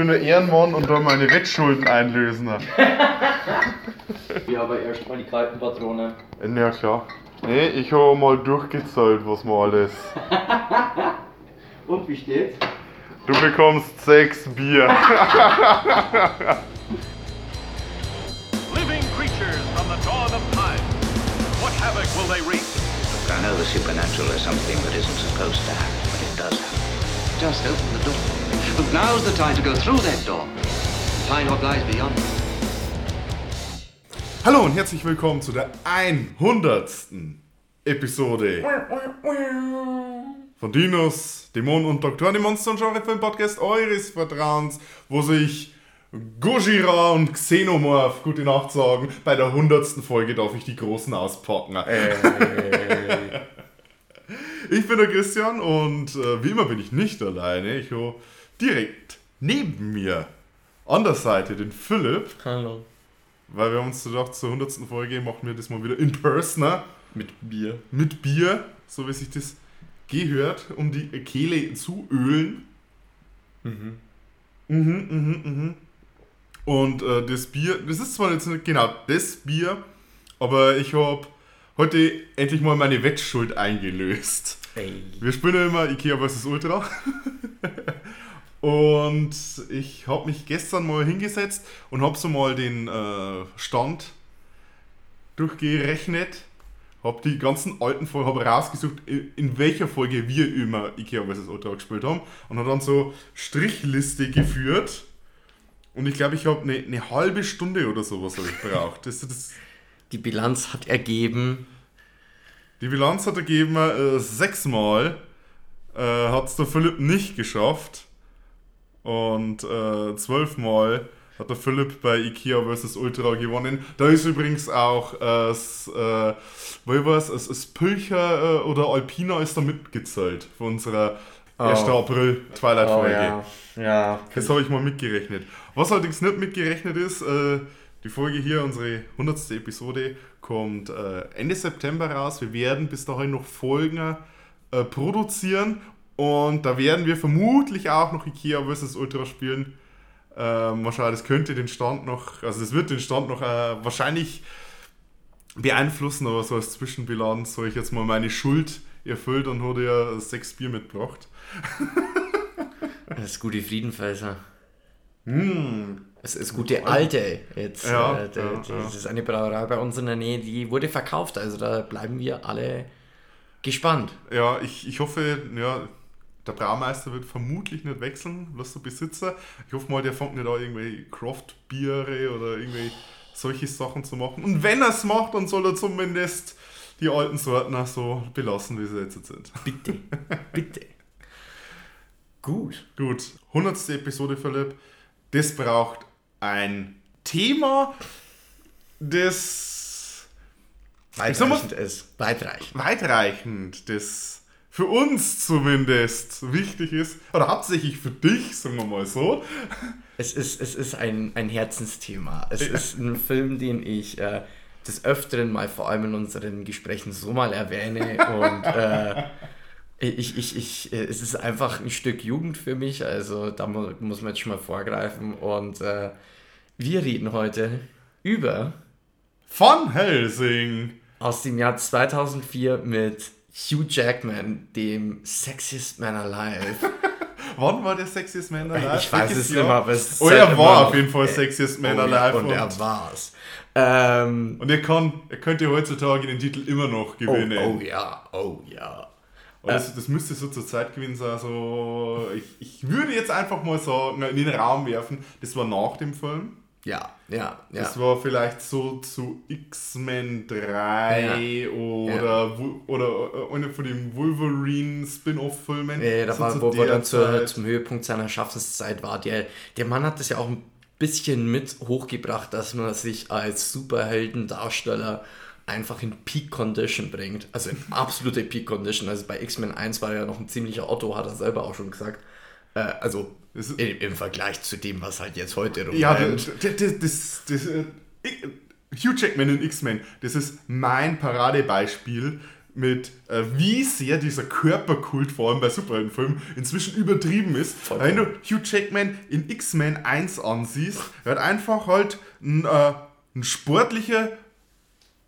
bin der Ehrenmann und da meine Wettschulden einlösen. Ja, aber erstmal die kalten Patronen. Ja, klar. Nee, ich habe mal durchgezahlt, was mal alles. Und wie steht's? Du bekommst sechs Bier. Living creatures from the dawn of time. What havoc will they wreak? I know the supernatural is something that isn't supposed to happen, but it does happen. Just open the door. But now's the time to go through that door and find what lies beyond. Hallo und herzlich willkommen zu der 100. Episode von Dinos, Dämonen und Doktoren im Monster- und Genre-Film-Podcast eures Vertrauens, wo sich Gojira und Xenomorph gute Nacht sagen. Bei der 100. Folge darf ich die Großen auspacken. Ich bin der Christian und äh, wie immer bin ich nicht alleine. Ich habe direkt neben mir an der Seite den Philipp, Hallo. weil wir haben uns gedacht, zur 100. Folge machen wir das mal wieder in person Mit Bier. mit Bier, so wie sich das gehört, um die Kehle zu ölen. Mhm. Mhm, mhm, mhm. Und äh, das Bier, das ist zwar jetzt nicht genau das Bier, aber ich habe heute endlich mal meine Wettschuld eingelöst. Ey. Wir spielen ja immer Ikea vs. Ultra. und ich habe mich gestern mal hingesetzt und habe so mal den äh, Stand durchgerechnet. Habe die ganzen alten Folgen habe rausgesucht, in in welcher Folge wir immer Ikea vs. Ultra gespielt haben. Und habe dann so Strichliste geführt. Und ich glaube, ich habe eine, eine halbe Stunde oder sowas hab ich braucht. Das, das, Die Bilanz hat ergeben. Die Bilanz hat ergeben, äh, sechsmal äh, hat es der Philipp nicht geschafft. Und äh, zwölfmal hat der Philipp bei Ikea vs. Ultra gewonnen. Da ist übrigens auch äh, das, äh, wie war's, das, das Pilcher äh, oder Alpina ist da mitgezählt von unserer 1. April Twilight-Folge. Oh, ja. ja. Das habe ich mal mitgerechnet. Was allerdings nicht mitgerechnet ist, äh, die Folge hier, unsere 100. Episode, kommt äh, Ende September raus. Wir werden bis dahin noch Folgen äh, produzieren und da werden wir vermutlich auch noch Ikea vs. Ultra spielen. Ähm, mal schauen, das könnte den Stand noch, also das wird den Stand noch äh, wahrscheinlich beeinflussen, aber so als Zwischenbilanz habe ich jetzt mal meine Schuld erfüllt und habe ja sechs Bier mitgebracht. Das ist gute Friedenfelser. Es ist gute alte jetzt. Ja, äh, der- ja, ja. Das ist eine Brauerei bei uns in der Nähe, die wurde verkauft. Also da bleiben wir alle gespannt. Ja, ich, ich hoffe, ja, der Braumeister wird vermutlich nicht wechseln, was der Besitzer. Ich hoffe mal, der fängt nicht an, irgendwelche Craft-Biere oder irgendwie solche Sachen zu machen. Und wenn er es macht, dann soll er zumindest die alten Sorten auch so belassen, wie sie jetzt sind. Bitte. Bitte. Gut. Gut, 100. Episode, Philipp. Das braucht ein Thema, das Weitreichend ist. Weitreichend. weitreichend, das für uns zumindest wichtig ist, oder hauptsächlich für dich, sagen wir mal so. Es ist, es ist ein, ein Herzensthema. Es ist ein Film, den ich äh, des Öfteren mal vor allem in unseren Gesprächen so mal erwähne. Und äh, ich, ich, ich, äh, es ist einfach ein Stück Jugend für mich. Also da mu muss man jetzt schon mal vorgreifen. Und äh, wir reden heute über Von Helsing. aus dem Jahr 2004 mit Hugh Jackman, dem Sexiest Man Alive. Wann war der Sexiest Man Alive? Ich weiß Welches es nicht mehr, aber es ist Oh, halt er war auf jeden Fall Sexiest Man Oh Alive. und er war's. Ähm, und er, kann, er könnte heutzutage den Titel immer noch oh, gewinnen. oh ja, oh ja. Und das, das müsste so zur Zeit gewesen sein. So, ich, ich würde jetzt einfach mal sagen, in den Raum werfen, das war nach dem Film. Ja, ja, ja. Das war vielleicht so zu X-Men 3 oder, Wu- oder äh, eine von den Wolverine Spin-off-Filmen. Äh, da So war, zu wo, der dann Zeit. zum Höhepunkt seiner Schaffenszeit war. Der, der Mann hat das ja auch ein bisschen mit hochgebracht, dass man sich als Superheldendarsteller einfach in Peak Condition bringt. Also in absolute Peak Condition. Also bei X-Men 1 war er ja noch ein ziemlicher Otto, hat er selber auch schon gesagt. Äh, also Das im, im Vergleich zu dem, was halt jetzt heute Ja, rumrennt. das, das, das, das, äh, ich- Hugh Jackman in X-Men, das ist mein Paradebeispiel mit äh, wie sehr dieser Körperkult, vor allem bei Superheldenfilmen, inzwischen übertrieben ist. Wenn du Hugh Jackman in X-Men 1 ansiehst, er hat einfach halt ein, äh, ein sportlicher,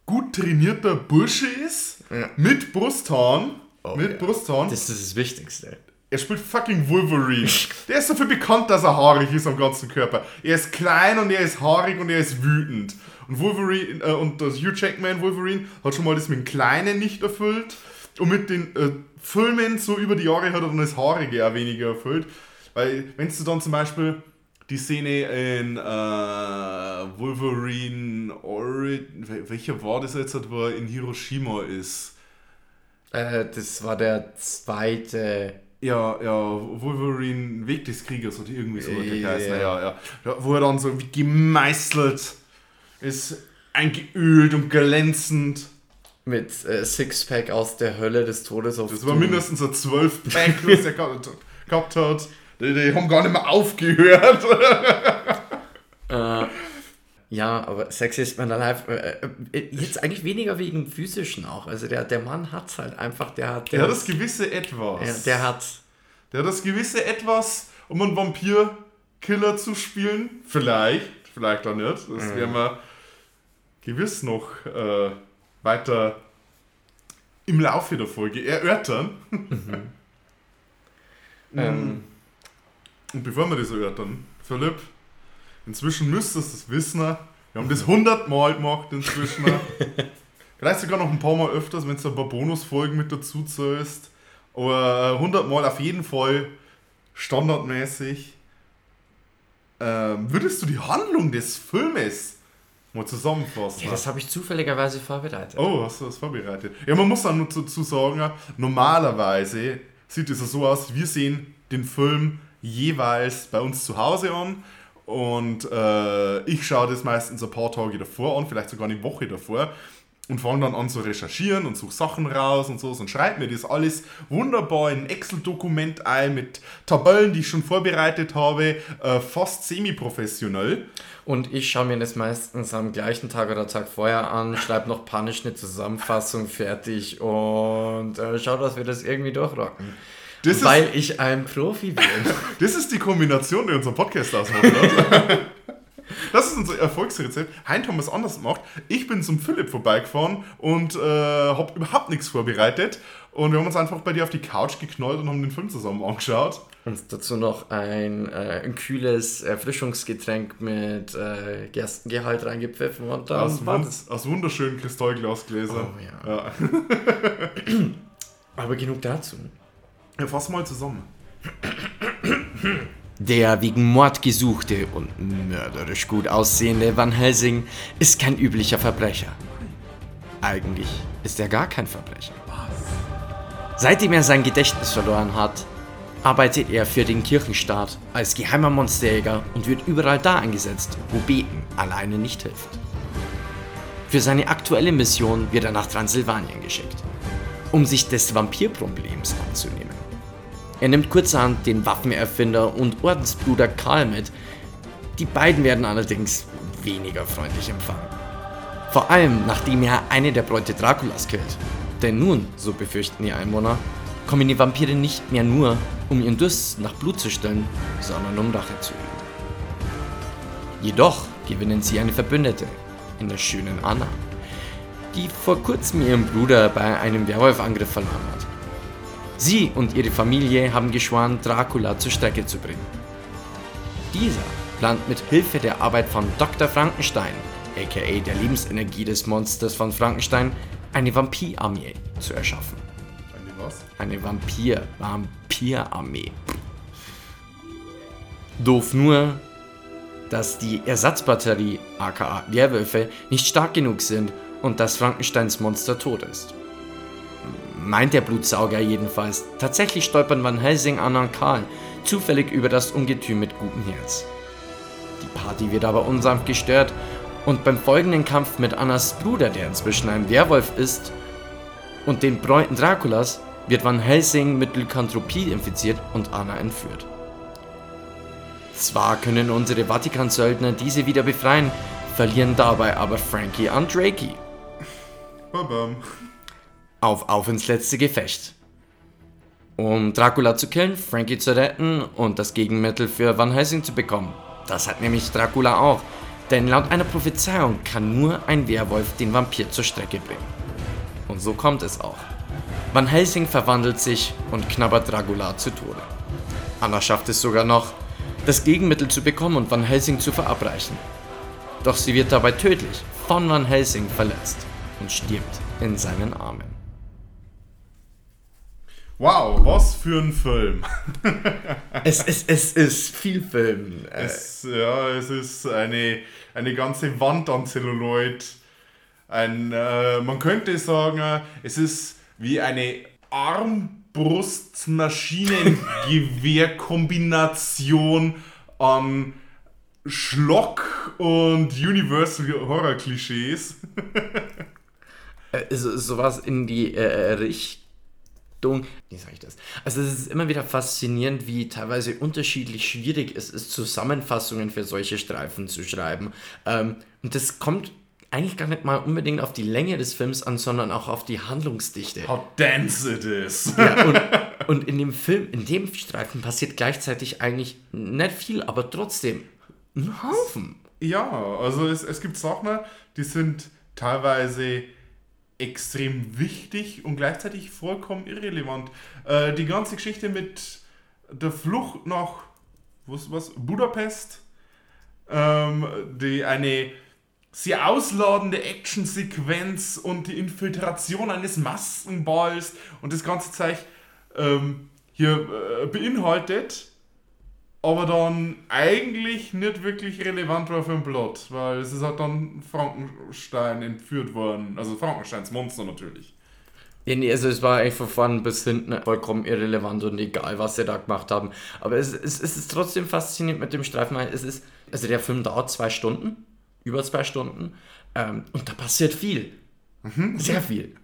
gut trainierter Bursche ist, mit Brusthaaren, mit ja. Brusthaaren. Das ist das Wichtigste. Er spielt fucking Wolverine. Der ist dafür bekannt, dass er haarig ist am ganzen Körper. Er ist klein und er ist haarig und er ist wütend. Und Wolverine äh, und das Hugh Jackman Wolverine hat schon mal das mit dem Kleinen nicht erfüllt. Und mit den äh, Filmen so über die Jahre hat er dann das Haarige auch weniger erfüllt. Weil, wenn du dann zum Beispiel die Szene in äh, Wolverine Ori welcher war das jetzt, wo er in Hiroshima ist? Äh, das war der zweite. Ja, ja, Wolverine, Weg des Kriegers oder irgendwie so. Ja. Ja. Heißt, ja, ja. ja. Wo er dann so wie gemeißelt ist, eingeölt und glänzend. Mit äh, Sixpack aus der Hölle des Todes auf Das war mindestens ein 12-Pack, was er gehabt gehabt hat. Die, die haben gar nicht mehr aufgehört. Äh, ja, aber Sex ist man alive. Äh, äh, jetzt eigentlich weniger wegen dem physischen auch. Also der, der Mann hat's halt einfach. Der hat. Der, Der hat das gewisse Etwas. ja, der hat. Der hat das gewisse Etwas, um einen Vampir-Killer zu spielen. Vielleicht, vielleicht auch nicht. Das werden wir gewiss noch äh, weiter im Laufe der Folge erörtern. Ähm, Und bevor wir das erörtern, Philipp, inzwischen müsstest du es wissen. Wir haben das 100 Mal gemacht inzwischen. Vielleicht sogar noch ein paar Mal öfters, wenn du ein paar Bonusfolgen mit dazu zählst. Aber 100 Mal auf jeden Fall standardmäßig. Ähm, würdest du die Handlung des Filmes mal zusammenfassen? ja, das habe ich zufälligerweise vorbereitet. Oh, hast du das vorbereitet? Ja, man muss dann nur dazu sagen, normalerweise sieht es so aus, wir sehen den Film jeweils bei uns zu Hause an und äh, ich schaue das meistens ein paar Tage davor an, vielleicht sogar eine Woche davor und fange dann an zu recherchieren und suche Sachen raus und so und schreibe mir das alles wunderbar in ein Excel-Dokument ein mit Tabellen, die ich schon vorbereitet habe, äh, fast semi-professionell. Und ich schaue mir das meistens am gleichen Tag oder Tag vorher an, schreibe noch panisch eine Zusammenfassung fertig und äh, schau, dass wir das irgendwie durchrocken. Das ist- Weil ich ein Profi bin. Das ist die Kombination, die unser Podcast ausmacht. Oder? Das ist unser Erfolgsrezept. Wir es anders gemacht. Ich bin zum Philipp vorbeigefahren und äh, habe überhaupt nichts vorbereitet. Und wir haben uns einfach bei dir auf die Couch geknallt und haben den Film zusammen angeschaut. Und dazu noch ein, äh, ein kühles Erfrischungsgetränk mit äh, Gerstengehalt reingepfiffen und dann Aus, war wun das. aus wunderschönen Kristallglasgläsern. Oh, ja. Aber genug dazu. Ja, fass mal zusammen. Der wegen Mord gesuchte und mörderisch gut aussehende Van Helsing ist kein üblicher Verbrecher. Eigentlich ist er gar kein Verbrecher. Seitdem er sein Gedächtnis verloren hat, arbeitet er für den Kirchenstaat als geheimer Monsterjäger und wird überall da eingesetzt, wo Beten alleine nicht hilft. Für seine aktuelle Mission wird er nach Transsilvanien geschickt, um sich des Vampirproblems anzunehmen. Er nimmt kurzerhand den Waffenerfinder und Ordensbruder Karl mit. Die beiden werden allerdings weniger freundlich empfangen. Vor allem nachdem er eine der Bräute Draculas killt. Denn nun, so befürchten die Einwohner, kommen die Vampire nicht mehr nur, um ihren Durst nach Blut zu stillen, sondern um Rache zu üben. Jedoch gewinnen sie eine Verbündete in der schönen Anna, die vor kurzem ihren Bruder bei einem Werwolfangriff verloren hat. Sie und ihre Familie haben geschworen, Dracula zur Strecke zu bringen. Dieser plant mit Hilfe der Arbeit von Dr. Frankenstein, aka der Lebensenergie des Monsters von Frankenstein, eine Vampirarmee zu erschaffen. Eine was? Eine Vampir, Vampirarmee. Doof nur, dass die Ersatzbatterie, aka Werwölfe, nicht stark genug sind und dass Frankensteins Monster tot ist. Meint der Blutsauger jedenfalls. Tatsächlich stolpern Van Helsing, Anna und Karl zufällig über das Ungetüm mit gutem Herz. Die Party wird aber unsanft gestört und beim folgenden Kampf mit Annas Bruder, der inzwischen ein Werwolf ist, und den Bräuten Draculas wird Van Helsing mit Lykanthropie infiziert und Anna entführt. Zwar können unsere Vatikan-Söldner diese wieder befreien, verlieren dabei aber Frankie und Drakey. Babam. Auf, auf ins letzte Gefecht. Um Dracula zu killen, Frankie zu retten und das Gegenmittel für Van Helsing zu bekommen. Das hat nämlich Dracula auch. Denn laut einer Prophezeiung kann nur ein Werwolf den Vampir zur Strecke bringen. Und so kommt es auch. Van Helsing verwandelt sich und knabbert Dracula zu Tode. Anna schafft es sogar noch, das Gegenmittel zu bekommen und Van Helsing zu verabreichen. Doch sie wird dabei tödlich von Van Helsing verletzt und stirbt in seinen Armen. Wow, was für ein Film. Es, es, es ist viel Film. Es, ja, es ist eine, eine ganze Wand an Celluloid. Ein, äh, man könnte sagen, es ist wie eine Armbrustmaschinengewehr-Kombination an Schlock und Universal Horror Klischees. äh, so, sowas in die äh, Richtung. Wie sage ich das? Also es ist immer wieder faszinierend, wie teilweise unterschiedlich schwierig es ist, Zusammenfassungen für solche Streifen zu schreiben. Ähm, und das kommt eigentlich gar nicht mal unbedingt auf die Länge des Films an, sondern auch auf die Handlungsdichte. How dense it is. Ja, und, und in dem Film, in dem Streifen passiert gleichzeitig eigentlich nicht viel, aber trotzdem ein Haufen. Ja, also es, es gibt Sachen, die sind teilweise extrem wichtig und gleichzeitig vollkommen irrelevant. Äh, die ganze Geschichte mit der Flucht nach was, was, Budapest, ähm, die eine sehr ausladende Actionsequenz und die Infiltration eines Maskenballs und das ganze Zeug ähm, hier äh, beinhaltet, aber dann eigentlich nicht wirklich relevant war für den Plot, weil es ist halt dann Frankenstein entführt worden, also Frankensteins Monster natürlich. Ja, nee, also es war eigentlich von vorn bis hinten vollkommen irrelevant und egal, was sie da gemacht haben. Aber es, es, es ist trotzdem faszinierend mit dem Streifen. weil Es ist, also der Film dauert zwei Stunden, über zwei Stunden, ähm, und da passiert viel. Sehr viel.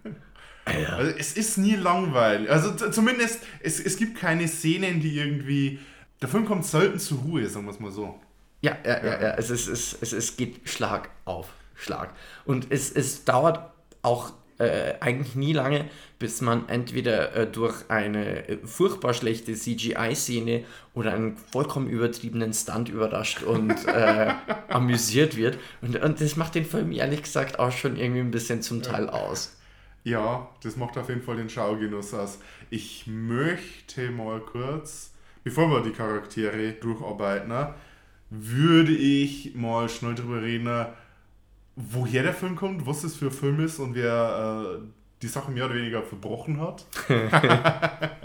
Also es ist nie langweilig. Also zumindest, es, es gibt keine Szenen, die irgendwie. Der Film kommt selten zur Ruhe, sagen wir es mal so. Ja, ja, ja, ja. Es, ist, es, es, es geht Schlag auf Schlag. Und es, es dauert auch äh, eigentlich nie lange, bis man entweder äh, durch eine äh, furchtbar schlechte CGI-Szene oder einen vollkommen übertriebenen Stunt überrascht und äh, amüsiert wird. Und, und das macht den Film ehrlich gesagt auch schon irgendwie ein bisschen zum Teil aus. Ja, das macht auf jeden Fall den Schaugenuss aus. Ich möchte mal kurz, bevor wir die Charaktere durcharbeiten, würde ich mal schnell drüber reden, woher der Film kommt, was das für ein Film ist und wer äh, die Sache mehr oder weniger verbrochen hat.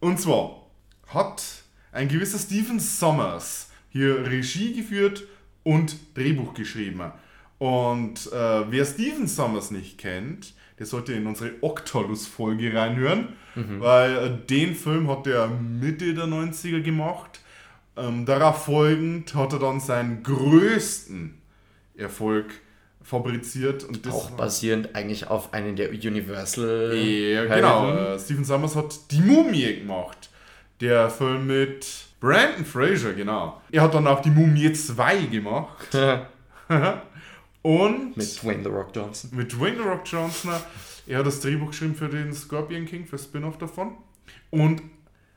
und zwar hat ein gewisser Stephen Sommers hier Regie geführt und Drehbuch geschrieben. Und äh, wer Stephen Sommers nicht kennt, der sollte in unsere Octalus-Folge reinhören, weil äh, den Film hat er Mitte der 90er gemacht. Ähm, darauf folgend hat er dann seinen größten Erfolg fabriziert. Und das Auch basierend eigentlich auf einen der Universal. ja, genau. Äh, Stephen Summers hat Die Mumie gemacht. Der Film mit Brandon Fraser, genau. Er hat dann auch Die Mumie 2 gemacht. Und Mit Dwayne The Rock Johnson. mit Dwayne The Rock Johnson. Er hat das Drehbuch geschrieben für den Scorpion King, für Spin-off davon. Und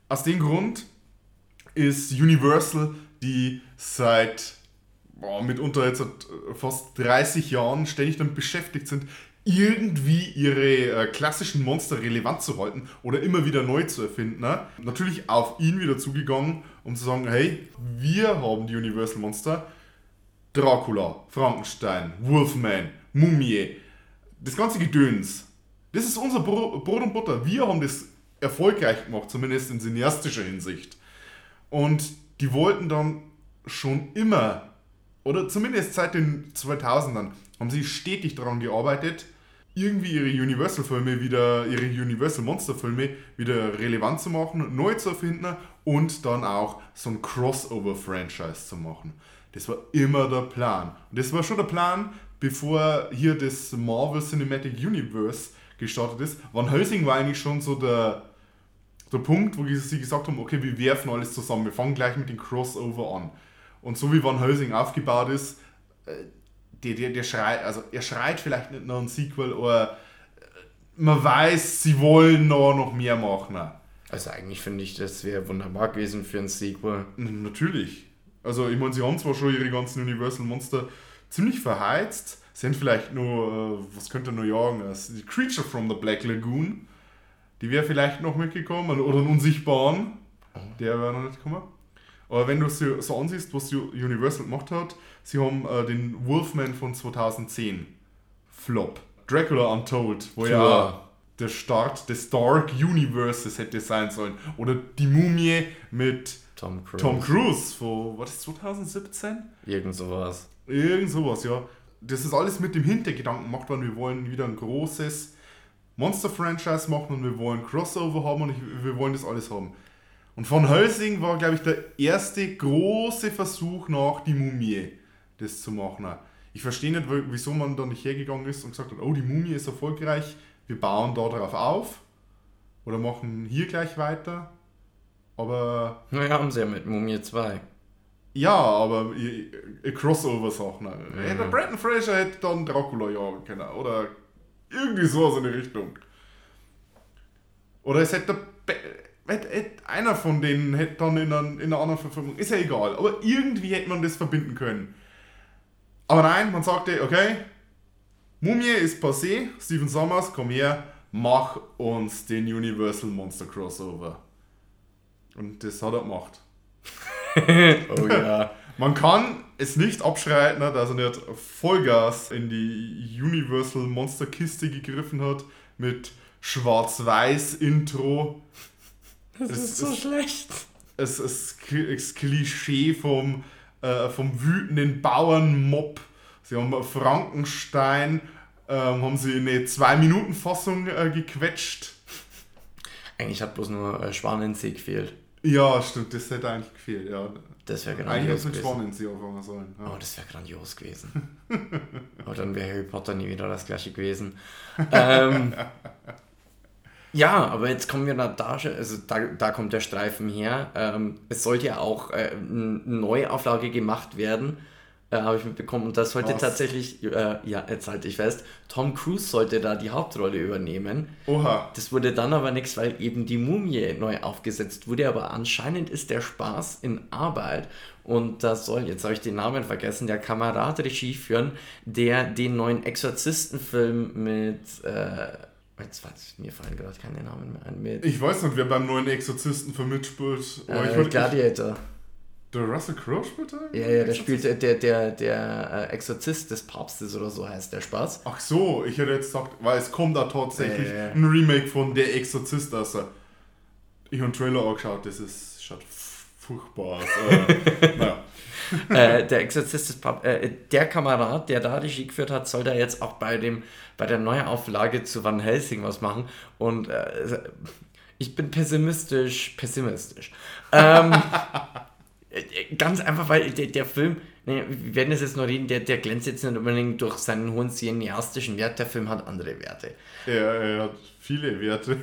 aus dem Grund ist Universal, die seit boah, mitunter jetzt seit äh, fast 30 Jahren ständig damit beschäftigt sind, irgendwie ihre äh, klassischen Monster relevant zu halten oder immer wieder neu zu erfinden. Ne? Natürlich auf ihn wieder zugegangen, um zu sagen, hey, wir haben die Universal Monster. Dracula, Frankenstein, Wolfman, Mumie, das ganze Gedöns. Das ist unser Bro Brot und Butter. Wir haben das erfolgreich gemacht, zumindest in cineastischer Hinsicht. Und die wollten dann schon immer, oder zumindest seit den 2000ern, haben sie stetig daran gearbeitet, irgendwie ihre Universal-Filme wieder, ihre Universal-Monster-Filme wieder relevant zu machen, neu zu erfinden und dann auch so ein Crossover-Franchise zu machen. Das war immer der Plan. Und das war schon der Plan, bevor hier das Marvel Cinematic Universe gestartet ist. Van Helsing war eigentlich schon so der, der Punkt, wo sie gesagt haben, okay, wir werfen alles zusammen, wir fangen gleich mit dem Crossover an. Und so wie Van Helsing aufgebaut ist, äh, der, der, der schreit, also er schreit vielleicht nicht nach einem Sequel, aber äh, man weiß, sie wollen noch, noch mehr machen. Also eigentlich finde ich, das wäre wunderbar gewesen für ein Sequel. Natürlich. Also, ich meine, sie haben zwar schon ihre ganzen Universal Monster ziemlich verheizt. Sie haben vielleicht nur, äh, was könnte nur jagen, also die Creature from the Black Lagoon. Die wäre vielleicht noch mitgekommen. Oder einen Unsichtbaren. Der wäre noch nicht gekommen. Aber wenn du so, so ansiehst, was Universal gemacht hat, sie haben äh, den Wolfman von 2010. Flop. Dracula Untold, wo ja. Der Start des Dark Universes hätte sein sollen. Oder die Mumie mit Tom Cruise. Tom Cruise von, was ist 2017? Irgend sowas. Irgend sowas, ja. Das ist alles mit dem Hintergedanken gemacht worden, wir wollen wieder ein großes Monster-Franchise machen und wir wollen Crossover haben und ich, wir wollen das alles haben. Und von Helsing war, glaube ich, der erste große Versuch nach die Mumie, das zu machen. Ich verstehe nicht, wieso man da nicht hergegangen ist und gesagt hat, oh, die Mumie ist erfolgreich, wir bauen da drauf auf oder machen hier gleich weiter. Aber Naja, haben sie ja mit Mumie 2. ja, aber Crossover-Sachen. Mhm. Der Brandon Fraser hätte dann Dracula jagen können. Oder irgendwie sowas in die Richtung. Oder es hätte, Be- hätte, hätte einer von denen hätte dann in einer, in einer anderen Verfilmung. Ist ja egal. Aber irgendwie hätte man das verbinden können. Aber nein, man sagte, okay, Mumie ist passé. Steven Sommers, komm her, mach uns den Universal Monster Crossover. Und das hat er gemacht. Oh ja. Man kann es nicht abschreiten, dass er nicht Vollgas in die Universal Monster Kiste gegriffen hat mit Schwarz-Weiß-Intro. Das Es ist so ist- schlecht. Es ist das Klischee vom, äh, vom wütenden Bauernmob. Sie haben Frankenstein, ähm, haben sie in eine 2-Minuten-Fassung äh, gequetscht. Eigentlich hat bloß nur äh, Schwanensee gefehlt. Ja, stimmt, das hätte eigentlich gefehlt. Ja. Das wäre Eigentlich grandios hätte mit gewesen. Schwanensee anfangen sollen. Ja. Oh, das wäre grandios gewesen. Aber dann wäre Harry Potter nie wieder das gleiche gewesen. Ähm, ja, aber jetzt kommen wir da, da also da, da kommt der Streifen her. Ähm, es sollte ja auch äh, eine Neuauflage gemacht werden, äh, habe ich mitbekommen. Und das sollte Was? tatsächlich, äh, ja, jetzt halte ich fest, Tom Cruise sollte da die Hauptrolle übernehmen. Oha. Das wurde dann aber nichts, weil eben die Mumie neu aufgesetzt wurde, aber anscheinend ist der Spaß in Arbeit und da soll, jetzt habe ich den Namen vergessen, der Kamerad Regie führen, der den neuen Exorzistenfilm mit, äh, jetzt weiß ich, mir fallen gerade keine Namen mehr ein, mit Ich weiß nicht, wer beim neuen Exorzisten ich äh, Gladiator. Der Russell Crowe spielt da? Ja, ja, der spielt der, der, der, äh, Exorzist des Papstes oder so heißt der Spaß. Ach so, ich hätte jetzt gesagt, weil es kommt da tatsächlich Ja, ja, ja. ein Remake von Der Exorzist aus. Ich habe einen Trailer angeschaut, das ist, schaut furchtbar aus. Äh, naja. äh, der Exorzist des Pap äh, der Kamerad, der da Regie geführt hat, soll da jetzt auch bei dem bei der Neuauflage zu Van Helsing was machen und äh, ich bin pessimistisch, pessimistisch. Ähm, äh, ganz einfach, weil der, der Film, ne, wir werden das jetzt noch reden, der, der glänzt jetzt nicht unbedingt durch seinen hohen cineastischen Wert, der Film hat andere Werte. Er, er hat viele Werte.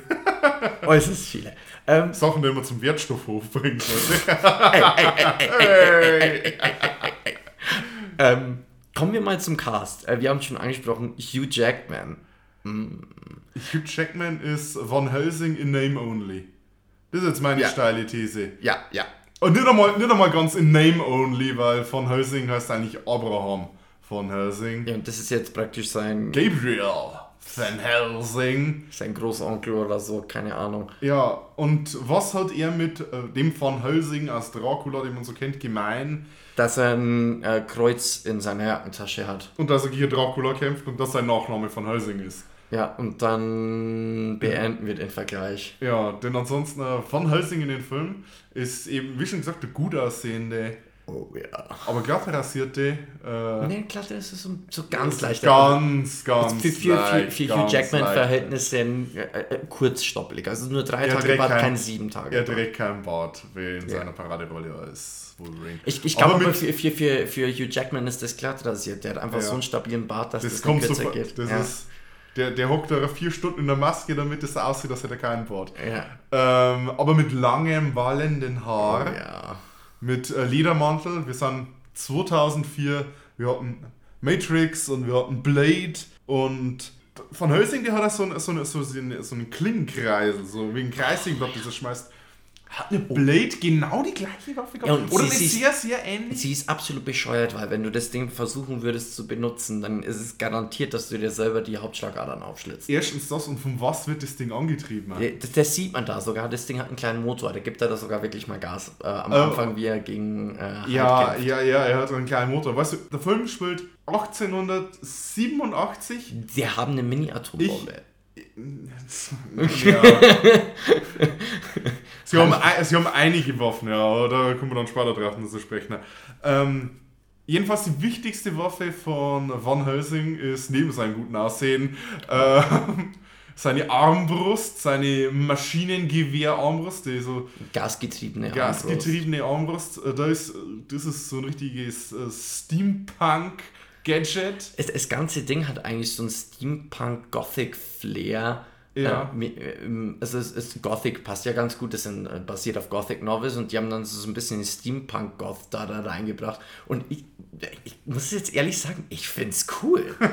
Äußerst viele. Ähm, Sachen, die man zum Wertstoff hochbringen sollte. ähm, kommen wir mal zum Cast. Äh, wir haben es schon angesprochen, Hugh Jackman. Hugh Jackman ist Van Helsing in Name Only. Das ist jetzt meine Ja. steile These. Ja, ja. Und nicht einmal, nicht einmal ganz in Name Only, weil Van Helsing heißt eigentlich Abraham Van Helsing. Ja, und das ist jetzt praktisch sein, Gabriel Van Helsing. sein Großonkel oder so, keine Ahnung. Ja, und was hat er mit äh, dem Van Helsing als Dracula, den man so kennt, gemein? Dass er ein äh, Kreuz in seiner Jackentasche hat. Und dass er hier Dracula kämpft und dass sein Nachname Van Helsing ist. Ja, und dann beenden wir den Vergleich. Ja, denn ansonsten äh, Van Helsing in den Film ist eben, wie schon gesagt, der gut aussehende, Oh ja. aber glatt rasierte, äh, Nee, das ist so, so ganz leicht. ganz, ganz für, für, für, leicht, für Hugh Jackman-Verhältnisse äh, äh, kurzstoppelig. Also nur drei Er Tage Bart, kein- kein sieben Tage Er trägt keinen Bart, wie in seiner Paraderolle als. Ich, ich glaube für, für, für, für Hugh Jackman ist das glatt rasiert. Der hat einfach Ja. so einen stabilen Bart, dass das, Das kommt kürzer so, geht. das ja. ist, der, der hockt da vier Stunden in der Maske, damit es aussieht, als hätte er keinen Bart. ja. Ähm, aber mit langem, wallenden Haar, Oh, ja. mit äh, Ledermantel. Wir sind 2004, wir hatten Matrix und wir hatten Blade und Van Helsing, der hat auch so, ein, so, so, so einen Klingenkreisel, so wie ein Kreislingblatt, das er schmeißt. Hat eine Blade genau die gleiche Waffe gehabt? Ja, Oder sie- eine sie- sehr, sehr ähnlich? Sie ist absolut bescheuert, weil wenn du das Ding versuchen würdest zu benutzen, dann ist es garantiert, dass du dir selber die Hauptschlagadern aufschlitzt. Erstens das und von was wird das Ding angetrieben? Das, das sieht man da sogar. Das Ding hat einen kleinen Motor. Da gibt er da sogar wirklich mal Gas. Äh, am Oh. Anfang, wie er gegen äh, Ja, kämpft. ja, ja, er hat einen kleinen Motor. Weißt du, der Film spielt 1887. Die haben eine Mini-Atombombe. Ja. sie, haben, sie haben einige Waffen, ja, da kommen wir dann später drauf zu sprechen. Ähm, jedenfalls die wichtigste Waffe von Van Helsing ist neben seinem guten Aussehen äh, seine Armbrust, seine Maschinengewehr-Armbrust, die so Gasgetriebene Armbrust. gasgetriebene Armbrust. Äh, Da ist, das ist so ein richtiges äh, Steampunk-Gadget. Es, das ganze Ding hat eigentlich so ein Steampunk-Gothic-Flair. Ja. Äh, ähm, also es ist Gothic passt ja ganz gut, das sind äh, basiert auf Gothic Novels und die haben dann so ein bisschen Steampunk Goth da, da reingebracht und ich, ich muss jetzt ehrlich sagen, ich find's cool.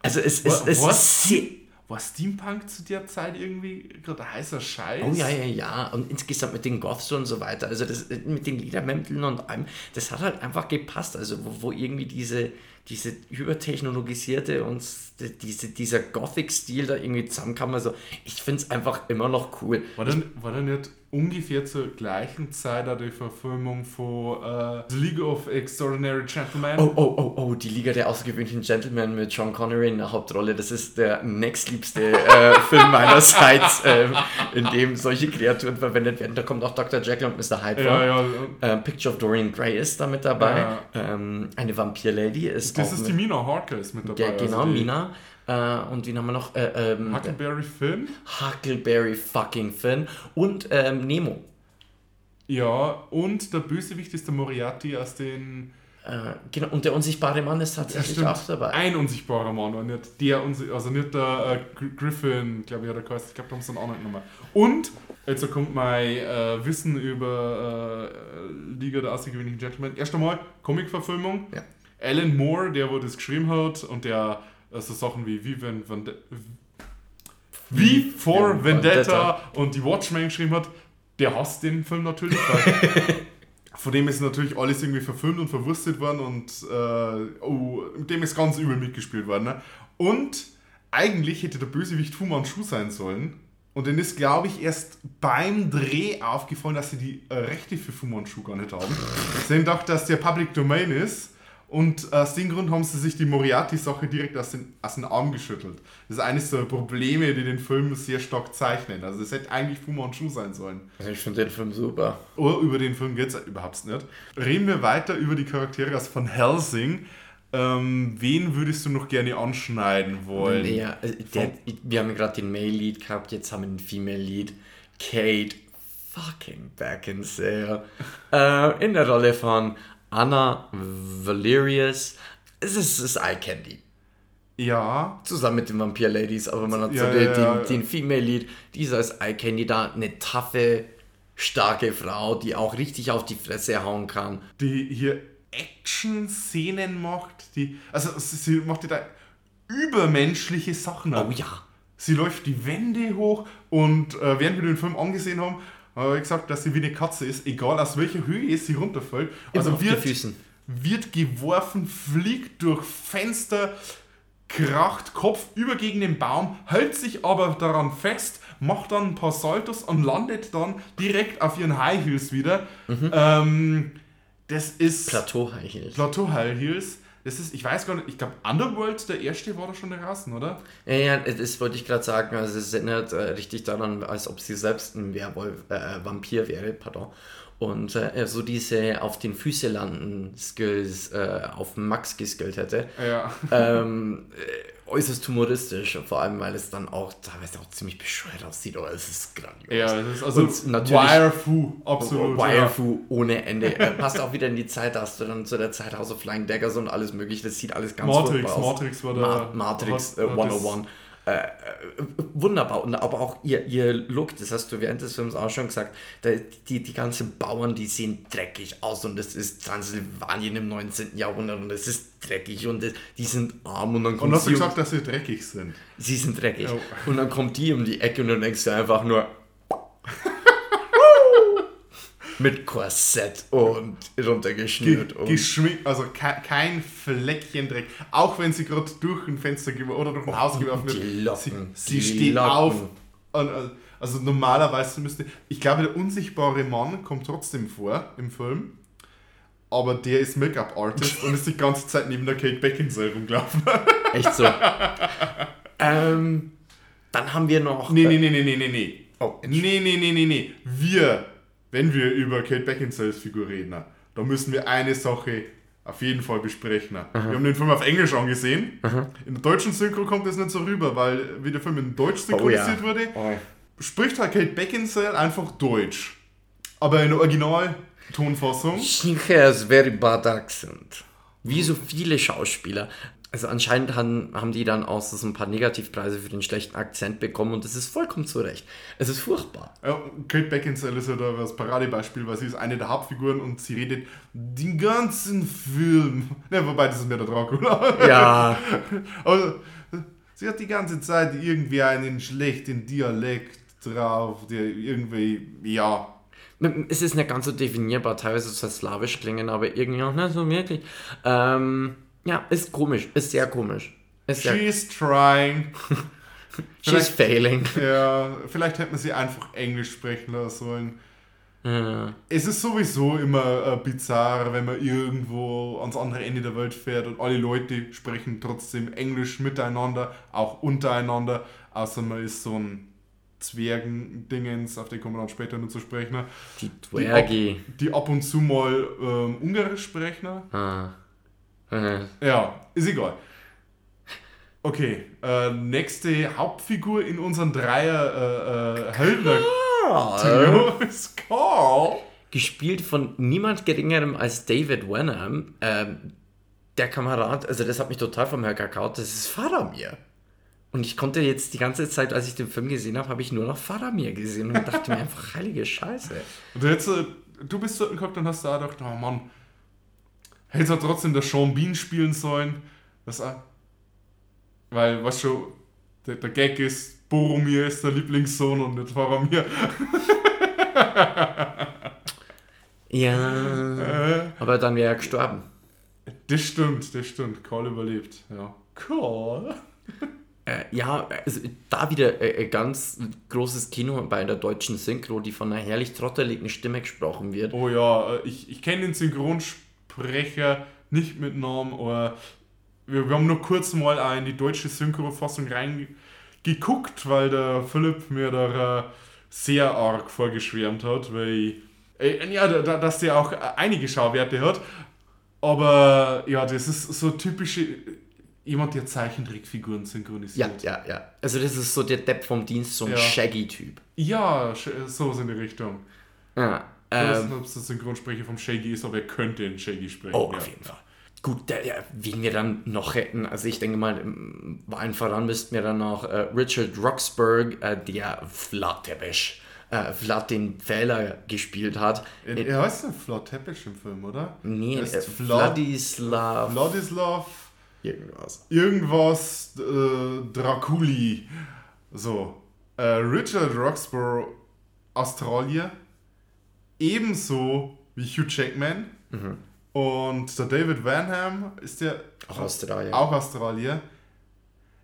Also es, es, es ist sehr, War Steampunk zu der Zeit irgendwie gerade heißer Scheiß? Oh ja, ja, ja. Und insgesamt mit den Goths und so weiter. Also das mit den Liedermänteln und allem, das hat halt einfach gepasst. Also wo, wo irgendwie diese, diese übertechnologisierte und die- diese, dieser Gothic-Stil da irgendwie zusammenkam. Also ich finde es einfach immer noch cool. War dann, war dann nicht ungefähr zur gleichen Zeit auch die Verfilmung von äh, The League of Extraordinary Gentlemen? Oh, oh, oh, oh, die Liga der außergewöhnlichen Gentlemen mit Sean Connery in der Hauptrolle. Das ist der nächstliebste äh, Film meinerseits, ähm, in dem solche Kreaturen verwendet werden. Da kommt auch Dr. Jekyll und Mr. Hyde vor. ja, ja. Äh, Picture of Dorian Gray ist da mit dabei. Ja. Ähm, eine Vampir-Lady ist Das ist die Mina Harker ist mit dabei. der, genau, also die Mina. Äh, und wen haben wir noch? Äh, ähm, Huckleberry Finn. Huckleberry fucking Finn und ähm, Nemo. Ja, und der Bösewicht ist der Moriarty aus den. Äh, genau, und der unsichtbare Mann ist tatsächlich auch dabei. Ein unsichtbarer Mann, und nicht der, also nicht der äh, Gr- Griffin, glaube ich, hat er geheißen. Ich glaube, da haben sie einen anderen nochmal. Und, jetzt kommt mein äh, Wissen über äh, Liga der außergewöhnlichen Gentlemen. Erst einmal Comic-Verfilmung. Ja. Alan Moore, der wo das geschrieben hat und der äh, so Sachen wie Wie, wenn, Vende wie for Ja, Vendetta, und die Watchmen geschrieben hat, der hasst den Film natürlich, weil von dem ist natürlich alles irgendwie verfilmt und verwurstet worden und äh, oh, dem ist ganz übel mitgespielt worden. Ne? Und eigentlich hätte der Bösewicht Fu Manchu sein sollen. Und denen ist, glaube ich, erst beim Dreh aufgefallen, dass sie die äh, Rechte für Fu Manchu gar nicht haben. Sie haben gedacht, dass der Public Domain ist. Und aus dem Grund haben sie sich die Moriarty-Sache direkt aus den, aus den Arm geschüttelt. Das ist eines der Probleme, die den Film sehr stark zeichnen. Also es hätte eigentlich Fu Manchu sein sollen. Also ich finde den Film super. Oh, über den Film geht es überhaupt nicht. Reden wir weiter über die Charaktere aus Van Helsing. Ähm, wen würdest du noch gerne anschneiden wollen? Ja, äh, der, wir haben gerade den Male Lead gehabt, jetzt haben wir den Female Lead. Kate fucking Beckinsale. äh, in der Rolle von Anna Valerius. Es ist, es ist Eye Candy. Ja, Zusammen mit den Vampir Ladies, aber man hat Ja, so den, ja, den, den Female Lead. Dieser ist Eye Candy da, eine taffe, starke Frau, die auch richtig auf die Fresse hauen kann. die hier Action-Szenen macht, die, also sie macht da übermenschliche Sachen. Oh ja. Sie läuft die Wände hoch und äh, während wir den Film angesehen haben, habe ich gesagt, dass sie wie eine Katze ist, egal aus welcher Höhe sie runterfällt. Also die wird, Füßen. wird geworfen, fliegt durch Fenster, kracht Kopf über gegen den Baum, hält sich aber daran fest, macht dann ein paar Saltos und landet dann direkt auf ihren High Heels wieder. Ähm, das ist Plateau High Heels. Plateau High Heels. Das ist, ich weiß gar nicht, ich glaube Underworld, der erste war da schon draußen, oder? Ja, ja, das wollte ich gerade sagen. Also es erinnert äh, richtig daran, als ob sie selbst ein Werwolf, äh, Vampir wäre, pardon. Und äh, so diese auf den Füße landen Skills äh, auf Max geskillt hätte. Ja. ähm, äh, äußerst humoristisch, vor allem weil es dann auch teilweise auch ziemlich bescheuert aussieht, aber es ist grandios. Ja, das ist also Und natürlich- Wire Fu, absolut. Wire Fu ohne Ende. Passt auch wieder in die Zeit, da hast du dann zu der Zeit House of Flying Daggers und alles mögliche. Das sieht alles ganz Matrix, furchtbar aus. Matrix war da- Ma Matrix äh, hat 101. äh, wunderbar. Und aber auch ihr, ihr Look, das hast du während des Films auch schon gesagt, da, die, die ganzen Bauern, die sehen dreckig aus und das ist Transsilvanien im 19. Jahrhundert und es ist dreckig und das, die sind arm und dann kommt Und hast du sie um- gesagt, dass sie dreckig sind? Sie sind dreckig. Ja. Und dann kommt die um die Ecke und dann denkst du einfach nur. mit Korsett und runtergeschnürt. Ge und geschminkt, also ke kein Fleckchen Dreck. Auch wenn sie gerade durch ein Fenster oder durch ein Haus geworfen wird. Sie, sie steht Locken. auf. Und, äh, also normalerweise müsste. Ich glaube, der unsichtbare Mann kommt trotzdem vor im Film. Aber der ist Make-up-Artist und ist die ganze Zeit neben der Kate Beckinsale rumgelaufen. Echt so. ähm, dann haben wir noch. nee, nee, nee, nee, nee, nee, nee. Oh, nee, nee, nee, nee, nee. Wir, wenn wir über Kate Beckinsales Figur reden, da müssen wir eine Sache auf jeden Fall besprechen. Wir haben den Film auf Englisch angesehen. In der deutschen Synchro kommt das nicht so rüber, weil wie der Film in Deutsch synchronisiert wurde, Oh. spricht halt Kate Beckinsale einfach Deutsch. Aber in der Original-Tonfassung. She has very bad accent. Wie so viele Schauspieler. Also anscheinend haben, haben die dann auch so ein paar Negativpreise für den schlechten Akzent bekommen und das ist vollkommen zu Recht. Es ist furchtbar. Ja, Kate Beckinsale ist ja da das Paradebeispiel, weil sie ist eine der Hauptfiguren und sie redet den ganzen Film. Ne, wobei das ist mehr der Dracula. Ja, Also, sie hat die ganze Zeit irgendwie einen schlechten Dialekt drauf, der irgendwie, ja. es ist nicht ganz so definierbar, teilweise soll es slawisch klingen, aber irgendwie auch nicht so wirklich. Ähm, ja, ist komisch, ist sehr komisch. Ist sehr, She's trying. she's failing. Ja, vielleicht hätte man sie einfach Englisch sprechen lassen sollen. Ja. Es ist sowieso immer äh, bizarr, wenn man irgendwo ans andere Ende der Welt fährt und alle Leute sprechen trotzdem Englisch miteinander, auch untereinander, außer man ist so ein Zwergendingens, auf den kommen wir dann später nur zu sprechen. Die Die ab, die ab und zu mal ähm, Ungarisch sprechen. Ah. Äh, Ja, ist egal. Okay, äh, nächste Hauptfigur in unserem Dreier äh, äh, Heldner Trio ist Carl. gespielt von niemand geringerem als David Wenham. Ähm, der Kamerad, also das hat mich total vom Höcker gehauen, das ist Faramir. Und ich konnte jetzt die ganze Zeit, als ich den Film gesehen habe, habe ich nur noch Faramir gesehen und dachte mir einfach, heilige Scheiße. Und jetzt, äh, du bist gehabt und hast da gedacht, oh Mann, hätte er trotzdem der Sean Bean spielen sollen. Das, weil, was schon, der, der Gag ist, Boromir ist der Lieblingssohn und nicht Faramir. Ja, aber dann wäre er gestorben. Das stimmt, das stimmt. Carl überlebt, ja. Carl? Äh, ja, also da wieder äh, ein ganz großes Kino bei der deutschen Synchro, die von einer herrlich trotteligen Stimme gesprochen wird. Oh ja, äh, ich, ich kenne den Synchronsprecher nicht mit Namen, aber wir, wir haben nur kurz mal in die deutsche Synchrofassung reingeguckt, weil der Philipp mir da äh, sehr arg vorgeschwärmt hat, weil äh, ja, da, da- dass der auch äh, einige Schauwerte hat. Aber ja, das ist so typische jemand, der Zeichentrickfiguren Ja, synchronisiert. ja, ja. Also das ist so der Depp vom Dienst, so ein Ja. Shaggy-Typ. Ja, so in die Richtung. Ja, Ich ähm, ob es der Synchronsprecher vom Shaggy ist, aber er könnte den Shaggy sprechen. oh, ja. auf jeden Fall. Gut, der, der, wen wir dann noch hätten, also ich denke mal, allen voran müssten wir dann noch äh, Richard Roxburgh, äh, der Vlad Tepes, äh, Vlad den Wähler gespielt hat. Er, er heißt ja Vlad Tepes im Film, oder? Nee, Er äh, ist Vlad, Vladislav. Vladislav Irgendwas. irgendwas äh, Draculi. So. Äh, Richard Roxburgh, Australier. Ebenso wie Hugh Jackman. Mhm. Und der David Vanham ist der Auch Australier. auch Australier.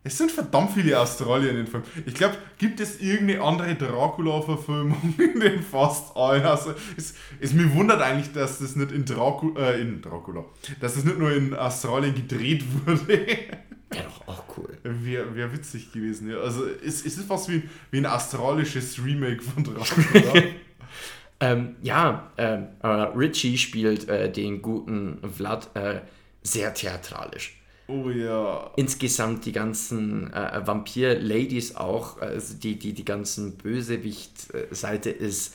Es sind verdammt viele Australier in den Film. Ich glaube, gibt es irgendeine andere Dracula-Verfilmung in den fast allen? Also, es, es mir wundert eigentlich, dass das nicht in Dracula, äh, in Dracula, dass das nicht nur in Australien gedreht wurde. Wäre doch auch cool. Wäre wär witzig gewesen, ja. Also, es, es ist fast wie, wie ein australisches Remake von Dracula. Ähm, ja, ähm, äh, Richie spielt äh, den guten Vlad äh, sehr theatralisch. oh ja. Insgesamt die ganzen äh, Vampir-Ladies auch, also die, die, die ganzen Bösewicht-Seite ist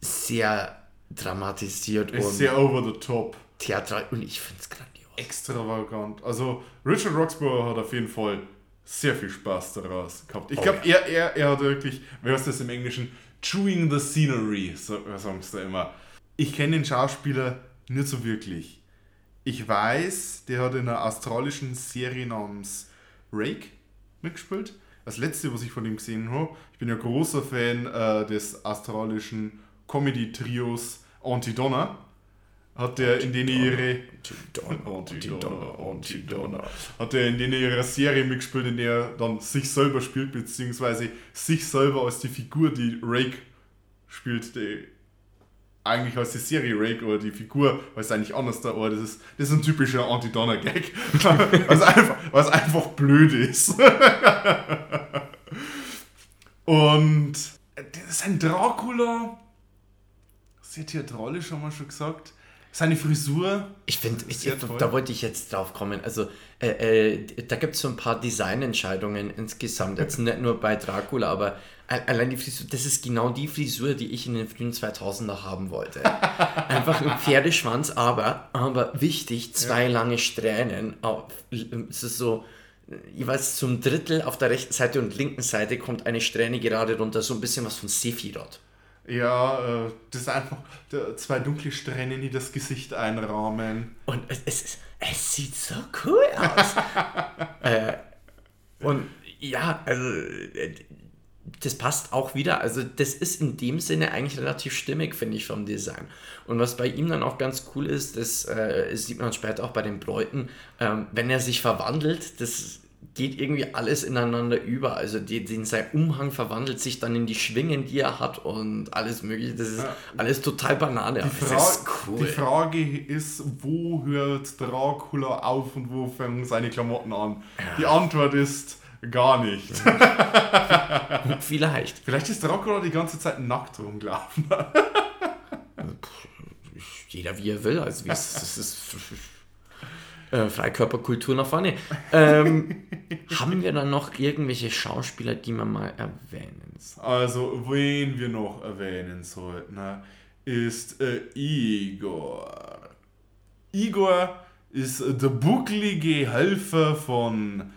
sehr dramatisiert Ist und sehr over the top. theatral und ich finde es grandios. extravagant. Also Richard Roxburgh hat auf jeden Fall sehr viel Spaß daraus gehabt. Ich Oh glaube, ja. er, er, er hat wirklich, wie heißt das im Englischen? Chewing the scenery, so, sagen sie da immer. Ich kenne den Schauspieler nicht so wirklich. Ich weiß, der hat in einer australischen Serie namens Rake mitgespielt. Das letzte, was ich von ihm gesehen habe. Ich bin ja großer Fan äh, des australischen Comedy-Trios Anti-Donner. Hat der in denen ihre. Hat er in denen ihrer Serie mitgespielt, in der er dann sich selber spielt, beziehungsweise sich selber als die Figur, die Rake spielt, die eigentlich heißt die Serie Rake oder die Figur heißt eigentlich anders da, aber das ist, das ist ein typischer Anti-Donner-Gag. was, einfach, was einfach blöd ist. Und sein Dracula, sehr theatralisch, haben wir schon gesagt. Seine Frisur, Ich finde, da wollte ich jetzt drauf kommen. Also, äh, äh, da gibt es so ein paar Designentscheidungen insgesamt. Jetzt nicht nur bei Dracula, aber allein die Frisur, das ist genau die Frisur, die ich in den frühen 2000er haben wollte. Einfach ein Pferdeschwanz, aber, aber wichtig, zwei lange Strähnen. Auf, es ist so, jeweils zum Drittel auf der rechten Seite und linken Seite kommt eine Strähne gerade runter, so ein bisschen was von Sephiroth. Ja, äh, das ist einfach zwei dunkle Strähnen, die das Gesicht einrahmen. Und es, es, es sieht so cool aus. äh, und ja, also äh, das passt auch wieder. Also das ist in dem Sinne eigentlich relativ stimmig, finde ich, vom Design. Und was bei ihm dann auch ganz cool ist, das äh, sieht man später auch bei den Bräuten, ähm, wenn er sich verwandelt, das geht irgendwie alles ineinander über. Also die, den, sein Umhang verwandelt sich dann in die Schwingen, die er hat und alles mögliche. Das ist alles total Banane. Die, Fra ist cool. die Frage ist, wo hört Dracula auf und wo fangen seine Klamotten an? Die Antwort ist gar nicht. Vielleicht. Vielleicht ist Dracula die ganze Zeit nackt rumgelaufen. jeder wie er will. Also wie es, das ist äh, Freikörperkultur nach vorne. Ähm, haben wir dann noch irgendwelche Schauspieler, die man mal erwähnen soll? Also, wen wir noch erwähnen sollten, ne, ist äh, Igor. Igor ist der bucklige Helfer von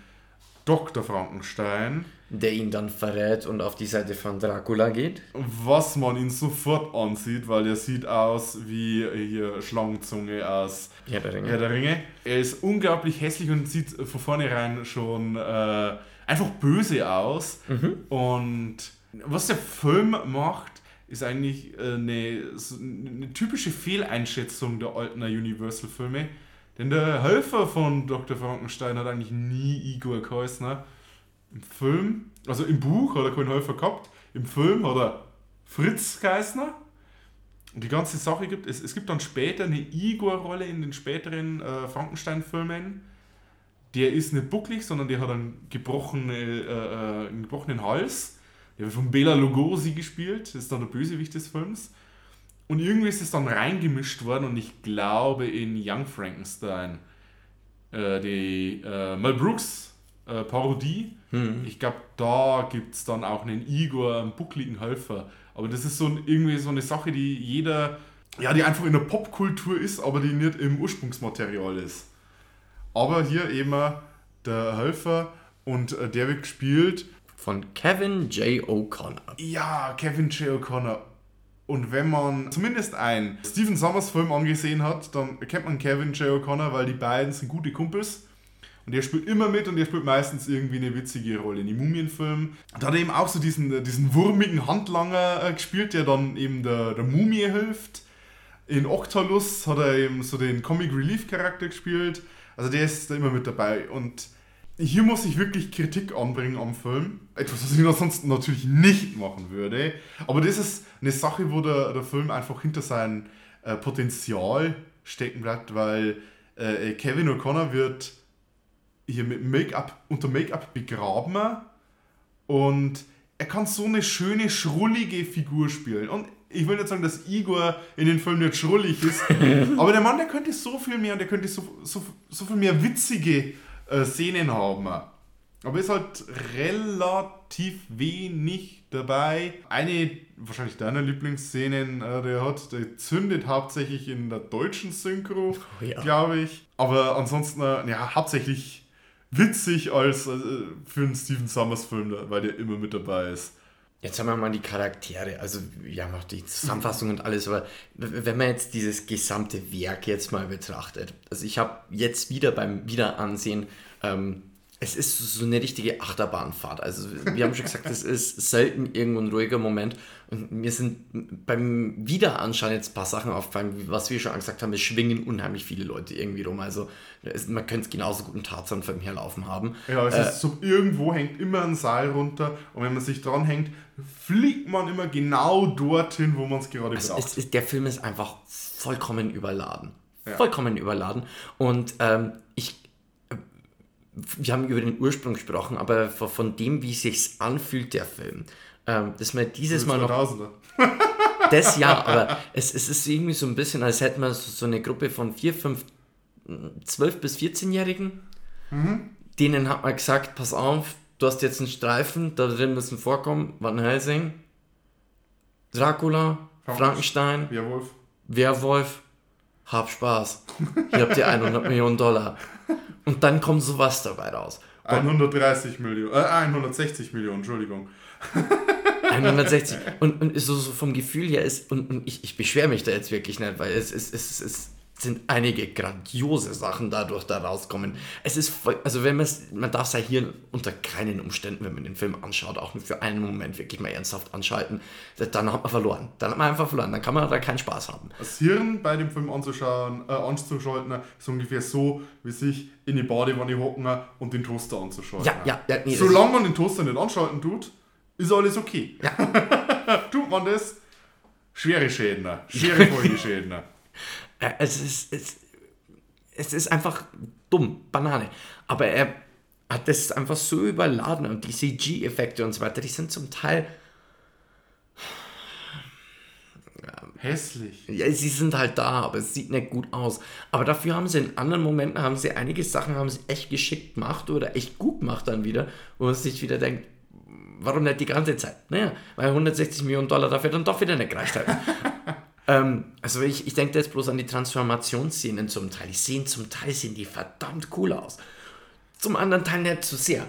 Dr. Frankenstein, Der ihn dann verrät und auf die Seite von Dracula geht. was man ihn sofort ansieht, weil er sieht aus wie hier Schlangenzunge aus Herr der Ringe. Herr der Ringe. Er ist unglaublich hässlich und sieht von vornherein schon äh, einfach böse aus. Und was der Film macht, ist eigentlich äh, eine, eine typische Fehleinschätzung der alten Universal-Filme. Denn der Helfer von Dr. Frankenstein hat eigentlich nie Igor geheißen. Im Film, also im Buch hat er keinen Helfer gehabt. Im Film hat er Fritz Geisner. Und die ganze Sache gibt es, es gibt dann später eine Igor-Rolle in den späteren äh, Frankenstein-Filmen. Der ist nicht bucklig, sondern der hat einen, gebrochene, äh, äh, einen gebrochenen Hals. Der wird von Bela Lugosi gespielt, das ist dann der Bösewicht des Films. Und irgendwie ist es dann reingemischt worden und ich glaube in Young Frankenstein, äh, die äh, Mel Brooks äh, Parodie, ich glaube, da gibt es dann auch einen Igor, einen buckligen Helfer. Aber das ist so ein, irgendwie so eine Sache, die jeder, ja, die einfach in der Popkultur ist, aber die nicht im Ursprungsmaterial ist. Aber hier eben der Helfer und äh, der wird gespielt Von Kevin J. O'Connor. ja, Kevin J. O'Connor. Und wenn man zumindest einen Stephen Sommers Film angesehen hat, dann kennt man Kevin J. O'Connor, weil die beiden sind gute Kumpels. Und der spielt immer mit und der spielt meistens irgendwie eine witzige Rolle. In den Mumienfilmen. Da hat er eben auch so diesen, diesen wurmigen Handlanger äh, gespielt, der dann eben der, der Mumie hilft. In Octalus hat er eben so den Comic Relief Charakter gespielt. Also der ist da immer mit dabei. Und hier muss ich wirklich Kritik anbringen am Film. Etwas, was ich ansonsten natürlich nicht machen würde. Aber das ist eine Sache, wo der, der Film einfach hinter sein äh, Potenzial stecken bleibt, weil äh, Kevin O'Connor wird hier mit Make-up, unter Make-up begraben und er kann so eine schöne, schrullige Figur spielen. Und ich will nicht sagen, dass Igor in den Filmen nicht schrullig ist, aber der Mann, der könnte so viel mehr und der könnte so, so, so viel mehr witzige äh, Szenen haben. Aber ist halt relativ wenig dabei. Eine, wahrscheinlich deiner Lieblingsszenen, äh, der hat, der zündet hauptsächlich in der deutschen Synchro, Oh ja. glaube ich. Aber ansonsten, äh, ja, hauptsächlich witzig als äh, für einen Steven Summers Film, weil der immer mit dabei ist. Jetzt haben wir mal die Charaktere, also haben auch die Zusammenfassung und alles, aber wenn man jetzt dieses gesamte Werk jetzt mal betrachtet, also ich habe jetzt wieder beim Wiederansehen ähm, es ist so eine richtige Achterbahnfahrt. Also wir haben schon gesagt, es ist selten irgendwo ein ruhiger Moment. Und mir sind beim Wiederanschauen jetzt ein paar Sachen aufgefallen, was wir schon gesagt haben, es schwingen unheimlich viele Leute irgendwie rum. Also es, man könnte es genauso gut einen Tarzan-Film herlaufen haben. Ja, es Äh, ist so, irgendwo hängt immer ein Seil runter und wenn man sich dran hängt, fliegt man immer genau dorthin, wo man es gerade es, braucht. es, ist- der Film ist einfach vollkommen überladen. Ja. Vollkommen überladen. Und ähm, äh, wir haben über den Ursprung gesprochen, aber von dem, wie sich anfühlt, der Film, ähm, dass man dieses Mal noch 2000er. Das ja, aber es, es ist irgendwie so ein bisschen, als hätten wir so, so eine Gruppe von 4, 5, 12 bis 14-Jährigen. Denen hat man gesagt, pass auf, du hast jetzt einen Streifen, da drin müssen vorkommen Van Helsing, Dracula, Frankenstein, Werwolf. Werwolf, hab Spaß. Hier habt ihr 100 Millionen Dollar. Und dann kommt sowas dabei raus. 130 Millionen, äh, 160 Millionen, Entschuldigung. 160. Und, und so, so vom Gefühl her ist, und, und ich, ich beschwere mich da jetzt wirklich nicht, weil es, es, es, es sind einige grandiose Sachen dadurch da rauskommen. Es ist voll, also wenn man es, man darf sein Hirn unter keinen Umständen, wenn man den Film anschaut, auch nur für einen Moment wirklich mal ernsthaft anschalten, dann hat man verloren. Dann hat man einfach verloren. Dann kann man da keinen Spaß haben. Das Hirn bei dem Film anzuschauen, äh, anzuschalten, ist ungefähr so, wie sich in die Badewanne hocken und den Toaster anzuschalten. Ja, ja, ja, nee, Solange man den Toaster nicht anschalten tut, ist alles okay. Ja. tut man das, schwere Schäden, schwere Folgeschäden. Äh, Es ist, es, es ist einfach dumm, Banane. Aber er hat das einfach so überladen und die CG-Effekte und so weiter, die sind zum Teil Hässlich. Ja, sie sind halt da, aber es sieht nicht gut aus. Aber dafür haben sie in anderen Momenten, haben sie einige Sachen haben sie echt geschickt gemacht oder echt gut gemacht dann wieder, wo man sich wieder denkt, warum nicht die ganze Zeit? Naja, weil 160 Millionen Dollar dafür dann doch wieder nicht gereicht haben. Ähm, also ich, ich denke jetzt bloß an die Transformationsszenen zum Teil. Die sehen zum Teil sehen die verdammt cool aus. Zum anderen Teil nicht zu sehr.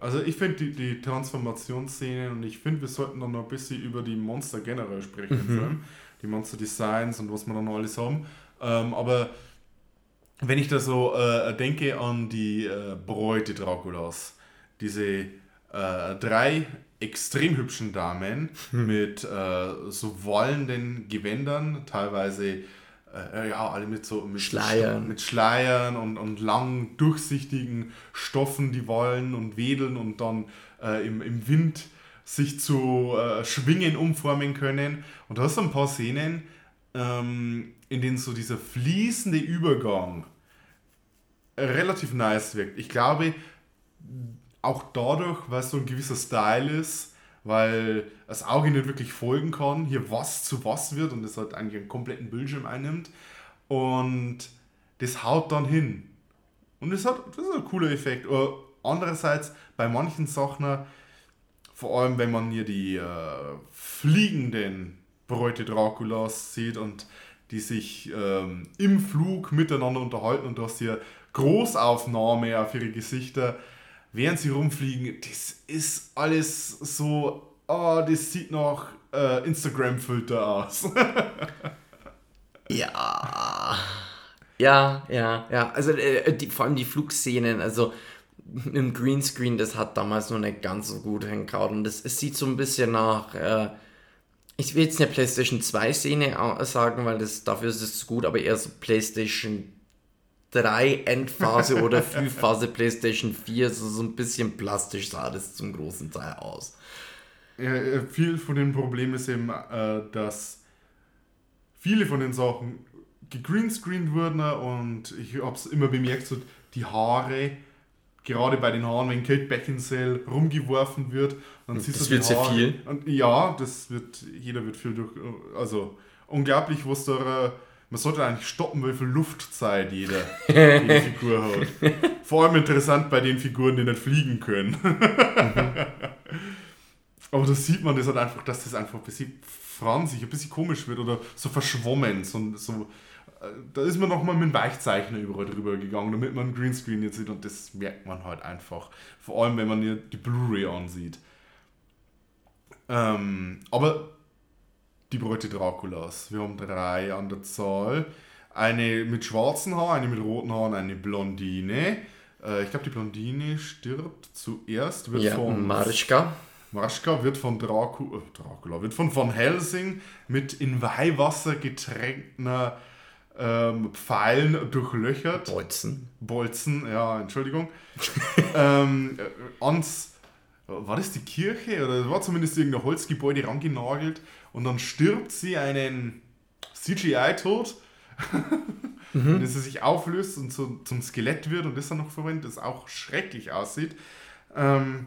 Also ich finde die, die Transformationsszenen und ich finde, wir sollten dann noch ein bisschen über die Monster generell sprechen im Film. Die Monster Designs und was wir dann noch alles haben. Ähm, aber wenn ich da so äh, denke an die äh, Bräute Draculas, diese äh, drei extrem hübschen Damen mit äh, so wollenden Gewändern, teilweise äh, ja, alle mit so mit Schleiern. mit Schleiern und, und lang durchsichtigen Stoffen, die wollen und wedeln und dann äh, im, im Wind sich zu äh, Schwingen umformen können. Und da hast du ein paar Szenen, ähm, in denen so dieser fließende Übergang relativ nice wirkt. Ich glaube, auch dadurch, weil es so ein gewisser Style ist, weil das Auge nicht wirklich folgen kann, hier was zu was wird und es halt eigentlich einen kompletten Bildschirm einnimmt. Und das haut dann hin. Und das, hat, das ist ein cooler Effekt. Aber andererseits, bei manchen Sachen, vor allem wenn man hier die äh, fliegenden Bräute Draculas sieht und die sich ähm, im Flug miteinander unterhalten und du hast hier Großaufnahme auf ihre Gesichter, während sie rumfliegen. Das ist alles so, oh, das sieht nach äh, Instagram-Filter aus. Ja. Ja, ja, ja. Also äh, die, vor allem die Flugszenen, also im Greenscreen, das hat damals noch nicht ganz so gut hingehauen. Und das, es sieht so ein bisschen nach. Äh, ich will jetzt eine PlayStation 2 Szene au- sagen, weil das dafür ist es gut, aber eher so PlayStation 3 Endphase oder Frühphase PlayStation 4, so, so ein bisschen plastisch sah das zum großen Teil aus. Ja, äh, viel von den Problemen ist eben, äh, dass viele von den Sachen gegreenscreened wurden und ich habe es immer bemerkt, so die Haare, gerade bei den Haaren, wenn Kate Beckinsale rumgeworfen wird, dann siehst das du die wird sehr Haare- viel. Und ja, das wird, jeder wird viel durch, also unglaublich, was da, man sollte eigentlich stoppen, wie viel Luftzeit jeder jede Figur hat. Vor allem interessant bei den Figuren, die nicht fliegen können. Aber da sieht man das halt einfach, dass das einfach ein bisschen franzig, ein bisschen komisch wird oder so verschwommen. So, so, äh, da ist man nochmal mit dem Weichzeichner überall drüber gegangen, damit man Greenscreen jetzt sieht und das merkt man halt einfach. Vor allem, wenn man hier die Blu-ray ansieht. Ähm, aber die Bräute Draculas. Wir haben drei an der Zahl. Eine mit schwarzen Haaren, eine mit roten Haaren, eine Blondine. Äh, ich glaube, die Blondine stirbt zuerst. Wird Ja, von Marischka. Maschka wird von Dracu äh, Dracula, wird von Van Helsing mit in Weihwasser getränkter ähm, Pfeilen durchlöchert. Bolzen. Bolzen, ja, Entschuldigung. ähm, äh, ans, war das die Kirche oder war zumindest irgendein Holzgebäude rangenagelt und dann stirbt sie einen CGI-Tod, mhm. dass sie sich auflöst und so zum Skelett wird und das dann noch verwendet, das auch schrecklich aussieht. Ähm,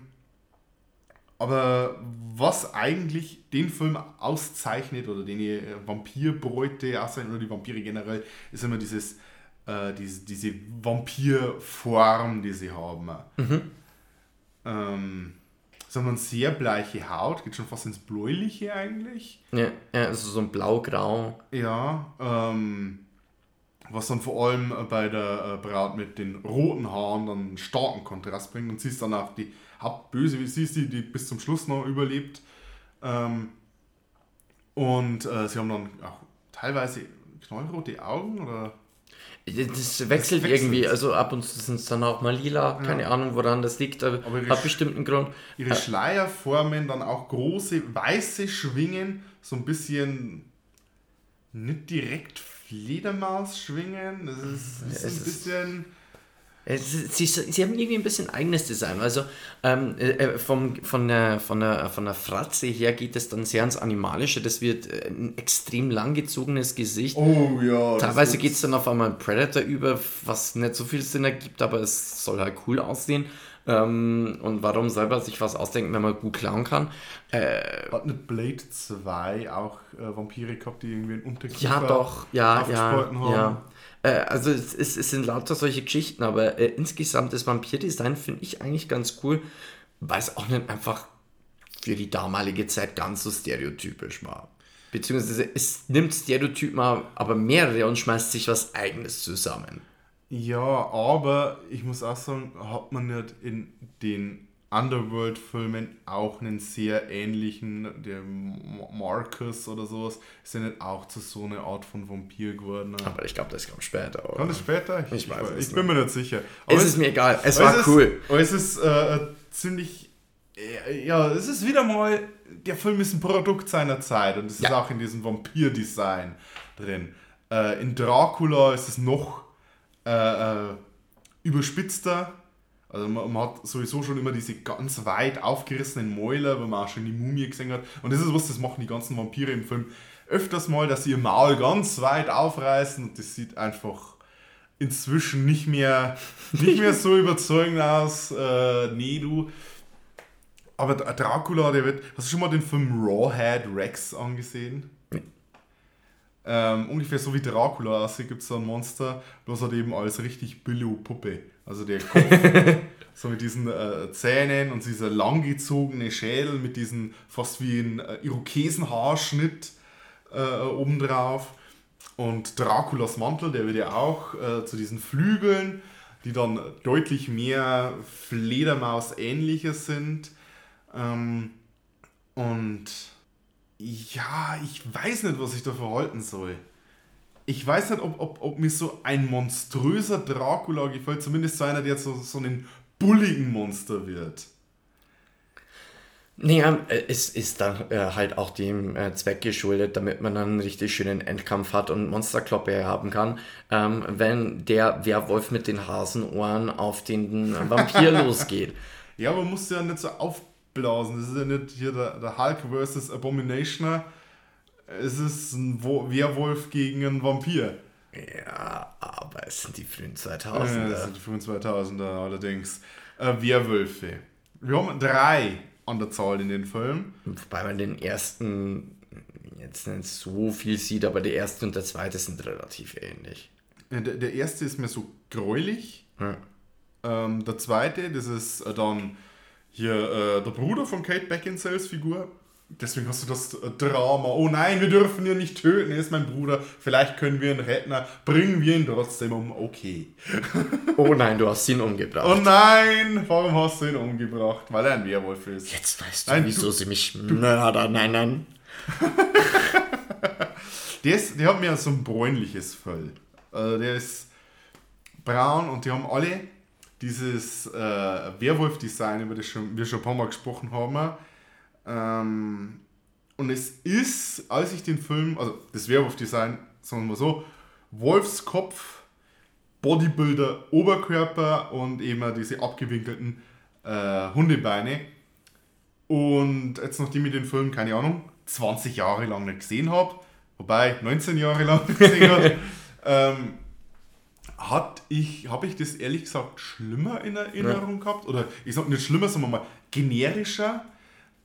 aber was eigentlich den Film auszeichnet oder den äh, Vampirbräute auszeichnet oder die Vampire generell, ist immer dieses, äh, diese, diese Vampirform, die sie haben. Ähm, sondern sehr bleiche Haut, geht schon fast ins Bläuliche eigentlich. Ja, ja, also so ein blau-grau. Ja, ähm, was dann vor allem äh, bei der äh, Braut mit den roten Haaren dann einen starken Kontrast bringt und siehst dann auch die Hauptböse, wie siehst die, die bis zum Schluss noch überlebt. Ähm, und äh, sie haben dann auch teilweise knallrote Augen oder Das wechselt wechselt. irgendwie, also ab und zu sind es dann auch mal lila, keine Ahnung woran das liegt, aber, Aber hat bestimmt einen Grund. ihre Schleier formen dann auch große weiße Schwingen, so ein bisschen nicht direkt Fledermaus schwingen. Das ist, das ist ein bisschen. Ist- Sie, sie haben irgendwie ein bisschen eigenes Design. Also ähm, äh, vom, von, der, von, der, von der Fratze her geht es dann sehr ins Animalische. Das wird äh, ein extrem langgezogenes Gesicht. Oh ja. Teilweise geht es dann auf einmal in Predator über, was nicht so viel Sinn ergibt, aber es soll halt cool aussehen. Ähm, und warum selber sich was ausdenken, wenn man gut klauen kann. Äh, Hat nicht Blade 2 auch äh, Vampire gehabt, die irgendwie einen Unterkiefer Ja, doch, ja, ja, haben? ja. Äh, also es, es, es sind lauter solche Geschichten, aber äh, insgesamt das Vampir-Design finde ich eigentlich ganz cool, weil es auch nicht einfach für die damalige Zeit ganz so stereotypisch war. Beziehungsweise es nimmt Stereotypen aber mehrere und schmeißt sich was Eigenes zusammen. Ja, aber ich muss auch sagen, hat man nicht in den Underworld-Filmen auch einen sehr ähnlichen, der Marcus oder sowas, ist ja nicht auch zu so einer Art von Vampir geworden. Aber ich glaube, das kommt später. Oder? das später? Ich weiß es Ich bin mir nicht sicher. Es ist mir egal, es aber war ist, cool. Aber es ist äh, ziemlich. äh, Ja, es ist wieder mal. Der Film ist ein Produkt seiner Zeit und es ist Ja. auch in diesem Vampir-Design drin. Äh, in Dracula ist es noch äh, äh, überspitzter. Also man, man hat sowieso schon immer diese ganz weit aufgerissenen Mäuler, wo man auch schon die Mumie gesehen hat. Und das ist was, das machen die ganzen Vampire im Film öfters mal, dass sie ihr Maul ganz weit aufreißen und das sieht einfach inzwischen nicht mehr, nicht mehr so überzeugend aus. Äh, nee, du. Aber Dra- Dracula, der wird. Hast du schon mal den Film Rawhead Rex angesehen? Ähm, ungefähr so wie Dracula aussieht, gibt es da ein Monster, bloß halt eben als richtig Billo-Puppe. Also der Kopf, so mit diesen äh, Zähnen und dieser langgezogene Schädel mit diesen fast wie ein äh, Irokesenhaarschnitt äh, obendrauf. Und Draculas Mantel, der wird ja auch äh, zu diesen Flügeln, die dann deutlich mehr Fledermaus-ähnliches sind. Ähm, und ja, ich weiß nicht, was ich davon halten soll. Ich weiß nicht, ob, ob, ob mir so ein monströser Dracula gefällt, zumindest so einer, der so, so einen bulligen Monster wird. Naja, es ist dann äh, halt auch dem äh, Zweck geschuldet, damit man dann einen richtig schönen Endkampf hat und Monsterkloppe haben kann, ähm, wenn der Werwolf mit den Hasenohren auf den Vampir losgeht. Ja, aber musst du ja nicht so aufblasen. Das ist ja nicht hier der, der Hulk versus Abominationer. Es ist ein Wo Werwolf gegen einen Vampir. Ja, aber es sind die frühen Ja, 2000er. das sind die 25.000er allerdings. Äh, Werwölfe. Wir haben drei an der Zahl in den Film. Wobei man den ersten jetzt nicht so viel sieht, aber der erste und der zweite sind relativ ähnlich. Äh, Der, der erste ist mir so gräulich. Ja. Ähm, der zweite, das ist äh, dann hier äh, der Bruder von Kate Beckinsales Figur. Deswegen hast du das äh, Drama. Oh nein, wir dürfen ihn nicht töten. Er ist mein Bruder. Vielleicht können wir ihn retten. Bringen wir ihn trotzdem um. Okay. Oh nein, du hast ihn umgebracht. Oh nein, warum hast du ihn umgebracht? Weil er ein Werwolf ist. Jetzt weißt du, Nein, wieso du- sie mich Mörder nennen. Der, ist, der hat mir so ein bräunliches Fell. Also der ist braun und die haben alle dieses äh, Werwolf-Design, über das schon, wir schon ein paar Mal gesprochen haben. Ähm, und es ist, als ich den Film, also das Werwolf-Design, sagen wir mal so, Wolfskopf, Bodybuilder, Oberkörper und eben diese abgewinkelten äh, Hundebeine. Und jetzt, nachdem ich den Film, keine Ahnung, 20 Jahre lang nicht gesehen habe, wobei 19 Jahre lang nicht gesehen habe, ähm, hat ich, habe ich das ehrlich gesagt schlimmer in Erinnerung gehabt? Oder ich sag nicht schlimmer, sondern mal generischer.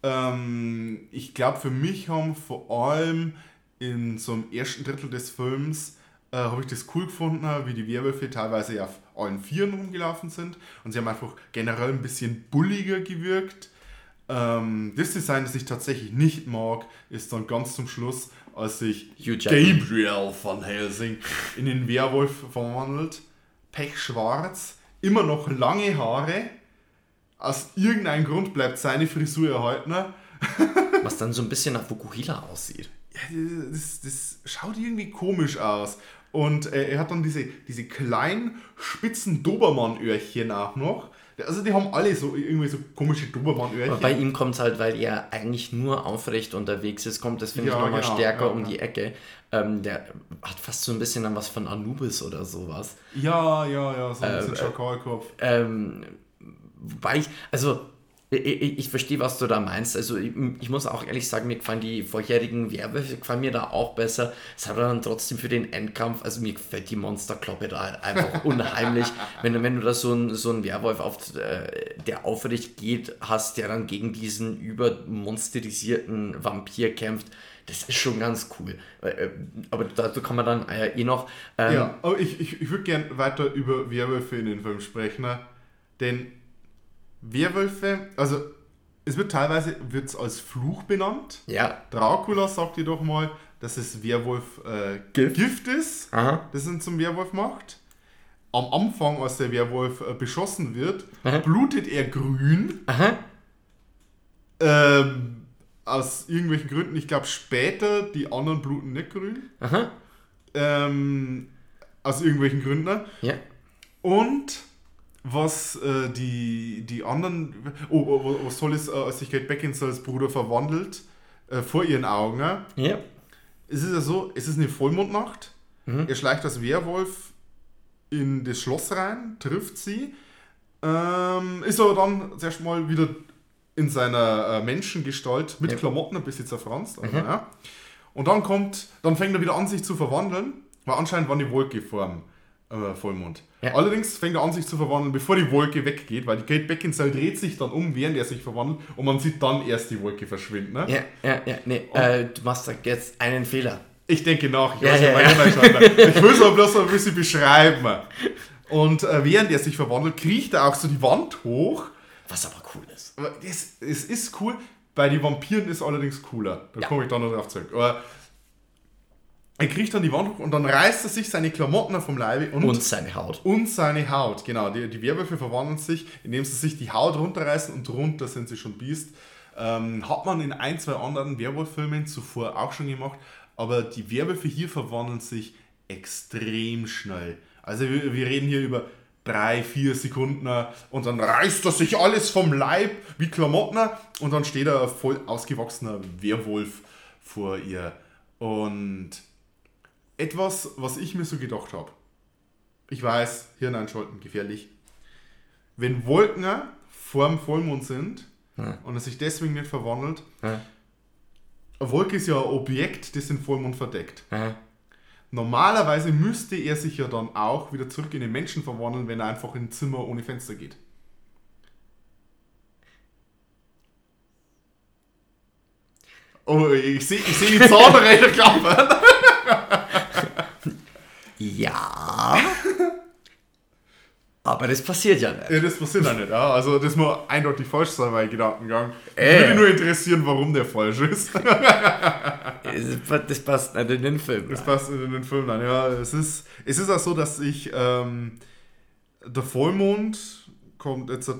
Ähm, ich glaube, für mich haben vor allem in so einem ersten Drittel des Films äh, habe ich das cool gefunden, wie die Werwölfe teilweise ja auf allen Vieren rumgelaufen sind und sie haben einfach generell ein bisschen bulliger gewirkt. Ähm, das Design, das ich tatsächlich nicht mag, ist dann ganz zum Schluss, als sich. Gabriel von Helsing in den Werwolf verwandelt. Pechschwarz, immer noch lange Haare. Aus irgendeinem Grund bleibt seine Frisur erhalten. Was dann so ein bisschen nach Fukuhila aussieht. Ja, das, das schaut irgendwie komisch aus. Und äh, er hat dann diese, diese kleinen, spitzen Dobermann-Öhrchen auch noch. Also die haben alle so irgendwie so komische Dobermann-Öhrchen. Aber bei ihm kommt es halt, weil er eigentlich nur aufrecht unterwegs ist, kommt das, finde Ja, ich, nochmal genau, stärker ja, um ja. die Ecke. Ähm, der hat fast so ein bisschen an was von Anubis oder sowas. Ja, ja, ja, so ein bisschen äh, Schakalkopf. Ähm, wobei ich, also ich, ich, verstehe, was du da meinst. Also ich, ich muss auch ehrlich sagen, mir gefallen die vorherigen Werwölfe, gefallen mir da auch besser. Es hat dann trotzdem für den Endkampf, also mir gefällt die Monsterkloppe da halt einfach unheimlich. wenn, du- wenn du da so einen so einen Werwolf, auf, äh, der aufrecht geht, hast, der dann gegen diesen übermonsterisierten Vampir kämpft, das ist schon ganz cool. Äh, Aber dazu kann man dann äh, eh noch... Ähm, Ja, aber ich, ich, ich würde gern weiter über Werwölfe in den Film sprechen, ne? denn Werwölfe, also es wird teilweise wird's als Fluch benannt. ja. Dracula sagt dir doch mal, dass es Werwolf äh, Gift. Gift. ist, Aha. das ihn zum Werwolf macht. Am Anfang, als der Werwolf äh, beschossen wird, Aha. blutet er grün. Aha. Ähm, aus irgendwelchen Gründen. Ich glaube später, die anderen bluten nicht grün. Aha. Ähm, aus irgendwelchen Gründen. ne? Ja. Und was äh, die, die anderen. Oh, oh, was toll ist, äh, als sich Kate Beckinsales Bruder verwandelt, äh, vor ihren Augen. ne? Ja. Es ist ja so, es ist eine Vollmondnacht. Er schleicht als Werwolf in das Schloss rein, trifft sie, ähm, ist aber dann zuerst mal wieder in seiner äh, Menschengestalt mit Ja. Klamotten ein bisschen zerfranst. Also, ja. Und dann kommt, dann fängt er wieder an, sich zu verwandeln, weil anscheinend war eine Wolke vor dem äh, Vollmond. Ja. Allerdings fängt er an, sich zu verwandeln, bevor die Wolke weggeht, weil die Kate Beckinsale dreht sich dann um, während er sich verwandelt und man sieht dann erst die Wolke verschwinden. Ne? Ja, ja, ja, nee, äh, du machst da jetzt einen Fehler. Ich denke nach. Ich, Ja, weiß ja, nicht, ja. schon- ich will es aber bloß noch ein bisschen beschreiben. Und äh, während er sich verwandelt, kriecht er auch so die Wand hoch. Was aber cool ist. Das, es ist cool. Bei den Vampiren ist allerdings cooler. Da Ja. komme ich dann noch drauf zurück. Aber er kriecht dann die Wand hoch und dann reißt er sich seine Klamotten vom Leibe und, Und seine Haut. und seine Haut. Genau, die, die Werwölfe verwandeln sich, indem sie sich die Haut runterreißen und drunter sind sie schon Biest. Ähm, hat man in ein, zwei anderen Werwolf-Filmen zuvor auch schon gemacht, aber die Werwölfe hier verwandeln sich extrem schnell. Also wir, wir reden hier über drei, vier Sekunden und dann reißt er sich alles vom Leib wie Klamotten und dann steht er ein voll ausgewachsener Werwolf vor ihr. Und etwas, was ich mir so gedacht habe. Ich weiß, Hirn einschalten, gefährlich. Wenn Wolken vorm Vollmond sind und es sich deswegen nicht verwandelt, Ja. eine Wolke ist ja ein Objekt, das den Vollmond verdeckt. Ja. Normalerweise müsste er sich ja dann auch wieder zurück in den Menschen verwandeln, wenn er einfach in ein Zimmer ohne Fenster geht. Oh, ich sehe ich seh die Zahnräder klappern. Ja. Aber das passiert ja nicht. Ja, das passiert auch nicht. Ja? Also das muss eindeutig falsch sein, mein Gedankengang. Äh. Würde nur interessieren, warum der falsch ist. Das- passt nicht in den Film. Das passt in den Film rein. Ja, es ist, es ist auch so, dass ich ähm, der Vollmond kommt jetzt,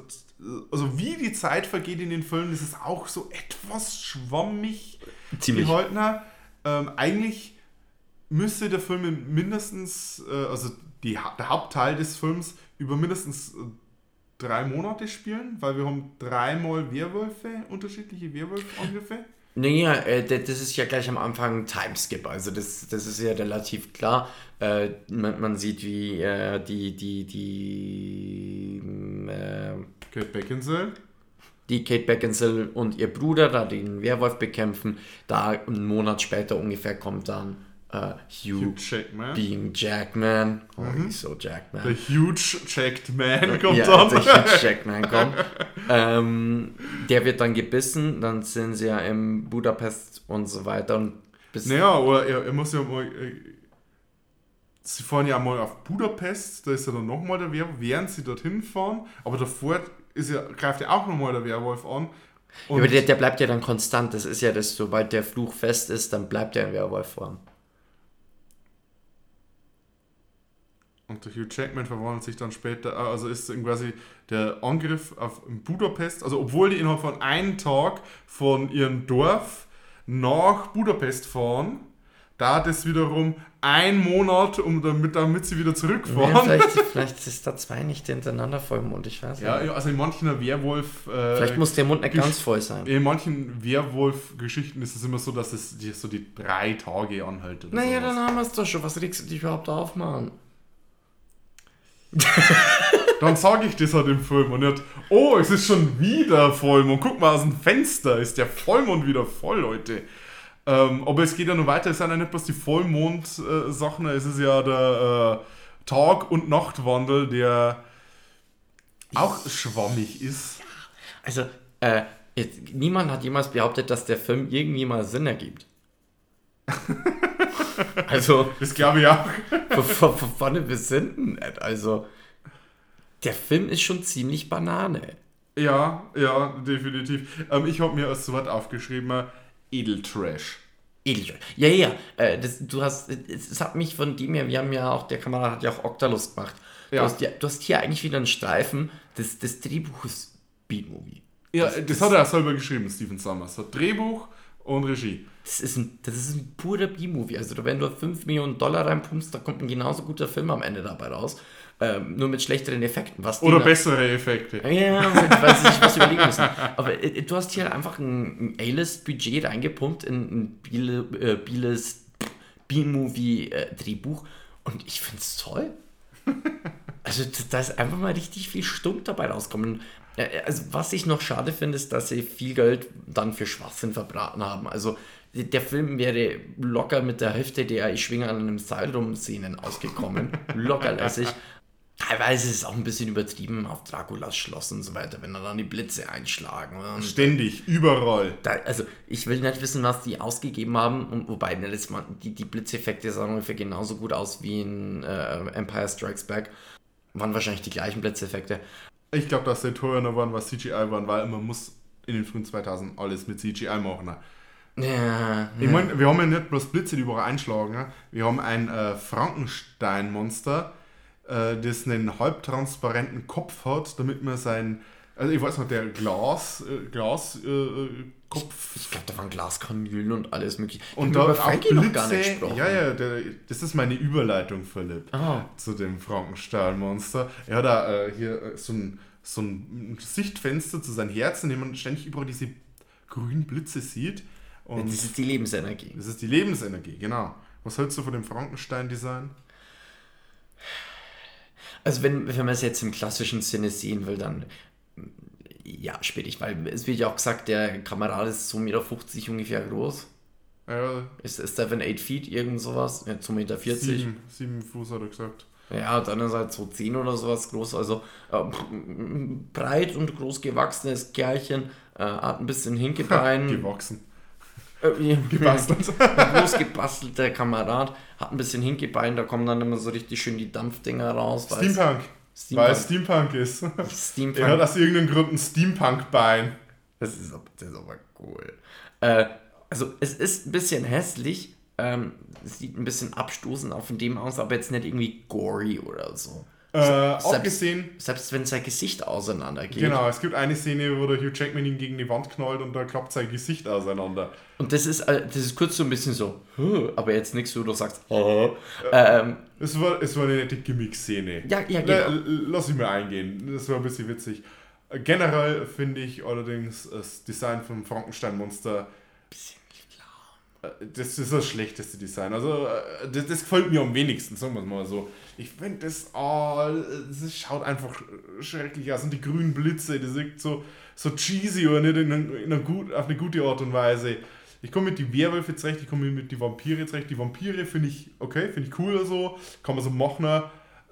also wie die Zeit vergeht in den Filmen, das ist auch so etwas schwammig Ziemlich. gehalten. Ähm, eigentlich müsste der Film mindestens, äh, also die, der Hauptteil des Films über mindestens äh, drei Monate spielen, weil wir haben dreimal Werwölfe, unterschiedliche Werwolf-Angriffe. Naja, äh, das ist ja gleich am Anfang ein Timeskip, also das, das ist ja relativ klar. Äh, man, man sieht, wie äh, die, die, die, mm, äh, Kate Beckinsale. die Kate Beckinsale und ihr Bruder da den Werwolf bekämpfen. Da einen Monat später ungefähr kommt dann äh, Hugh, Hugh Jackman. being Jackman. Oh, he's so Jackman. Der huge checked man kommt ja, dann. der Hugh Jackman kommt. ähm, der wird dann gebissen, dann sind sie ja im Budapest und so weiter und Naja, aber er, er muss ja mal. Äh, sie fahren ja mal auf Budapest, da ist ja dann nochmal der Werwolf, während sie dorthin fahren, aber davor ist ja, greift ja auch nochmal der Werwolf an. Ja, aber der, der bleibt ja dann konstant. Das ist ja das, sobald der Fluch fest ist, dann bleibt er in Werwolfform. Und der Hugh Jackman verwandelt sich dann später, äh, also ist quasi der Angriff auf Budapest, also obwohl die innerhalb von einem Tag von ihrem Dorf nach Budapest fahren, da das wiederum ein Monat, um damit, damit sie wieder Ja, zurückfahren. vielleicht, vielleicht ist da zwei nicht hintereinander Vollmond, ich weiß Ja, nicht. ja, also in manchen Werwolf. Äh, Vielleicht muss der Mund nicht ganz voll sein. In manchen Werwolf-Geschichten ist es immer so, dass es die, so die drei Tage anhält. Naja, sowas. dann haben wir es doch schon. Was regst du dich überhaupt auf, Mann? Dann sage ich das halt im Film und nicht, oh, es ist schon wieder Vollmond. Guck mal aus dem Fenster, ist der Vollmond wieder voll, Leute. Ähm, aber es geht ja noch weiter, es sind ja nicht bloß die Vollmond-Sachen, es ist ja der äh, Tag- und Nachtwandel, der auch schwammig ist. Also, äh, jetzt, niemand hat jemals behauptet, dass der Film irgendwie mal Sinn ergibt. also, Das glaube ich auch. von, von, vorne bis hinten. Also, der Film ist schon ziemlich Banane. Ja, ja, definitiv. Ähm, ich habe mir als Wort aufgeschrieben, Edeltrash. Edel. Ja, ja, ja. Äh, das, du hast, es, hat mich von dem her, wir haben ja auch, der Kamera hat ja auch Octalus gemacht. Du, Ja. hast, ja, du hast hier eigentlich wieder einen Streifen des, des Drehbuches B-Movie. Ja, das, hat er selber geschrieben, Stephen Summers. Hat Drehbuch und Regie. Das ist ein, das ist ein purer B-Movie. Also wenn du 5 Millionen Dollar reinpumpst, da kommt ein genauso guter Film am Ende dabei raus. Ähm, nur mit schlechteren Effekten. Was Oder bessere Effekte. Ja, weil sie sich was überlegen müssen. Aber äh, du hast hier einfach ein, ein A-List-Budget reingepumpt in ein äh, B-Movie-Drehbuch und ich finde es toll. Also da- ist einfach mal richtig viel Stumpf dabei rauskommen. Äh, Also was ich noch schade finde, ist, dass sie viel Geld dann für Schwachsinn verbraten haben. Also der Film wäre locker mit der Hälfte der Ich schwinge an einem Seil rum Szenen ausgekommen. Lockerlässig. Teilweise ist es auch ein bisschen übertrieben auf Draculas Schloss und so weiter, wenn dann die Blitze einschlagen. Und Ständig, überall. da, also ich will nicht wissen, was die ausgegeben haben, und wobei ne, das, die, die Blitzeffekte sahen ungefähr genauso gut aus wie in äh, Empire Strikes Back. Waren wahrscheinlich die gleichen Blitzeffekte. Ich glaube, dass die teurer waren, was CGI waren, weil man muss in den frühen 2000 alles mit CGI machen. Ja, Ich meine, wir haben ja nicht bloß Blitze, die überall einschlagen. Ne? Wir haben ein äh, Frankenstein-Monster, äh, das einen halbtransparenten Kopf hat, damit man sein, also ich weiß noch, der Glas, äh, Glas äh, Kopf ich glaube, da waren Glaskanülen und alles mögliche. und da über Frankie noch gar nicht gesprochen. Ja, ja, der, das ist meine Überleitung, Philipp, Ah. zu dem Frankenstein-Monster. Er hat da äh, hier äh, so ein, so ein Sichtfenster zu seinem Herzen, in dem man ständig überall diese grünen Blitze sieht. Und Das ist die Lebensenergie. das ist die Lebensenergie, genau. Was hältst du von dem Frankenstein-Design? Also wenn, wenn man es jetzt im klassischen Sinne sehen will, dann ja, schwierig, weil es wird ja auch gesagt, der Kamerad ist 2,50 Meter ungefähr groß. Ja, Ist, ist 7, 8 Feet, irgend sowas? Ja, 2,40 Meter. sieben, sieben Fuß hat er gesagt. Ja, dann ist er halt so 10 oder sowas groß. Also äh, breit und groß gewachsenes Kerlchen, äh, hat ein bisschen Hinkebein. Gewachsen. Äh, Gebastelt. groß gebastelter Kamerad, hat ein bisschen Hinkebein, da kommen dann immer so richtig schön die Dampfdinger raus. weißt- Steampunk. Weil es Steampunk ist. Steampunk. Er hat aus irgendeinem Grund ein Steampunk-Bein. Das ist, aber- das ist aber cool. Äh, also es ist ein bisschen hässlich. Ähm, sieht ein bisschen abstoßend von dem aus, aber jetzt nicht irgendwie gory oder so. Äh, Selbst- abgesehen, Selbst wenn sein Gesicht auseinander geht. genau, es gibt eine Szene, wo der Hugh Jackman ihn gegen die Wand knallt und da klappt sein Gesicht auseinander. Und das ist, äh, das ist kurz so ein bisschen so, aber jetzt nichts, wo du sagst, "Huh". ähm, Es war, es war eine nette Gimmick-Szene. Ja, ja, La- genau. Lass ich mir eingehen. Das war ein bisschen witzig. Äh, Generell finde ich allerdings das Design vom Frankenstein-Monster. äh, Das ist das schlechteste Design. Also, äh, das, das gefällt mir am wenigsten, sagen wir es mal so. Ich finde das, oh, das schaut einfach schrecklich aus. Und die grünen Blitze, das wirkt so, so cheesy oder nicht in, in einer gut, auf eine gute Art und Weise. Ich komme mit die Werwölfe zurecht, ich komme mit die Vampire zurecht. Die Vampire finde ich okay, finde ich cool so. Kann man so machen.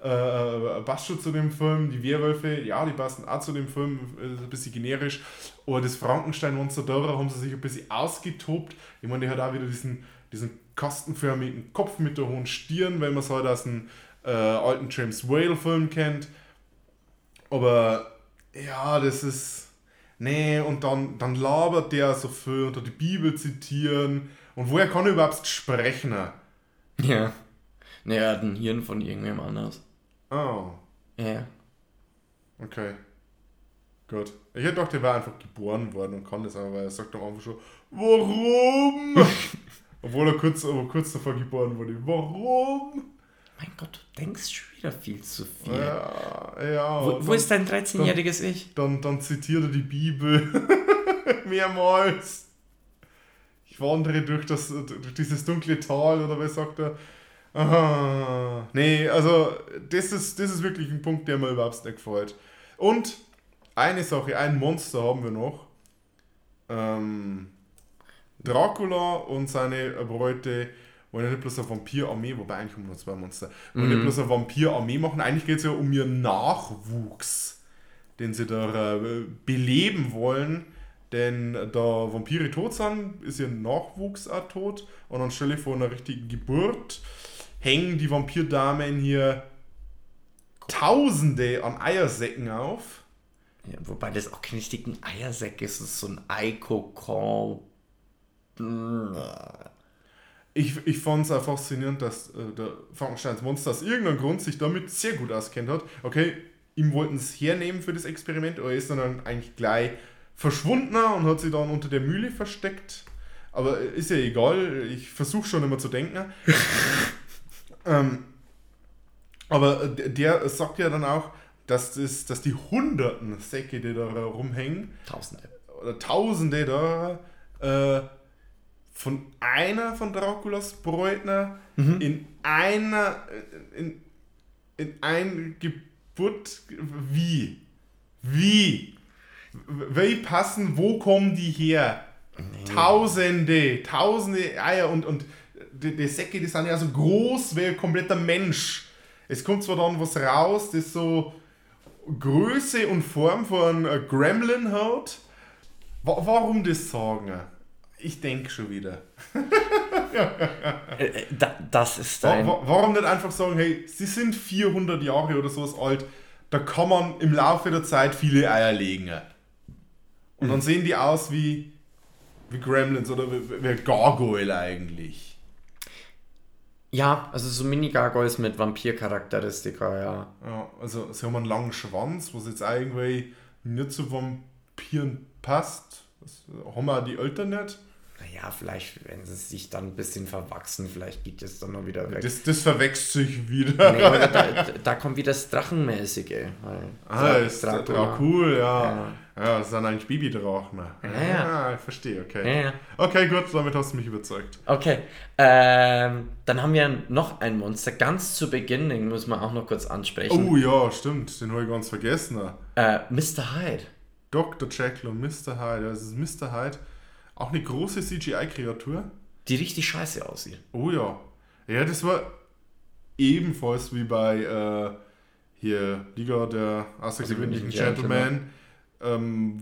Äh, passt schon zu dem Film. Die Werwölfe, ja, die passen auch zu dem Film. Ist ein bisschen generisch. Aber das Frankenstein-Monster, da haben sie sich ein bisschen ausgetobt. Ich meine, die hat auch wieder diesen, diesen kastenförmigen Kopf mit der hohen Stirn, wenn man es halt aus dem äh, alten James Whale-Film kennt. Aber ja, das ist. Nee, und dann, dann labert der so viel unter die Bibel zitieren. Und woher kann er überhaupt sprechen? ja. Ne, er hat ein Hirn von irgendwem anders. Oh, Ja. okay. Gut. Ich hätte gedacht, er wäre einfach geboren worden und kann das aber, weil er sagt am Anfang schon, warum? Obwohl er kurz, aber kurz davor geboren wurde. Warum? Mein Gott, du denkst schon wieder viel zu viel. Ja, ja. Wo, wo dann- ist dein 13-jähriges Ich? Dann, dann zitiert er die Bibel mehrmals. Ich wandere durch, das, durch dieses dunkle Tal oder was sagt er? Aha. Nee, also das ist, das ist wirklich ein Punkt, der mir überhaupt nicht gefällt. Und eine Sache, ein Monster haben wir noch. Ähm, Dracula und seine Bräute wollen nicht bloß eine Vampirarmee, wobei eigentlich haben wir nur zwei Monster, wollen nicht bloß eine Vampirarmee machen, eigentlich geht es ja um ihren Nachwuchs, den sie da äh, beleben wollen. Denn da Vampire tot sind, ist ihr Nachwuchs auch tot. Und anstelle von einer richtigen Geburt hängen die Vampirdamen hier Tausende an Eiersäcken auf. Ja, wobei das auch keine richtigen Eiersäcke ist, das ist so ein Eikokon. Ich, ich fand es auch faszinierend, dass äh, der Frankensteins Monster aus irgendeinem Grund sich damit sehr gut auskennt hat. Okay, ihm wollten es hernehmen für das Experiment, aber er ist dann eigentlich gleich verschwunden und hat sich dann unter der Mühle versteckt. Aber äh, ist ja egal, ich versuche schon immer zu denken. ähm, aber äh, der sagt ja dann auch, dass, das, dass die hunderten Säcke, die da rumhängen, Tausende. oder Tausende da äh, von einer von Draculas Bräutner in einer in, in ein Geburt wie? Wie? Wie passen wo kommen die her? Tausende Tausende Eier und und die, die Säcke die sind ja so groß wie ein kompletter Mensch. Es kommt zwar dann was raus das so Größe und Form von einem Gremlin hat Wa- Warum das sagen? Ich denke schon wieder. Äh, äh, da, das ist dein. wa warum nicht einfach sagen, hey, sie sind 400 Jahre oder sowas alt, da kann man im Laufe der Zeit viele Eier legen. Und dann sehen die aus wie, wie Gremlins oder wie, wie Gargoyle eigentlich. Ja, also so Mini-Gargoyles mit Vampir-Charakteristika, ja. Ja, also sie haben einen langen Schwanz, was jetzt irgendwie nicht zu Vampiren passt. Das haben auch die Eltern nicht. Naja, vielleicht, wenn sie sich dann ein bisschen verwachsen, vielleicht geht es dann noch wieder weg. Das, das verwechselt sich wieder. nee, da, da kommt wieder das Drachenmäßige. Weil Ah, ist Dracula. cool, ja. ja. das sind eigentlich Babydrachen. Ja, ja. Ah, ich verstehe, okay. Ja, ja. Okay, gut, damit hast du mich überzeugt. Okay, ähm, dann haben wir noch ein Monster, ganz zu Beginn, den muss man auch noch kurz ansprechen. Oh ja, stimmt, den habe ich ganz vergessen. Äh, Mr. Hyde. Dr. Jekyll und Mr. Hyde. Das ist Mr. Hyde. Auch eine große CGI-Kreatur. Die richtig scheiße aussieht. Oh ja. Ja, das war ebenfalls wie bei äh, hier Liga der außergewöhnlichen Gentlemen. Ähm,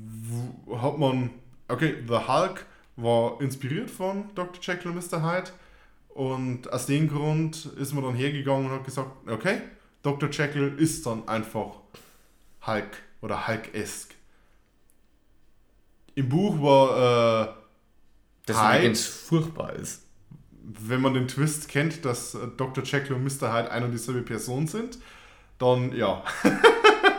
hat man, okay, The Hulk war inspiriert von Dr. Jekyll und Mr. Hyde. Und aus dem Grund ist man dann hergegangen und hat gesagt, okay, Dr. Jekyll ist dann einfach Hulk oder Hulk-esque. Im Buch war, äh, Das Hyde- übrigens furchtbar ist. wenn man den Twist kennt, dass äh, Dr. Jekyll und Mr. Hyde ein und dieselbe Person sind, dann ja.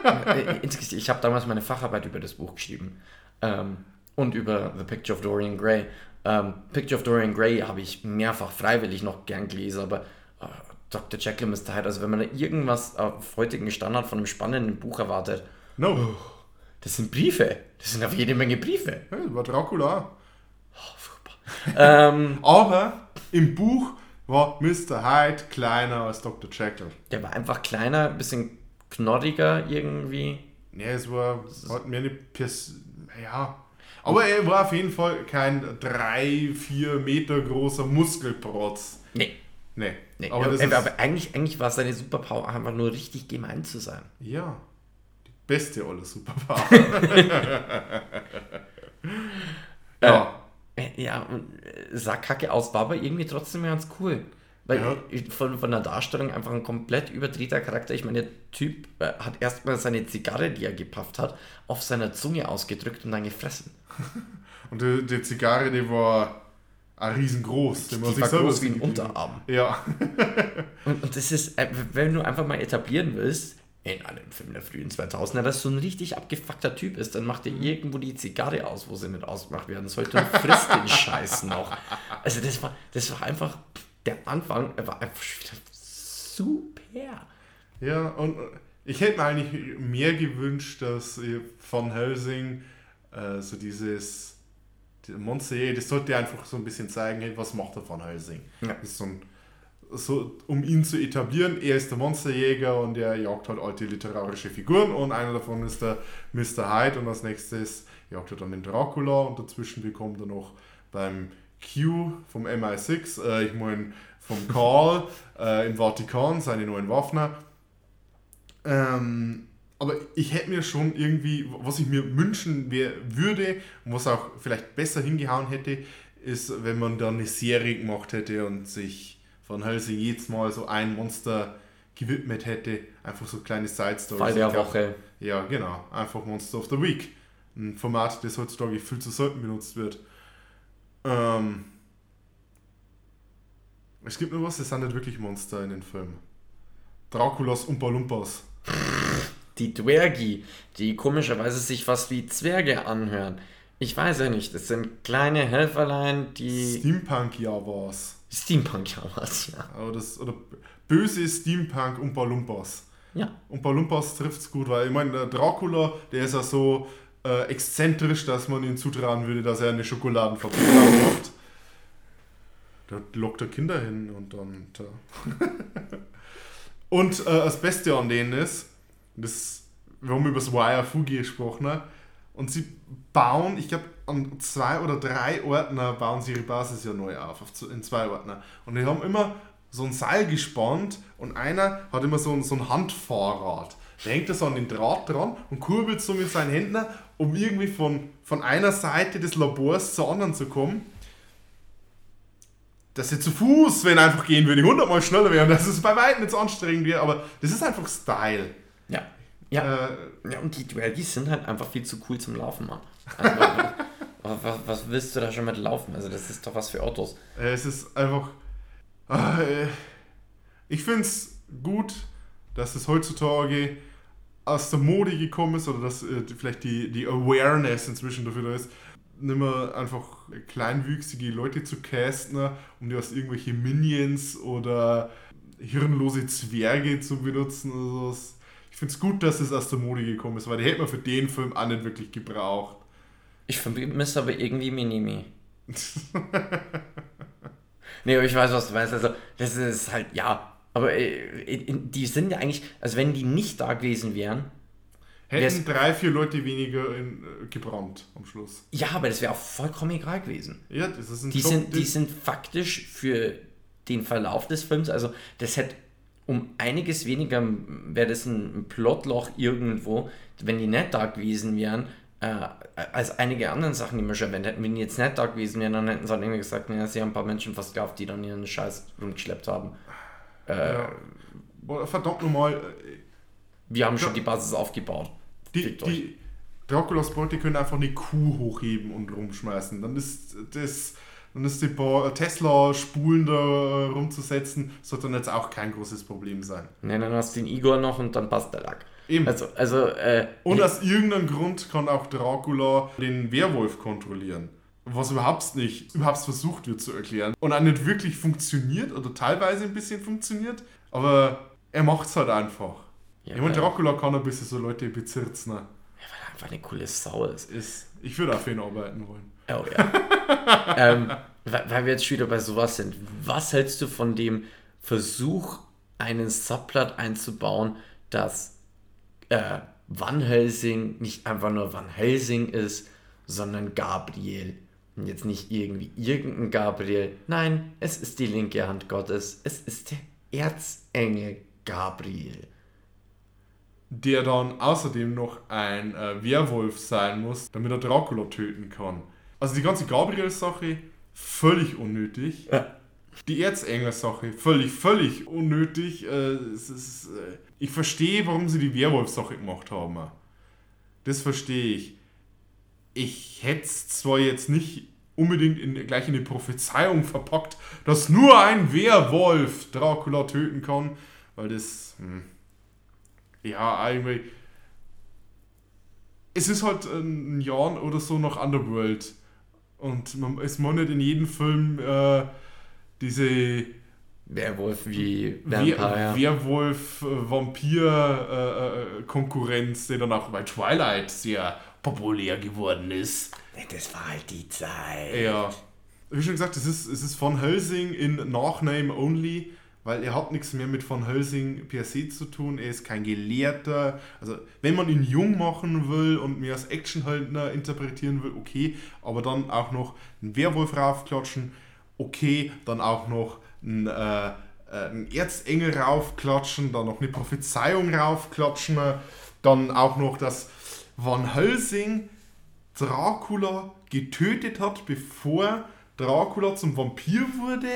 Äh, insgesamt, ich habe damals meine Facharbeit über das Buch geschrieben ähm, und über The Picture of Dorian Gray. Ähm, Picture of Dorian Gray habe ich mehrfach freiwillig noch gern gelesen, aber äh, Dr. Jekyll und Mr. Hyde, also wenn man da irgendwas auf heutigen Standard von einem spannenden Buch erwartet, No. das sind Briefe. Das sind auf jede Menge Briefe. Ja, war Dracula. Ähm, Aber im Buch war Mr. Hyde kleiner als Dr. Jekyll. der war einfach kleiner, ein bisschen knorriger irgendwie. Ja, es war hat mir eine Pers ja. Aber er war auf jeden Fall kein 3, 4 Meter großer Muskelprotz. Nee. Nee. nee. Aber Aber, aber eigentlich, eigentlich war seine Superpower einfach nur richtig gemein zu sein. ja, die beste aller Superpower. ja. Äh, Ja, und äh, sah kacke aus, war aber irgendwie trotzdem ganz cool. Weil Ja. von, von der Darstellung einfach ein komplett überdrehter Charakter. Ich meine, der Typ äh, hat erstmal seine Zigarre, die er gepafft hat, auf seiner Zunge ausgedrückt und dann gefressen. Und die, die Zigarre, die war riesengroß. Die, Die war groß wie ein Unterarm. Ja. Und, und das ist, äh, wenn du einfach mal etablieren willst, in einem Film der frühen 2000er, dass so ein richtig abgefuckter Typ ist, dann macht er irgendwo die Zigarre aus, wo sie nicht ausgemacht werden sollte und frisst den Scheiß noch. Also das war, das war einfach, der Anfang er war einfach super. Ja, und ich hätte mir eigentlich mehr gewünscht, dass Van Helsing äh, so dieses die Monster, das sollte einfach so ein bisschen zeigen, hey, was macht der Van Helsing? Ja. Das ist so ein, so, um ihn zu etablieren, er ist der Monsterjäger und er jagt halt alte literarische Figuren und einer davon ist der Mr. Hyde und als nächstes jagt er dann den Dracula und dazwischen bekommt er noch beim Q vom MI6, äh, ich meine vom Karl äh, im Vatikan seine neuen Waffen. Ähm, aber ich hätte mir schon irgendwie, was ich mir wünschen wär, würde und was auch vielleicht besser hingehauen hätte, ist, wenn man da eine Serie gemacht hätte und sich von Helsing jedes Mal so ein Monster gewidmet hätte. Einfach so kleine Side-Stories. Fall der Woche. Ja, genau. Einfach Monster of the Week. Ein Format, das heutzutage viel zu selten benutzt wird. Ähm, es gibt nur was, das sind nicht wirklich Monster in den Filmen. Draculas Umpa Lumpas. Die Dwergi, die komischerweise sich fast wie Zwerge anhören. Ich weiß ja nicht, das sind kleine Helferlein, die Steampunk ja war's. Steampunk ja was, ja. Aber das, oder böse Steampunk Umpa Lumpas. Ja. Umpa Lumpas trifft's gut, weil ich meine, der Dracula, der ist ja so äh, exzentrisch, dass man ihn zutrauen würde, dass er eine Schokoladenfabrik macht. Da lockt er Kinder hin und dann. Da. und äh, das Beste an denen ist, das, wir haben über das Wire Fugi gesprochen, ne? Und sie bauen, ich glaube, an zwei oder drei Orten bauen sie ihre Basis ja neu auf, auf in zwei Orten. Und die haben immer so ein Seil gespannt und einer hat immer so ein, so ein Handfahrrad. Der hängt das an den Draht dran und kurbelt so mit seinen Händen, um irgendwie von, von einer Seite des Labors zur anderen zu kommen. Dass sie zu Fuß, wenn einfach gehen würde, hundertmal schneller wäre und dass es bei weitem so anstrengend aber das ist einfach Style. Ja. Ja. Äh, ja, und die Dwergis sind halt einfach viel zu cool zum Laufen, Mann. Also, was, was, was willst du da schon mit laufen? Also, das ist doch was für Autos. Äh, Es ist einfach. Äh, Ich finde es gut, dass es heutzutage aus der Mode gekommen ist oder dass äh, vielleicht die, die Awareness inzwischen dafür da ist, nicht mehr einfach kleinwüchsige Leute zu casten, um die als irgendwelche Minions oder hirnlose Zwerge zu benutzen oder sowas. Ich finde es gut, dass es aus der Mode gekommen ist, weil die hätte man für den Film auch nicht wirklich gebraucht. Ich vermisse aber irgendwie Minimi. nee, aber ich weiß, was du meinst. Also, das ist halt, ja. Aber äh, die sind ja eigentlich, also wenn die nicht da gewesen wären, Hätten drei, vier Leute weniger in, äh, gebrannt am Schluss. ja, aber das wäre auch vollkommen egal gewesen. Ja, das ist ein Die Job, sind, die sind faktisch für den Verlauf des Films, also das hätte um einiges weniger, wäre das ein Plotloch irgendwo, wenn die nicht da gewesen wären, äh, als einige anderen Sachen, die wir schon erwähnt hätten. Wenn die jetzt nicht da gewesen wären, dann hätten sie halt irgendwie gesagt, naja, sie haben ein paar Menschen versklavt, die dann ihren Scheiß rumgeschleppt haben. Äh, boah, verdammt nochmal, Wir haben schon die Basis aufgebaut. die, die Draculas Beute können einfach eine Kuh hochheben und rumschmeißen. Dann ist das, dann ist die paar Tesla-Spulen da äh, rumzusetzen, sollte dann jetzt auch kein großes Problem sein. Ne, dann hast du den Igor noch und dann passt der Lack. Eben. Also, also, äh, Und aus irgendeinem Grund kann auch Dracula den Werwolf kontrollieren. Was überhaupt nicht überhaupt versucht wird zu erklären. Und auch nicht wirklich funktioniert oder teilweise ein bisschen funktioniert. Aber er macht es halt einfach. Ja, ich meine, Dracula kann ein bisschen so Leute bezirzen. ja, weil er einfach eine coole Sau ist. Ist, ich würde für ihn arbeiten wollen. Oh ja. ähm, weil, wir jetzt schon wieder bei sowas sind. Was hältst du von dem Versuch, einen Subplot einzubauen, dass äh, Van Helsing nicht einfach nur Van Helsing ist, sondern Gabriel? Und jetzt nicht irgendwie irgendein Gabriel. Nein, es ist die linke Hand Gottes. Es ist der Erzengel Gabriel. Der dann außerdem noch ein äh, Werwolf sein muss, damit er Dracula töten kann. Also die ganze Gabriel-Sache völlig unnötig. Ja. Die Erzengel-Sache völlig, völlig unnötig. Äh, ist, äh, ich verstehe, warum sie die Werwolf-Sache gemacht haben. Das verstehe ich. Ich hätte es zwar jetzt nicht unbedingt in, gleich in eine Prophezeiung verpackt, dass nur ein Werwolf Dracula töten kann, weil das, hm, ja, irgendwie, es ist halt ein Jahr oder so nach Underworld und man, es muss nicht in jedem Film äh, diese Werwolf wie Vampire. Werwolf-Vampir-Konkurrenz, die dann auch bei Twilight sehr populär geworden ist. das war halt die Zeit. Ja. Wie schon gesagt, es ist, es ist Van Helsing in Nachname only, weil er hat nichts mehr mit Van Helsing per se zu tun. Er ist kein Gelehrter. Also, wenn man ihn jung machen will und mehr als Actionhaldner interpretieren will, okay. Aber dann auch noch einen Werwolf raufklatschen, okay. Dann auch noch einen, äh, äh, einen Erzengel raufklatschen, dann noch eine Prophezeiung raufklatschen, dann auch noch das Van Helsing Dracula getötet hat, bevor Dracula zum Vampir wurde.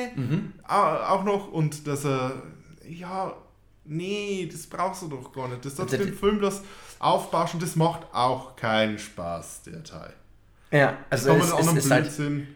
Au- Auch noch und dass er, ja, nee, das brauchst du doch gar nicht. Das hat den Film das aufbauschen, das macht auch keinen Spaß, der Teil. Ja, also es, es, ist halt,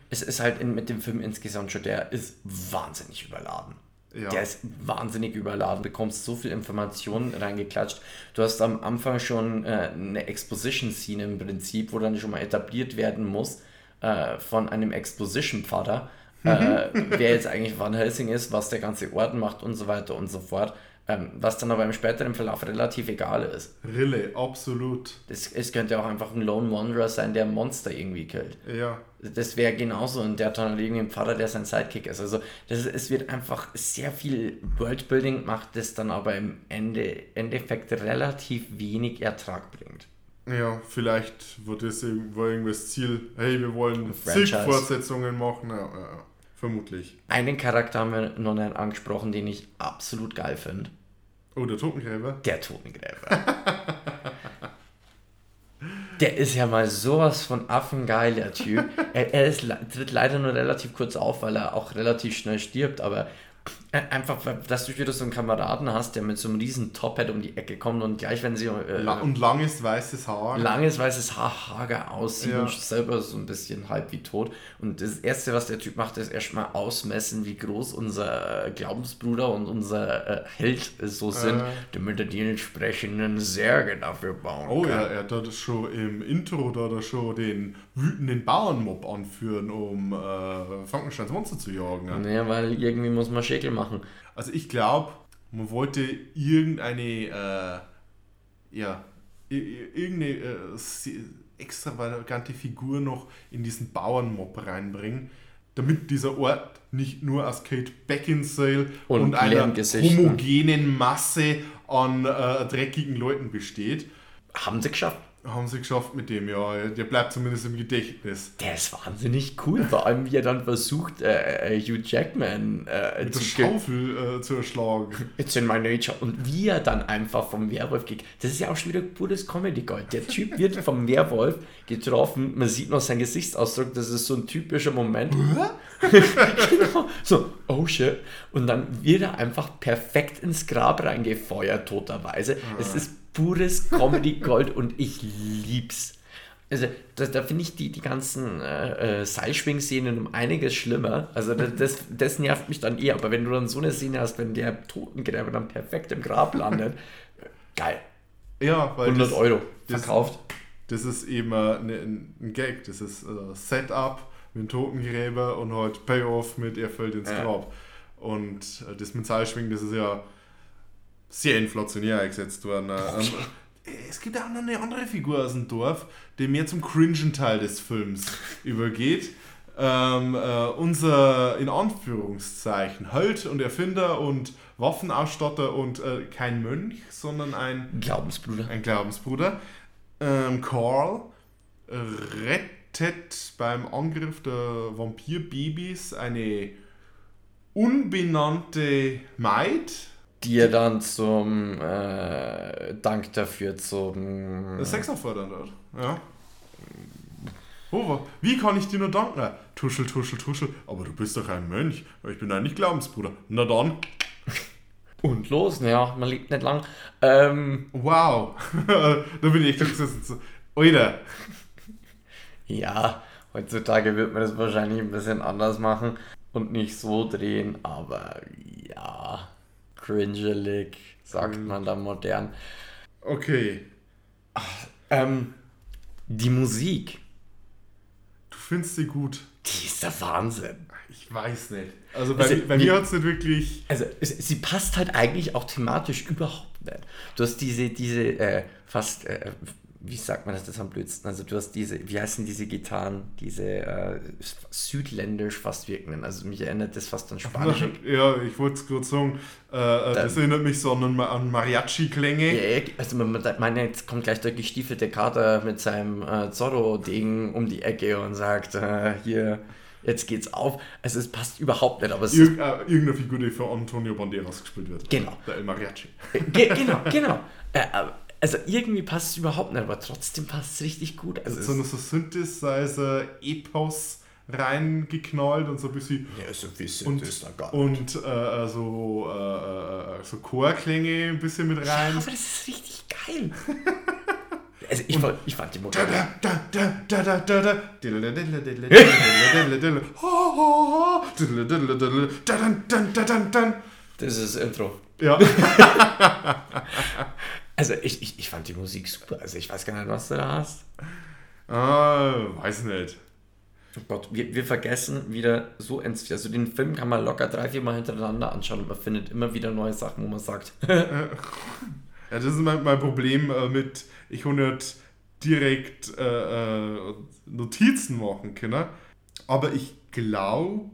es ist halt in, mit dem Film insgesamt schon, der ist wahnsinnig überladen. Ja. Der ist wahnsinnig überladen. Du bekommst so viel Informationen reingeklatscht. Du hast am Anfang schon äh, eine Exposition-Szene im Prinzip, wo dann schon mal etabliert werden muss äh, von einem Exposition-Pfarrer, äh, wer jetzt eigentlich Van Helsing ist, was der ganze Orden macht und so weiter und so fort. Ähm, was dann aber im späteren Verlauf relativ egal ist. Rille, absolut. Es, es könnte auch einfach ein Lone Wanderer sein, der Monster irgendwie killt. Ja. Das wäre genauso und der hat dann irgendwie einen Pfarrer, der sein Sidekick ist. Also das, es wird einfach sehr viel Worldbuilding gemacht, das dann aber im Ende, Endeffekt relativ wenig Ertrag bringt. Ja, vielleicht wird das irgendwo irgendwas Ziel, hey, wir wollen zig Fortsetzungen machen. Ja, ja, vermutlich. Einen Charakter haben wir noch nicht angesprochen, den ich absolut geil finde. Oh, der Totengräber. Der Totengräber. Der ist ja mal sowas von affengeil, der Typ. Er, er ist, tritt leider nur relativ kurz auf, weil er auch relativ schnell stirbt, aber einfach, dass du wieder so einen Kameraden hast, der mit so einem riesen Tophead um die Ecke kommt und gleich, wenn sie äh, La und langes weißes Haar. langes weißes Haar hager aussieht Ja. und selber so ein bisschen halb wie tot. Und das Erste, was der Typ macht, ist erstmal ausmessen, wie groß unser äh, Glaubensbruder und unser äh, Held äh, so sind, Äh. damit er die entsprechenden Särge dafür bauen Oh kann. ja, er hat da schon im Intro da da schon den wütenden Bauernmob anführen, um äh, Frankensteins Monster zu jagen. Ja, weil irgendwie muss man Schäkel machen. Also ich glaube, man wollte irgendeine, äh, ja, irgendeine äh, extravagante Figur noch in diesen Bauernmob reinbringen, damit dieser Ort nicht nur aus Kate Beckinsale Und und, einer homogenen Masse an äh, dreckigen Leuten besteht. Haben sie geschafft. Haben sie geschafft mit dem, ja. Der bleibt zumindest im Gedächtnis. Der ist wahnsinnig cool, vor allem wie er dann versucht, äh, äh, Hugh Jackman äh, Mit der zu ge- Schaufel äh, zu erschlagen. It's in my nature. Und wie er dann einfach vom Werwolf geht. Das ist ja auch schon wieder pures Comedy-Gold. Der Typ wird vom Werwolf getroffen. Man sieht noch seinen Gesichtsausdruck. Das ist so ein typischer Moment. genau. So, oh shit. Und dann wird er einfach perfekt ins Grab reingefeuert, toterweise. Es ist pures Comedy-Gold und ich lieb's. Also, da, da finde ich die, die ganzen äh, äh, Seilschwing-Szenen um einiges schlimmer. Also, das, das, das nervt mich dann eher. Aber wenn du dann so eine Szene hast, wenn der Totengräber dann perfekt im Grab landet, äh, geil. Ja, weil 100 das, Euro das- verkauft. Das ist eben äh, ne, ein, Gag. Das ist äh, Setup mit Totengräber und halt Payoff mit er fällt ins Ja. Grab. Und äh, das mit Seilschwingen, das ist ja sehr inflationär eingesetzt worden. Äh, ähm, es gibt auch noch eine andere Figur aus dem Dorf, die mehr zum cringen Teil des Films übergeht. Ähm, äh, unser, in Anführungszeichen, Held und Erfinder und Waffenausstatter und äh, kein Mönch, sondern ein Glaubensbruder. ein Glaubensbruder. Ähm, Carl rettet beim Angriff der Vampirbabys eine unbenannte Maid. Die er dann zum äh, Dank dafür zum. Sex auffordern hat. Ja. Oh, wa- wie kann ich dir nur danken? Tuschel, tuschel, tuschel. Aber du bist doch ein Mönch. Ich bin eigentlich Glaubensbruder. Na dann. Und los, naja, man lebt nicht lang. Ähm, Wow. da bin ich echt. So, Alter. Ja, heutzutage wird man das wahrscheinlich ein bisschen anders machen und nicht so drehen, aber ja, cringelig, sagt man da modern. Okay. Ähm, die Musik, Du findest sie gut. die ist der Wahnsinn. Ich weiß nicht. Also bei, Also, bei mir hat es nicht wirklich. Also sie passt halt eigentlich auch thematisch überhaupt nicht. Du hast diese, diese äh, fast, äh, wie sagt man das, das am blödsten, also du hast diese, wie heißen diese Gitarren, diese äh, südländisch fast wirkenden, also mich erinnert das fast an spanische Ja, ich wollte es gerade sagen. Äh, äh, das erinnert mich so an, an Mariachi-Klänge. Ja, also man, meine, jetzt kommt gleich der gestiefelte Kater mit seinem äh, Zorro-Ding um die Ecke und sagt, äh, hier, jetzt geht's auf. Also es passt überhaupt nicht, aber es ist, Irg äh, irgendeine Figur, die von Antonio Banderas gespielt wird. Genau. Der El Mariachi. Ge genau, genau. Äh, aber- also irgendwie passt es überhaupt nicht, aber trotzdem passt es richtig gut. Also So so Synthesizer-Epos reingeknallt und so ein bisschen. ja, so wissen Und, das da gar und äh, so, äh, äh, so Chorklänge ein bisschen mit Ja, rein. aber das ist richtig geil. Also ich, fand, ich fand die Mucke. Das ist das Intro. Ja. Also ich, ich, ich fand die Musik super. Also ich weiß gar nicht, was du da hast. Ah, weiß nicht. Oh Gott, wir, wir vergessen wieder so ins. Also den Film kann man locker drei, vier Mal hintereinander anschauen und man findet immer wieder neue Sachen, wo man sagt, Ja, das ist mein, mein Problem äh, mit, ich kann nicht direkt äh, äh, Notizen machen können. Aber ich glaube,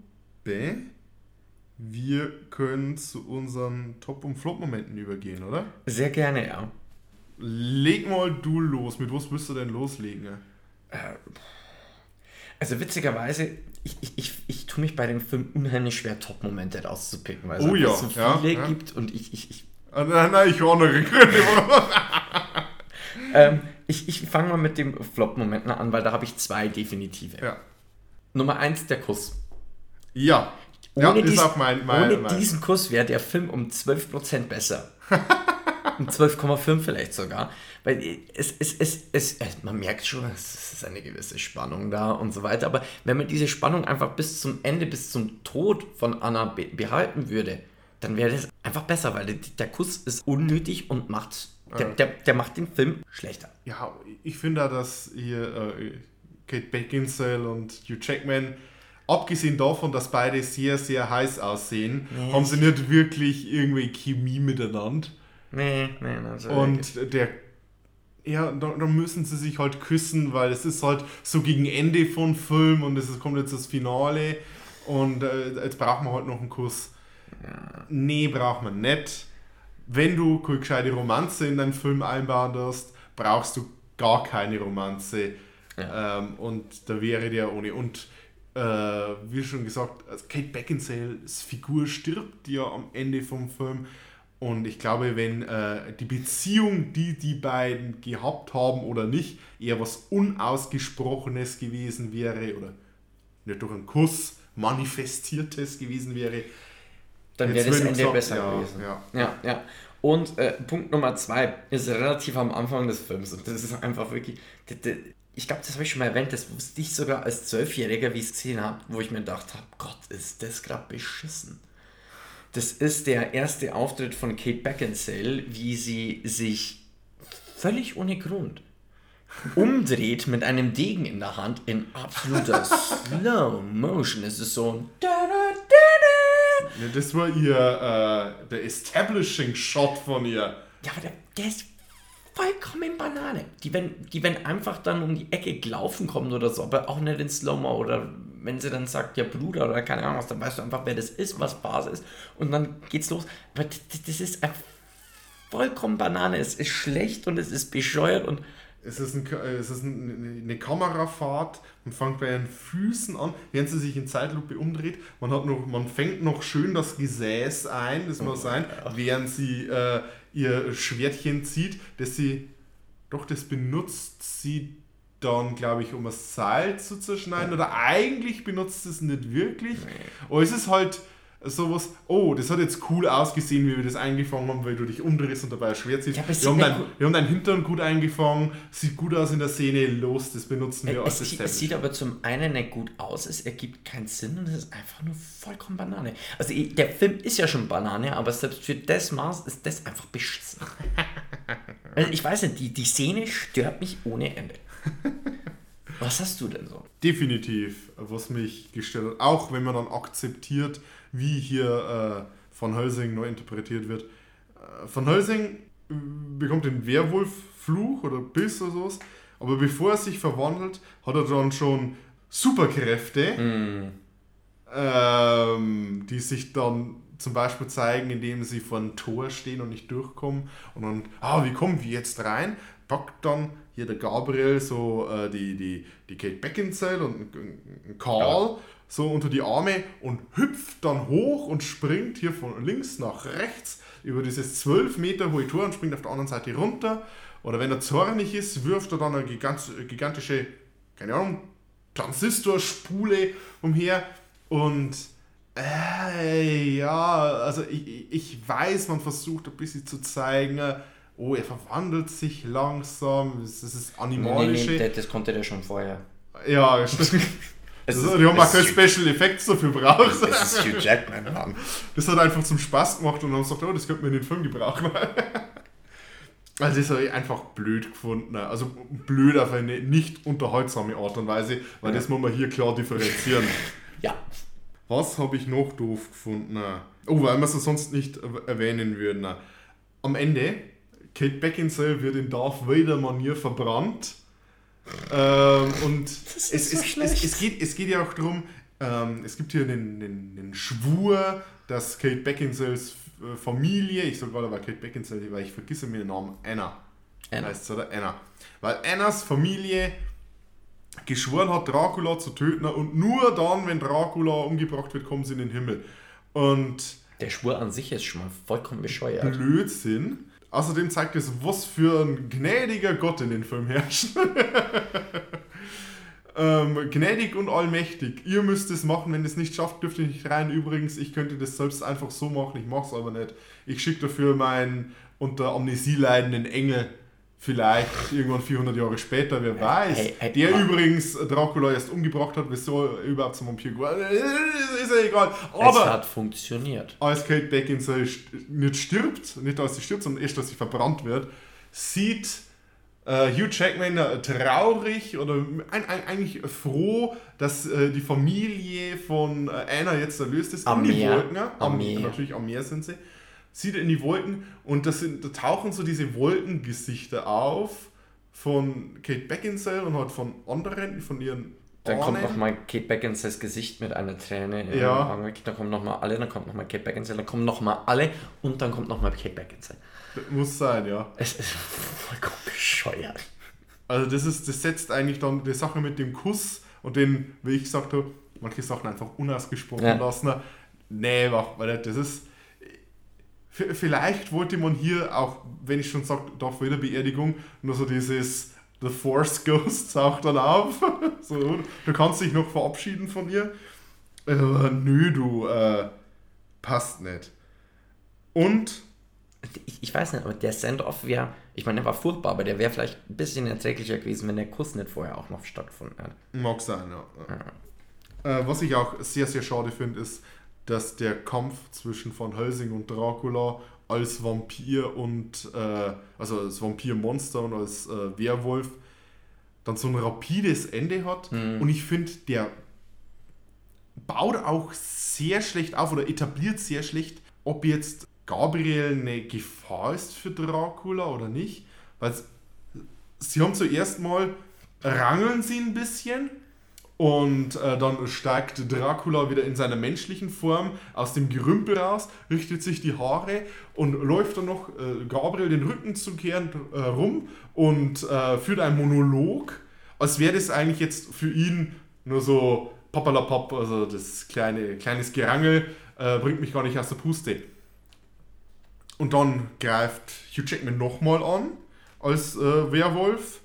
wir können zu unseren Top- und Flop-Momenten übergehen, oder? sehr gerne, ja. Leg mal du los. Mit was willst du denn loslegen? Also witzigerweise, ich, ich, ich, ich tue mich bei dem Film unheimlich schwer, Top-Momente rauszupicken, weil es Oh einfach ja, so viele ja. gibt und ich, ich, ich, Ah, nein, nein, ich andere Gründe. ähm, ich, ich fange mal mit dem Flop-Momenten an, weil da habe ich zwei definitive. ja. Nummer eins, der Kuss. Ja. Ja, Ohne, ist dies- mein, mein, ohne mein. diesen Kuss wäre der Film um 12% besser. um 12,5 vielleicht sogar. Weil es, es, es, es, man merkt schon, es ist eine gewisse Spannung da und so weiter. Aber wenn man diese Spannung einfach bis zum Ende, bis zum Tod von Anna be behalten würde, dann wäre das einfach besser, weil der, Kuss ist unnötig und macht, der, der, der macht den Film schlechter. Ja, ich finde auch, dass hier äh, Kate Beckinsale und Hugh Jackman, abgesehen davon, dass beide sehr, sehr heiß aussehen, haben sie nicht wirklich irgendwie Chemie miteinander. Nee, nee, also Und der, ja, da, da müssen sie sich halt küssen, weil es ist halt so gegen Ende von Film und es kommt jetzt das Finale und äh, jetzt braucht man halt noch einen Kuss. Nee, braucht man nicht. Wenn du keine gescheite Romanze in deinen Film einbauen darfst, brauchst du gar keine Romanze. Ähm, und da wäre der ohne. Und äh, wie schon gesagt, also Kate Beckinsales Figur stirbt ja am Ende vom Film. Und ich glaube, wenn äh, die Beziehung, die die beiden gehabt haben oder nicht, eher was Unausgesprochenes gewesen wäre oder nicht durch einen Kuss manifestiertes gewesen wäre, Dann wäre das Ende gesagt, besser ja, gewesen. ja. ja, ja. Und äh, Punkt Nummer zwei ist relativ am Anfang des Films und das ist einfach wirklich. Ich glaube, das habe ich schon mal erwähnt, das wusste ich sogar als Zwölfjähriger, wie ich es gesehen habe, wo ich mir gedacht habe: Gott, ist das gerade beschissen. Das ist der erste Auftritt von Kate Beckinsale, wie sie sich völlig ohne Grund umdreht mit einem Degen in der Hand in absoluter Slow Motion. Es ist so ein Ja, das war ihr, äh, der Establishing Shot von ihr. Ja, aber der, der ist vollkommen Banane. Die wenn, die wenn einfach dann um die Ecke gelaufen kommt oder so, aber auch nicht in Slow-Mo oder wenn sie dann sagt, ja Bruder oder keine Ahnung was, dann weißt du einfach, wer das ist, was Phase ist und dann geht's los. Aber das, ist vollkommen Banane. Es ist schlecht und es ist bescheuert und Es ist, ein, äh, es ist ein, eine Kamerafahrt. Man fängt bei ihren Füßen an, während sie sich in Zeitlupe umdreht. Man, hat noch, man fängt noch schön das Gesäß ein, das muss sein, während sie äh, ihr Schwertchen zieht, das sie, doch das benutzt sie dann, glaube ich, um das Seil zu zerschneiden. Oder eigentlich benutzt es nicht wirklich. Aber es ist halt sowas, oh, das hat jetzt cool ausgesehen, wie wir das eingefangen haben, weil du dich umdrehst und dabei ein Schwert ziehst. Ja, wir, haben dein, wir haben deinen Hintern gut eingefangen, sieht gut aus in der Szene, los, das benutzen wir als sieht- es sieht aber zum einen nicht gut aus, es ergibt keinen Sinn und es ist einfach nur vollkommen Banane. Also der Film ist ja schon Banane, aber selbst für das Maß ist das einfach beschissen. Also ich weiß nicht, die, die Szene stört mich ohne Ende. Was hast du denn so? Definitiv, was mich gestört hat. Auch wenn man dann akzeptiert, wie hier äh, Van Helsing neu interpretiert wird. Äh, Van Helsing äh, bekommt den Werwolf-Fluch oder Biss oder sowas, aber bevor er sich verwandelt, hat er dann schon Superkräfte, ähm, die sich dann zum Beispiel zeigen, indem sie vor einem Tor stehen und nicht durchkommen. Und dann, ah, wie kommen wir jetzt rein? Packt dann hier der Gabriel so äh, die, die, die Kate Beckinsale und einen Karl so unter die Arme und hüpft dann hoch und springt hier von links nach rechts über dieses 12 Meter hohe Tor und springt auf der anderen Seite runter. Oder wenn er zornig ist, wirft er dann eine gigant- gigantische, keine Ahnung, Transistorspule umher und äh, ja, also ich, ich weiß, man versucht ein bisschen zu zeigen, oh, er verwandelt sich langsam, das ist animalische. das, das konnte der schon vorher. Ja, stimmt. Es Also, ist- die haben auch keine Special Effects dafür braucht. Das ist Hugh Jackman, Mann. Das hat einfach zum Spaß gemacht und haben gesagt, oh, das könnte man in den Film gebrauchen. Also das habe ich einfach blöd gefunden. Also blöd auf eine nicht unterhaltsame Art und Weise, weil das muss man hier klar differenzieren. Ja. Was habe ich noch doof gefunden? Oh, weil wir es sonst nicht erw- erwähnen würden. Am Ende, Kate Beckinsale wird in Darth Vader Manier verbrannt. Ähm, und es, ist so es, es, es, geht, es geht ja auch darum, ähm, es gibt hier einen, einen, einen Schwur, dass Kate Beckinsales äh, Familie, ich sage gerade aber Kate Beckinsale, weil ich vergesse mir den Namen, Anna. Anna. Heißt oder? Anna. Weil Annas Familie geschworen hat, Dracula zu töten und nur dann, wenn Dracula umgebracht wird, kommen sie in den Himmel. Und Der Schwur an sich ist schon mal vollkommen bescheuert. Blödsinn. Außerdem zeigt es, was für ein gnädiger Gott in den Film herrscht. ähm, gnädig und allmächtig. Ihr müsst es machen, wenn ihr es nicht schafft, dürft ihr nicht rein. Übrigens, ich könnte das selbst einfach so machen, ich mache es aber nicht. Ich schicke dafür meinen unter Amnesie leidenden Engel vielleicht irgendwann 400 Jahre später, wer weiß. hey, hey, der ma- übrigens Dracula erst umgebracht hat, wieso er überhaupt zum Vampir geworden ist. Ist ja egal. es Aber hat funktioniert. als Kate Beckinsale nicht stirbt, nicht als sie stirbt, sondern erst, als sie verbrannt wird, sieht äh, Hugh Jackman traurig oder ein, ein, eigentlich froh, dass äh, die Familie von äh, Anna jetzt erlöst ist. Am Meer. Wolken. Am Am, Meer. Natürlich am Meer sind sie. Sieht in die Wolken und das sind, da tauchen so diese Wolkengesichter auf von Kate Beckinsale und halt von anderen, von ihren Dann kommt Ahnen. nochmal Kate Beckinsales Gesicht mit einer Träne Ja. Auge weg. Dann kommen nochmal alle, dann kommt nochmal Kate Beckinsale, dann kommen nochmal alle und dann kommt nochmal Kate Beckinsale. Muss sein, ja. Es ist vollkommen bescheuert. Also das ist, das setzt eigentlich dann die Sache mit dem Kuss und den, wie ich gesagt habe, manche Sachen einfach unausgesprochen Ja. lassen. Nee, mach nicht. Das ist. Vielleicht wollte man hier auch, wenn ich schon sage, doch wieder Beerdigung, nur so dieses The Force Ghost taucht dann auf. so, du kannst dich noch verabschieden von ihr. Aber nö, du, äh, passt nicht. Und Ich, ich weiß nicht, aber der Send-Off wäre, ich meine, der war furchtbar, aber der wäre vielleicht ein bisschen erträglicher gewesen, wenn der Kuss nicht vorher auch noch stattgefunden hat. Mag sein, ja. Äh, was ich auch sehr, sehr schade finde, ist, dass der Kampf zwischen Van Helsing und Dracula als Vampir und, äh, also als Vampirmonster und als äh, Werwolf dann so ein rapides Ende hat. Und ich finde, der baut auch sehr schlecht auf oder etabliert sehr schlecht, ob jetzt Gabriel eine Gefahr ist für Dracula oder nicht. Weil sie haben zuerst mal, rangeln sie ein bisschen und äh, dann steigt Dracula wieder in seiner menschlichen Form aus dem Gerümpel raus, richtet sich die Haare und läuft dann noch äh, Gabriel den Rücken zu kehren äh, rum und äh, führt einen Monolog, als wäre das eigentlich jetzt für ihn nur so papalapap, also das kleine kleines Gerangel äh, bringt mich gar nicht aus der Puste. Und dann greift Hugh Jackman nochmal an als äh, Werwolf.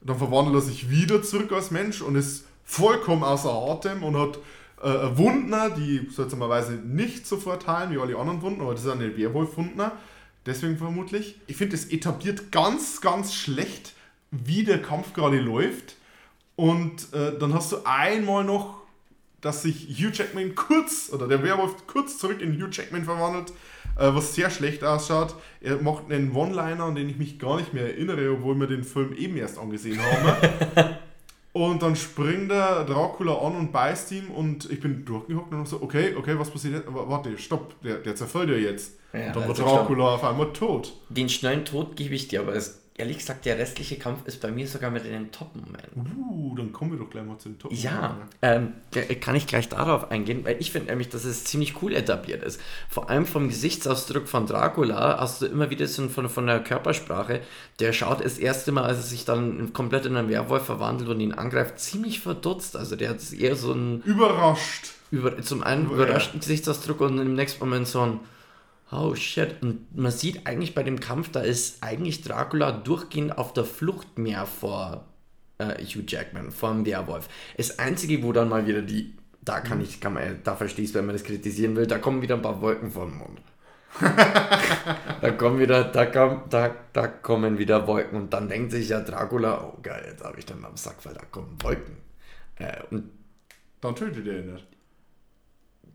Dann verwandelt er sich wieder zurück als Mensch und ist vollkommen außer Atem und hat äh, Wundner, die seltsamerweise nicht sofort heilen wie alle anderen Wunden, aber das ist eine Werwolf-Wundner. Deswegen vermutlich. Ich finde, es etabliert ganz, ganz schlecht, wie der Kampf gerade läuft. Und äh, dann hast du einmal noch, dass sich Hugh Jackman kurz, oder der Werwolf kurz zurück in Hugh Jackman verwandelt, äh, was sehr schlecht ausschaut. Er macht einen One-Liner, an den ich mich gar nicht mehr erinnere, obwohl wir den Film eben erst angesehen haben. und dann springt der Dracula an und beißt ihm und ich bin durchgehockt und hab so, okay, okay, was passiert jetzt? Warte, stopp, der, der zerfällt ja jetzt. Ja, und dann wird. Dracula auf einmal tot. Den schnellen Tod gebe ich dir, aber es, ehrlich gesagt, der restliche Kampf ist bei mir sogar mit in den Top-Momenten. Uh, dann kommen wir doch gleich mal zu den Top. Ja, ähm, kann ich gleich darauf eingehen, weil ich finde nämlich, dass es ziemlich cool etabliert ist. Vor allem vom Gesichtsausdruck von Dracula hast du immer wieder so von, von der Körpersprache, der schaut das erste Mal, als er sich dann komplett in einen Werwolf verwandelt und ihn angreift, ziemlich verdutzt. Also der hat eher so einen Überrascht. über, zum einen überraschten Gesichtsausdruck und im nächsten Moment so ein Oh shit. Und man sieht eigentlich bei dem Kampf, da ist eigentlich Dracula durchgehend auf der Flucht mehr vor äh, Hugh Jackman, vor dem Werwolf. Das Einzige, wo dann mal wieder die, da kann ich, kann man, da verstehst du, wenn man das kritisieren will, da kommen wieder ein paar Wolken vom Mund. da kommen wieder, da, kam, da, da kommen wieder Wolken und dann denkt sich ja Dracula, oh geil, jetzt habe ich dann am Sack, weil da kommen Wolken. Äh, und Dann tötet er ihn nicht.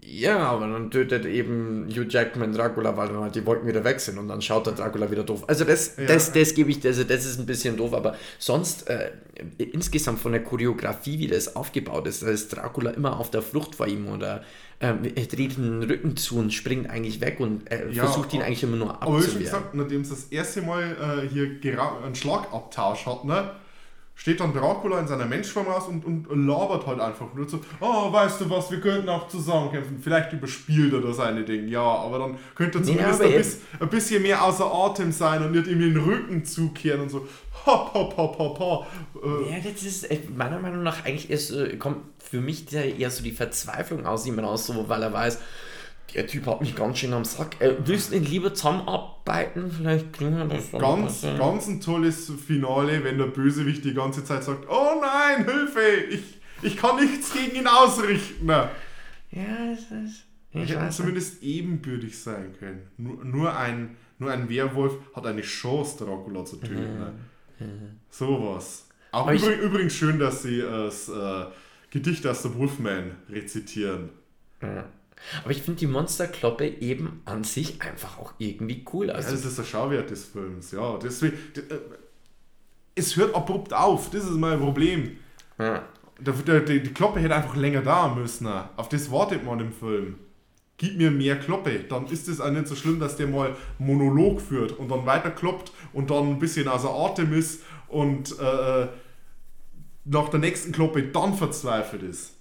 Ja, aber dann tötet eben Hugh Jackman Dracula, weil dann halt die Wolken wieder weg sind und dann schaut der Dracula wieder doof. Also das, das, das gebe ich, also das ist ein bisschen doof, aber sonst äh, insgesamt von der Choreografie, wie das aufgebaut ist, da ist Dracula immer auf der Flucht vor ihm oder ähm, er dreht den Rücken zu und springt eigentlich weg und äh, Ja, versucht ihn aber- eigentlich immer nur Aber wie schon abzuwehren. gesagt, nachdem es das erste Mal äh, hier einen Schlagabtausch hat, ne, steht dann Dracula in seiner Menschform raus und, und labert halt einfach nur so, oh, weißt du was, wir könnten auch zusammenkämpfen. Vielleicht überspielt er das eine Ding, ja, aber dann könnte er zumindest aber ein, bis, ein bisschen mehr außer Atem sein und nicht ihm den Rücken zukehren und so, hopp, hopp, hopp, hopp, hopp. Äh, Ja, das ist äh, meiner Meinung nach eigentlich ist, äh, kommt für mich eher so die Verzweiflung aus ihm raus, so, weil er weiß, der Typ hat mich ganz schön am Sack. Äh, willst du nicht lieber zusammenarbeiten? Vielleicht kriegen wir das Ganz, ganz ein tolles Finale, wenn der Bösewicht die ganze Zeit sagt, oh nein, Hilfe, ich, ich kann nichts gegen ihn ausrichten. Ja, das ist. Ich hätte weiß nicht. zumindest ebenbürtig sein können. Nur, nur, ein, nur ein Werwolf hat eine Chance, Dracula zu töten. Ne? Sowas. Auch übrig, übrigens schön, dass sie das äh, Gedicht aus der Wolfman rezitieren. Ja. Aber ich finde die Monsterkloppe eben an sich einfach auch irgendwie cool. Ja, Also, das ist der Schauwert des Films. Ja, deswegen, äh, es hört abrupt auf. Das ist mein Problem. ja. Die, die Kloppe hätte einfach länger da müssen. Auf das wartet man im Film. Gib mir mehr Kloppe, dann ist es auch nicht so schlimm, dass der mal Monolog führt und dann weiter kloppt und dann ein bisschen außer Atem ist und äh, nach der nächsten Kloppe dann verzweifelt ist.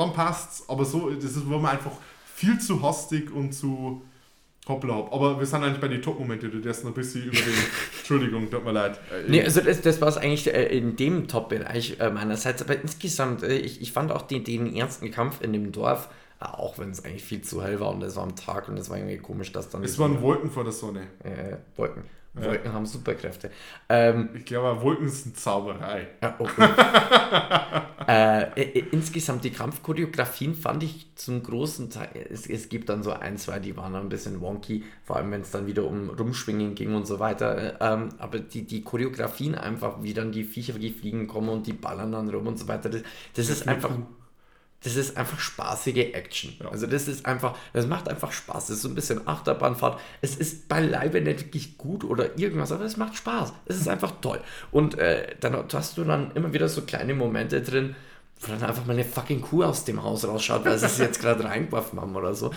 Dann passt's. Aber so, das ist, war mir einfach viel zu hastig und zu Hoppla hopp. Aber wir sind eigentlich bei den Top-Momente, du darfst noch ein bisschen über den. Entschuldigung, tut mir leid. Äh, Nee, also das, das war es eigentlich äh, in dem Top-Bereich äh, meinerseits, aber insgesamt, äh, ich, ich fand auch den, den ersten Kampf in dem Dorf, äh, auch wenn es eigentlich viel zu hell war und es war am Tag und es war irgendwie komisch, dass dann Es waren Wolken vor der Sonne. äh, Wolken. Wolken haben Superkräfte. Ähm, Ich glaube, Wolken eine Zauberei. Ja, oh, oh. äh, äh, insgesamt die Kampfchoreografien fand ich zum großen Teil, es, es gibt dann so ein, zwei, die waren ein bisschen wonky, vor allem wenn es dann wieder um Rumschwingen ging und so weiter, äh, ähm, aber die, die Choreografien einfach, wie dann die Viecher gefliegen kommen und die ballern dann rum und so weiter, das, das ist einfach... Das ist einfach spaßige Action. Also das ist einfach, das macht einfach Spaß. Das ist so ein bisschen Achterbahnfahrt. Es ist beileibe nicht wirklich gut oder irgendwas, aber es macht Spaß. Es ist einfach toll. Und äh, dann hast du dann immer wieder so kleine Momente drin, wo dann einfach mal eine fucking Kuh aus dem Haus rausschaut, weil sie es jetzt gerade reingeworfen haben oder so.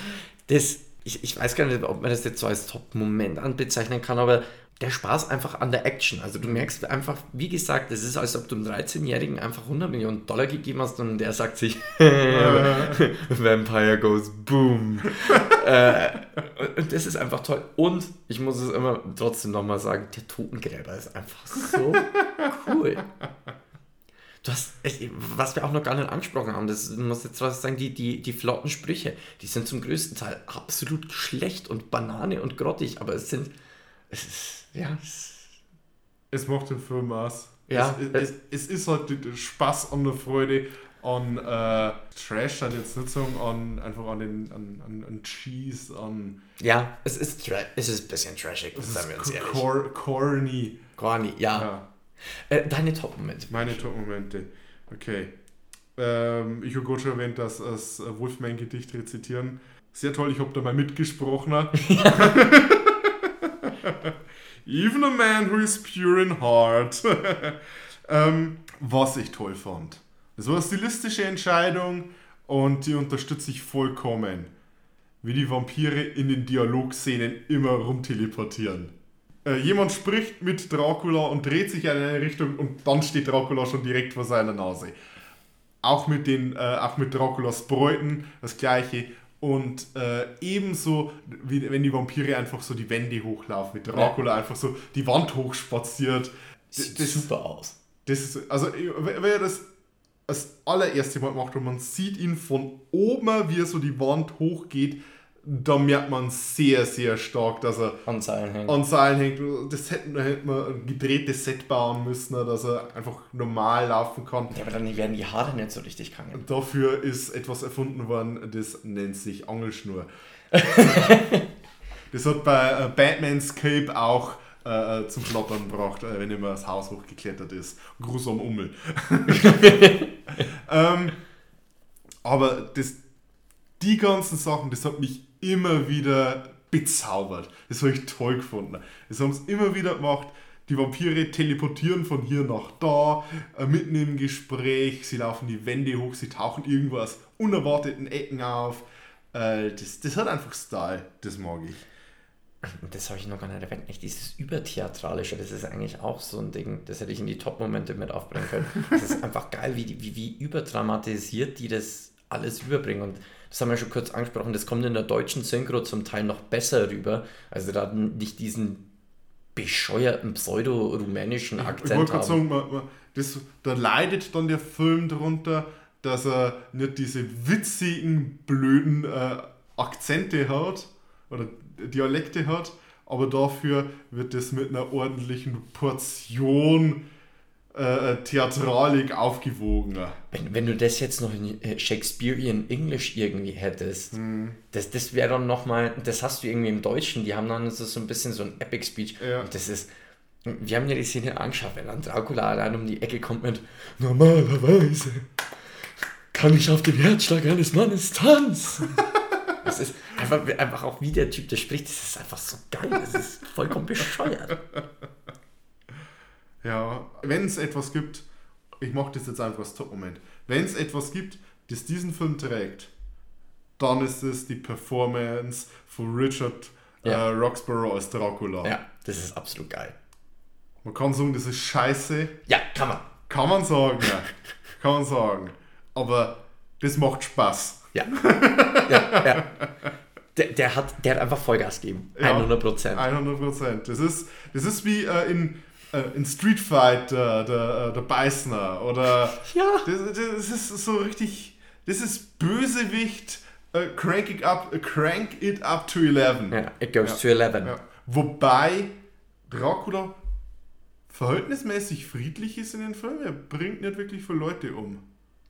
Das, ich, ich weiß gar nicht, ob man das jetzt so als Top-Moment anbezeichnen kann, aber der Spaß einfach an der Action. Also du merkst einfach, wie gesagt, es ist, als ob du einem 13-Jährigen einfach 100 Millionen Dollar gegeben hast und der sagt sich, Vampire goes boom. äh, und das ist einfach toll. Und ich muss es immer trotzdem nochmal sagen, der Totengräber ist einfach so cool. Du hast, was wir auch noch gar nicht angesprochen haben, das muss jetzt was sagen, die, die, die flotten Sprüche, die sind zum größten Teil absolut schlecht und Banane und grottig, aber es sind, es ist, ja, es, macht den Film aus. Ja, es, es, es ist halt der Spaß an der Freude, an äh, Trash, halt jetzt sagen, an, einfach an den an, an, an Cheese, an ja, es ist, es ist ein bisschen trashig, es seien wir uns ehrlich. cor corny. Corny, ja. Ja, Äh, deine Top-Momente. meine Top-Momente. Okay. Ähm, ich habe gerade schon erwähnt, dass das Wolfman-Gedicht rezitieren. Sehr toll, ich habe da mal mitgesprochen. Even a man who is pure in heart. ähm, was ich toll fand. Das war eine stilistische Entscheidung und die unterstütze ich vollkommen. Wie die Vampire in den Dialogszenen immer rumteleportieren. Äh, jemand spricht mit Dracula und dreht sich in eine Richtung und dann steht Dracula schon direkt vor seiner Nase. Auch mit den, äh, auch mit Draculas Bräuten das gleiche. Und äh, ebenso, wie wenn die Vampire einfach so die Wände hochlaufen, mit Dracula einfach so die Wand hochspaziert. Sieht Das, super aus. das ist, also, wenn er das das allererste Mal macht und man sieht ihn von oben, wie er so die Wand hochgeht, da merkt man sehr, sehr stark, dass er An Seilen hängen. an Seilen hängt. Das hätten, da hätte man ein gedrehtes Set bauen müssen, dass er einfach normal laufen kann. ja, aber dann werden die Haare nicht so richtig. Und dafür ist etwas erfunden worden, das nennt sich Angelschnur. das hat bei äh, Batman's Cape auch äh, zum Flattern gebracht, äh, wenn immer das Haus hochgeklettert ist. Gruß am Ummel. ähm, aber das, die ganzen Sachen, das hat mich immer wieder bezaubert. Das habe ich toll gefunden. Das haben sie immer wieder gemacht. Die Vampire teleportieren von hier nach da, äh, mitten im Gespräch, sie laufen die Wände hoch, sie tauchen irgendwo aus unerwarteten Ecken auf. Äh, das, das hat einfach Style, das mag ich. Das habe ich noch gar nicht erwähnt. Nicht dieses Übertheatralische, das ist eigentlich auch so ein Ding, das hätte ich in die Top-Momente mit aufbringen können. Das ist einfach geil, wie, wie, wie überdramatisiert die das alles überbringen. Und das haben wir schon kurz angesprochen, das kommt in der deutschen Synchro zum Teil noch besser rüber. Also da nicht diesen bescheuerten pseudo-rumänischen Ich Akzent wollte gerade sagen, man, man, das, da leidet dann der Film darunter, dass er nicht diese witzigen, blöden äh, Akzente hat oder Dialekte hat, aber dafür wird das mit einer ordentlichen Portion äh, Theatralik aufgewogen. Wenn, wenn du das jetzt noch in äh, Shakespearean English irgendwie hättest, das, das wäre dann nochmal, das hast du irgendwie im Deutschen, die haben dann so, so ein bisschen so ein Epic Speech. Ja. Und das ist, wir haben ja die Szene angeschaut, wenn dann Dracula allein um die Ecke kommt mit Normalerweise kann ich auf den Herzschlag eines Mannes tanzen. Das ist einfach, einfach auch wie der Typ, der spricht, das ist einfach so geil, das ist vollkommen bescheuert. Ja, wenn es etwas gibt, ich mache das jetzt einfach als Top-Moment, wenn es etwas gibt, das diesen Film trägt, dann ist es die Performance von Richard Ja. äh, Roxborough als Dracula. Ja, das ist absolut geil. Man kann sagen, das ist scheiße, Ja, kann man. kann man sagen, ja. kann man sagen. Aber das macht Spaß. Ja. ja, ja. Der, der, hat, der hat einfach Vollgas gegeben. Ja, 100 Prozent. 100 Prozent. Das ist, das ist wie äh, in, äh, in Street Fighter, der, äh, der Beißner. Oder. Ja. Das, das ist so richtig. Das ist Bösewicht. äh, crank, it up, äh, crank it up to 11. Ja, it goes to 11. Ja. Wobei Dracula verhältnismäßig friedlich ist in den Filmen. Er bringt nicht wirklich viele Leute um.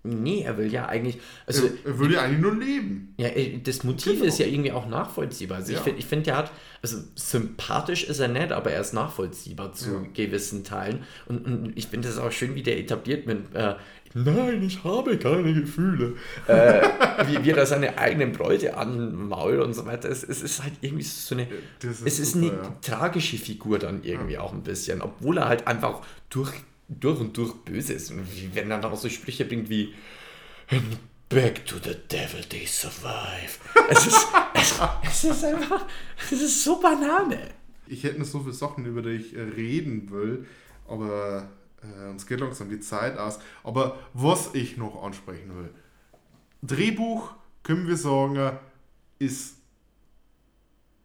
Nee, er will ja eigentlich. Also, Er, er will ja eigentlich nur leben. Ja, äh, das Motiv Genau. ist ja irgendwie auch nachvollziehbar. Also ich Ja. finde, ich find, der hat, also sympathisch ist er nicht, aber er ist nachvollziehbar zu Ja. gewissen Teilen. Und, und ich finde es auch schön, wie der etabliert mit, äh, nein, ich habe keine Gefühle. äh, wie, wie er seine eigenen Bräute anmault und so weiter. Es, es ist halt irgendwie so eine, das ist es ist super, eine ja. tragische Figur dann irgendwie auch ein bisschen, obwohl er halt einfach durch, durch und durch böse ist. Und wenn er dann auch so Sprüche bringt wie And back to the devil they survive. Es ist, es, es ist einfach, es ist so Banane. Ich hätte noch so viele Sachen, über die ich äh, reden will, aber äh, uns geht langsam die Zeit aus. Aber was ich noch ansprechen will. Drehbuch, können wir sagen, ist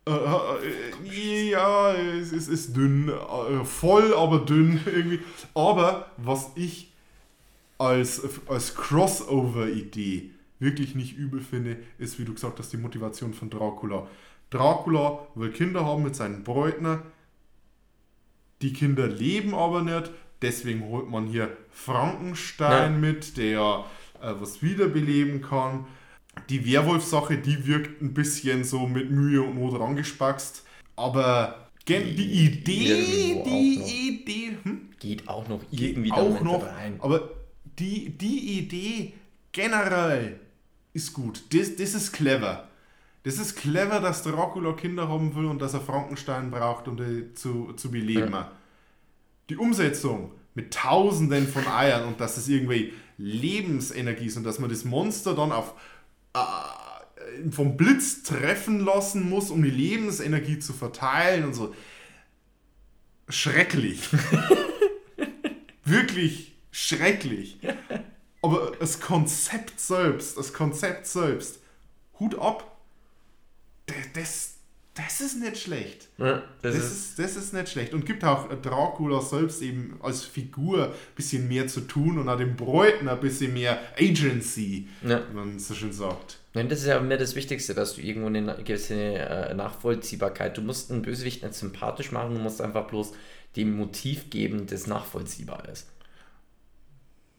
äh, äh, ja, es ist, ist dünn, äh, voll, aber dünn irgendwie. Aber was ich als, als Crossover-Idee wirklich nicht übel finde, ist, wie du gesagt hast, die Motivation von Dracula. Dracula will Kinder haben mit seinen Bräuten. Die Kinder leben aber nicht. Deswegen holt man hier Frankenstein Ja. mit, der äh, was wiederbeleben kann. Die Werwolf-Sache, die wirkt ein bisschen so mit Mühe und Not rangespackst. Aber die Idee, die. Idee, hm? Geht auch noch irgendwie auch noch, rein. aber die, die Idee generell ist gut. Das, das ist clever. Das ist clever, dass Dracula Kinder haben will und dass er Frankenstein braucht, um die zu, zu beleben. Die Umsetzung mit Tausenden von Eiern und dass es irgendwie Lebensenergie ist und dass man das Monster dann auf vom Blitz treffen lassen muss, um die Lebensenergie zu verteilen und so. Schrecklich. Wirklich schrecklich. Aber das Konzept selbst, das Konzept selbst, Hut ab, das, das ist nicht schlecht. Ja, das, Das ist, das ist nicht schlecht. Und gibt auch Dracula selbst eben als Figur ein bisschen mehr zu tun und auch dem Bräuten ein bisschen mehr Agency, Ja. wie man so schön sagt. Nein, das ist ja mir das Wichtigste, dass du irgendwo eine gewisse äh, Nachvollziehbarkeit, du musst einen Bösewicht nicht sympathisch machen, du musst einfach bloß dem Motiv geben, das nachvollziehbar ist.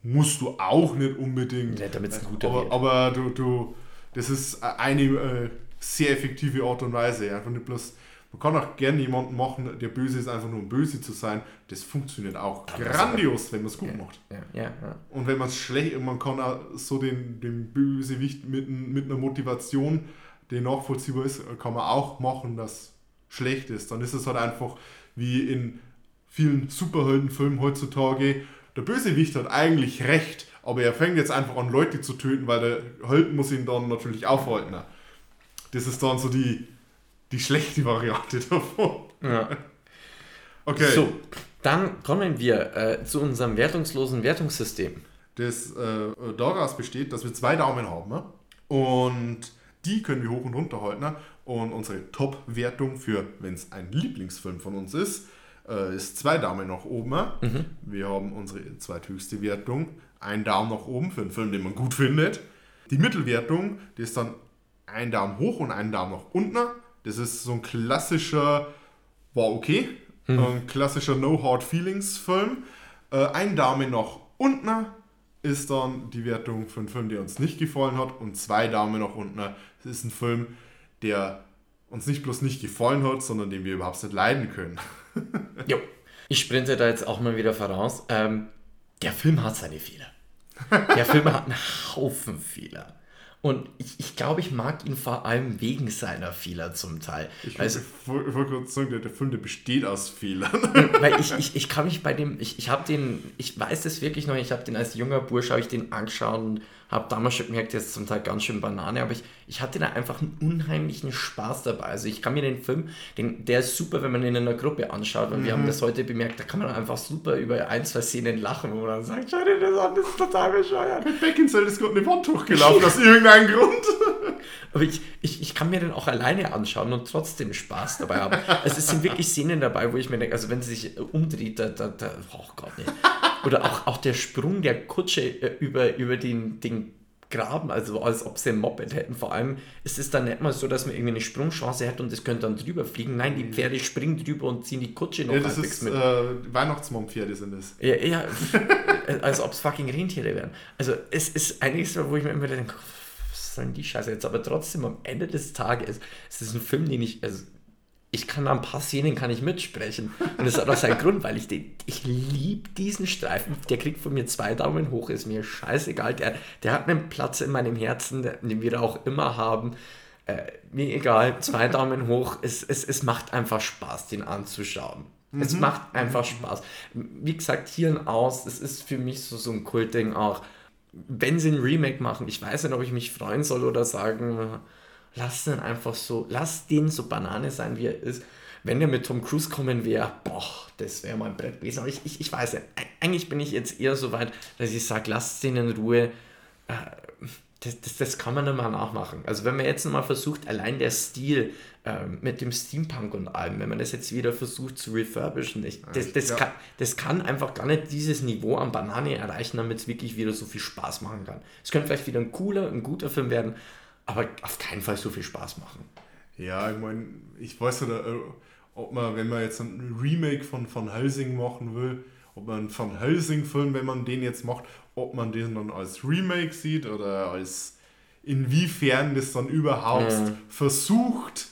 Musst du auch nicht unbedingt. Ja, damit's ein guter aber, aber du, du, das ist eine äh, sehr effektive Art und Weise. Einfach nicht bloß, man kann auch gerne jemanden machen, der böse ist, einfach nur um böse zu sein. Das funktioniert auch grandios, wenn man es gut macht. Ja, ja, ja. Und wenn man es schlecht, man kann auch so den, den Bösewicht mit, mit einer Motivation, die nachvollziehbar ist, kann man auch machen, dass schlecht ist. Dann ist es halt einfach wie in vielen Superheldenfilmen heutzutage, der Bösewicht hat eigentlich recht, aber er fängt jetzt einfach an, Leute zu töten, weil der Held muss ihn dann natürlich aufhalten. Das ist dann so die, die schlechte Variante davon. ja. Okay. So, dann kommen wir äh, zu unserem wertungslosen Wertungssystem. das äh, daraus besteht, dass wir zwei Daumen haben. Ne? Und die können wir hoch und runter halten. Ne? Und unsere Top-Wertung für, wenn es ein Lieblingsfilm von uns ist, äh, ist zwei Daumen nach oben. Ne? Wir haben unsere zweithöchste Wertung, ein Daumen nach oben für einen Film, den man gut findet. Die Mittelwertung, die ist dann ein Daumen hoch und ein Daumen nach unten. Das ist so ein klassischer, war okay, ein klassischer No Hard Feelings Film. Äh, ein Daumen nach unten ist dann die Wertung für einen Film, der uns nicht gefallen hat und zwei Daumen nach unten. Das ist ein Film, der uns nicht bloß nicht gefallen hat, sondern den wir überhaupt nicht leiden können. Jo. Ich sprinte da jetzt auch mal wieder voraus. Ähm, der Film hat seine Fehler. Der Film hat einen Haufen Fehler. Und ich, ich glaube, ich mag ihn vor allem wegen seiner Fehler zum Teil. Ich also, wollte wollt gerade sagen, der, der Film, der besteht aus Fehlern. weil ich, ich, ich kann mich bei dem, ich, ich habe den, ich weiß das wirklich noch, ich habe den als junger Bursch, habe ich den angeschaut und habe damals schon gemerkt, ist zum Teil ganz schön Banane, aber ich, ich hatte da einfach einen unheimlichen Spaß dabei. Also ich kann mir den Film, den, der ist super, wenn man ihn in einer Gruppe anschaut und wir haben das heute bemerkt, da kann man einfach super über ein, zwei Szenen lachen, wo man dann sagt, schau dir das an, das ist total bescheuert. Beckinsale ist gerade eine Wand hochgelaufen, aus irgendeinem Grund. Aber ich, ich, ich kann mir den auch alleine anschauen und trotzdem Spaß dabei haben. Also es sind wirklich Szenen dabei, wo ich mir denke, also wenn sie sich umdreht, da, da, da oh Gott, nee. Oder auch, auch der Sprung der Kutsche äh, über, über den, den Graben, also als ob sie ein Moped hätten. Vor allem ist es dann nicht mal so, dass man irgendwie eine Sprungchance hat und es könnte dann drüber fliegen. Nein, die Pferde springen drüber und ziehen die Kutsche noch Ja, das ist mit. äh, Weihnachtsmannpferde sind das. Ja, ja als ob es fucking Rentiere wären. Also es ist einiges, wo ich mir immer denke, was soll denn die Scheiße jetzt? Aber trotzdem, am Ende des Tages, es ist ein Film, den ich, also ich kann da ein paar Szenen kann ich mitsprechen. Und das hat auch seinen Grund, weil ich den, ich liebe diesen Streifen. Der kriegt von mir zwei Daumen hoch, ist mir scheißegal. Der, der hat einen Platz in meinem Herzen, den wir auch immer haben. Äh, mir egal, zwei Daumen hoch. Es, es, es macht einfach Spaß, den anzuschauen. Es macht einfach Spaß. Wie gesagt, hier und aus, es ist für mich so, so ein Kultding auch. Wenn sie ein Remake machen, ich weiß nicht, ob ich mich freuen soll oder sagen, lass den einfach so, lass den so Banane sein, wie er ist. Wenn der mit Tom Cruise kommen wäre, boah, das wäre mein Brett gewesen. Aber ich, ich, ich weiß nicht, eigentlich bin ich jetzt eher so weit, dass ich sage, lasst den in Ruhe. Äh, das, das, das kann man nicht mal nachmachen. Also wenn man jetzt mal versucht, allein der Stil ähm, mit dem Steampunk und allem, wenn man das jetzt wieder versucht zu refurbischen, ich, das, das, Ja. kann, das kann einfach gar nicht dieses Niveau an Banane erreichen, damit es wirklich wieder so viel Spaß machen kann. Es könnte vielleicht wieder ein cooler, ein guter Film werden, aber auf keinen Fall so viel Spaß machen. Ja, ich meine, ich weiß nicht, äh, ob man, wenn man jetzt ein Remake von Van Helsing machen will, ob man einen Van Helsing-Film, wenn man den jetzt macht, ob man den dann als Remake sieht oder als inwiefern das dann überhaupt Mhm. versucht,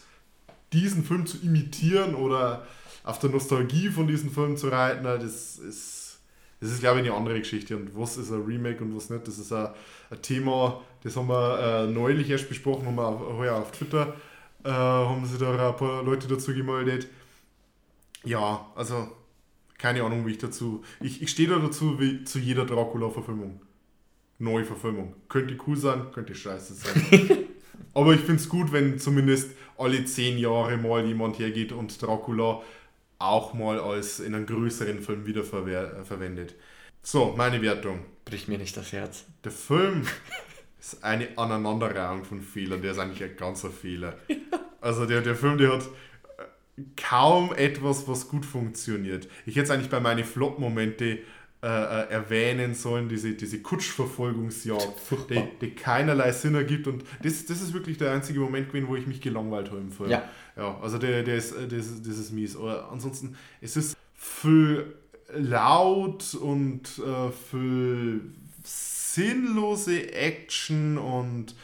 diesen Film zu imitieren oder auf der Nostalgie von diesem Film zu reiten, das ist, das ist glaube ich, eine andere Geschichte. Und was ist ein Remake und was nicht, das ist ein, ein Thema, das haben wir äh, neulich erst besprochen, haben wir auf, heuer auf Twitter, äh, haben sich da ein paar Leute dazu gemeldet. Ja, also keine Ahnung, wie ich dazu. Ich, ich stehe da dazu wie zu jeder Dracula-Verfilmung. Neuverfilmung. Könnte cool sein, könnte scheiße sein. Aber ich finde es gut, wenn zumindest alle zehn Jahre mal jemand hergeht und Dracula auch mal als in einem größeren Film wiederverwendet. So, meine Wertung. Bricht mir nicht das Herz. Der Film ist eine Aneinanderreihung von Fehlern. Der ist eigentlich ein ganzer Fehler. Also der, der Film, der hat äh, kaum etwas, was gut funktioniert. Ich hätte es eigentlich bei meinen Flop-Momente äh, äh, erwähnen sollen, diese, diese Kutschverfolgungsjagd, die, die keinerlei Sinn ergibt. Und das, das ist wirklich der einzige Moment gewesen, wo ich mich gelangweilt habe im Film. Ja. Ja, also der, der ist, äh, das, ist- das ist mies. Aber ansonsten, es ist viel laut und äh, viel sinnlose Action und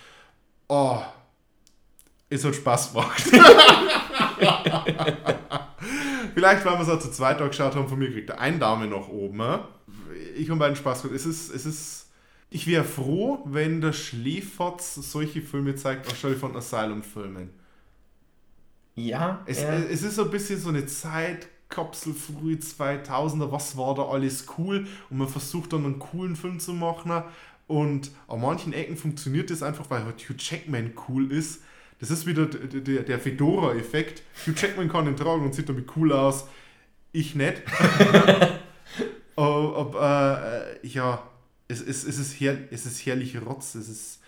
oh, es hat Spaß gemacht. Vielleicht, weil wir es auch zu zweit angeschaut haben, von mir kriegt er einen Daumen nach oben. Ich habe beiden Spaß gehabt. Es ist, es ist, ich wäre froh, wenn der Schläferz solche Filme zeigt, anstelle von Asylum-Filmen. Ja, Es, ja. es ist so ein bisschen so eine Zeitkapsel früh 2000er, was war da alles cool und man versucht dann einen coolen Film zu machen und an manchen Ecken funktioniert das einfach, weil halt Hugh Jackman cool ist. Das ist wieder der, der, Fedora-Effekt. Hugh Jackman kann ihn tragen und sieht damit cool aus. Ich nicht. Aber, aber äh, ja, es, es, es, ist her, es ist herrlich Rotz. Es ist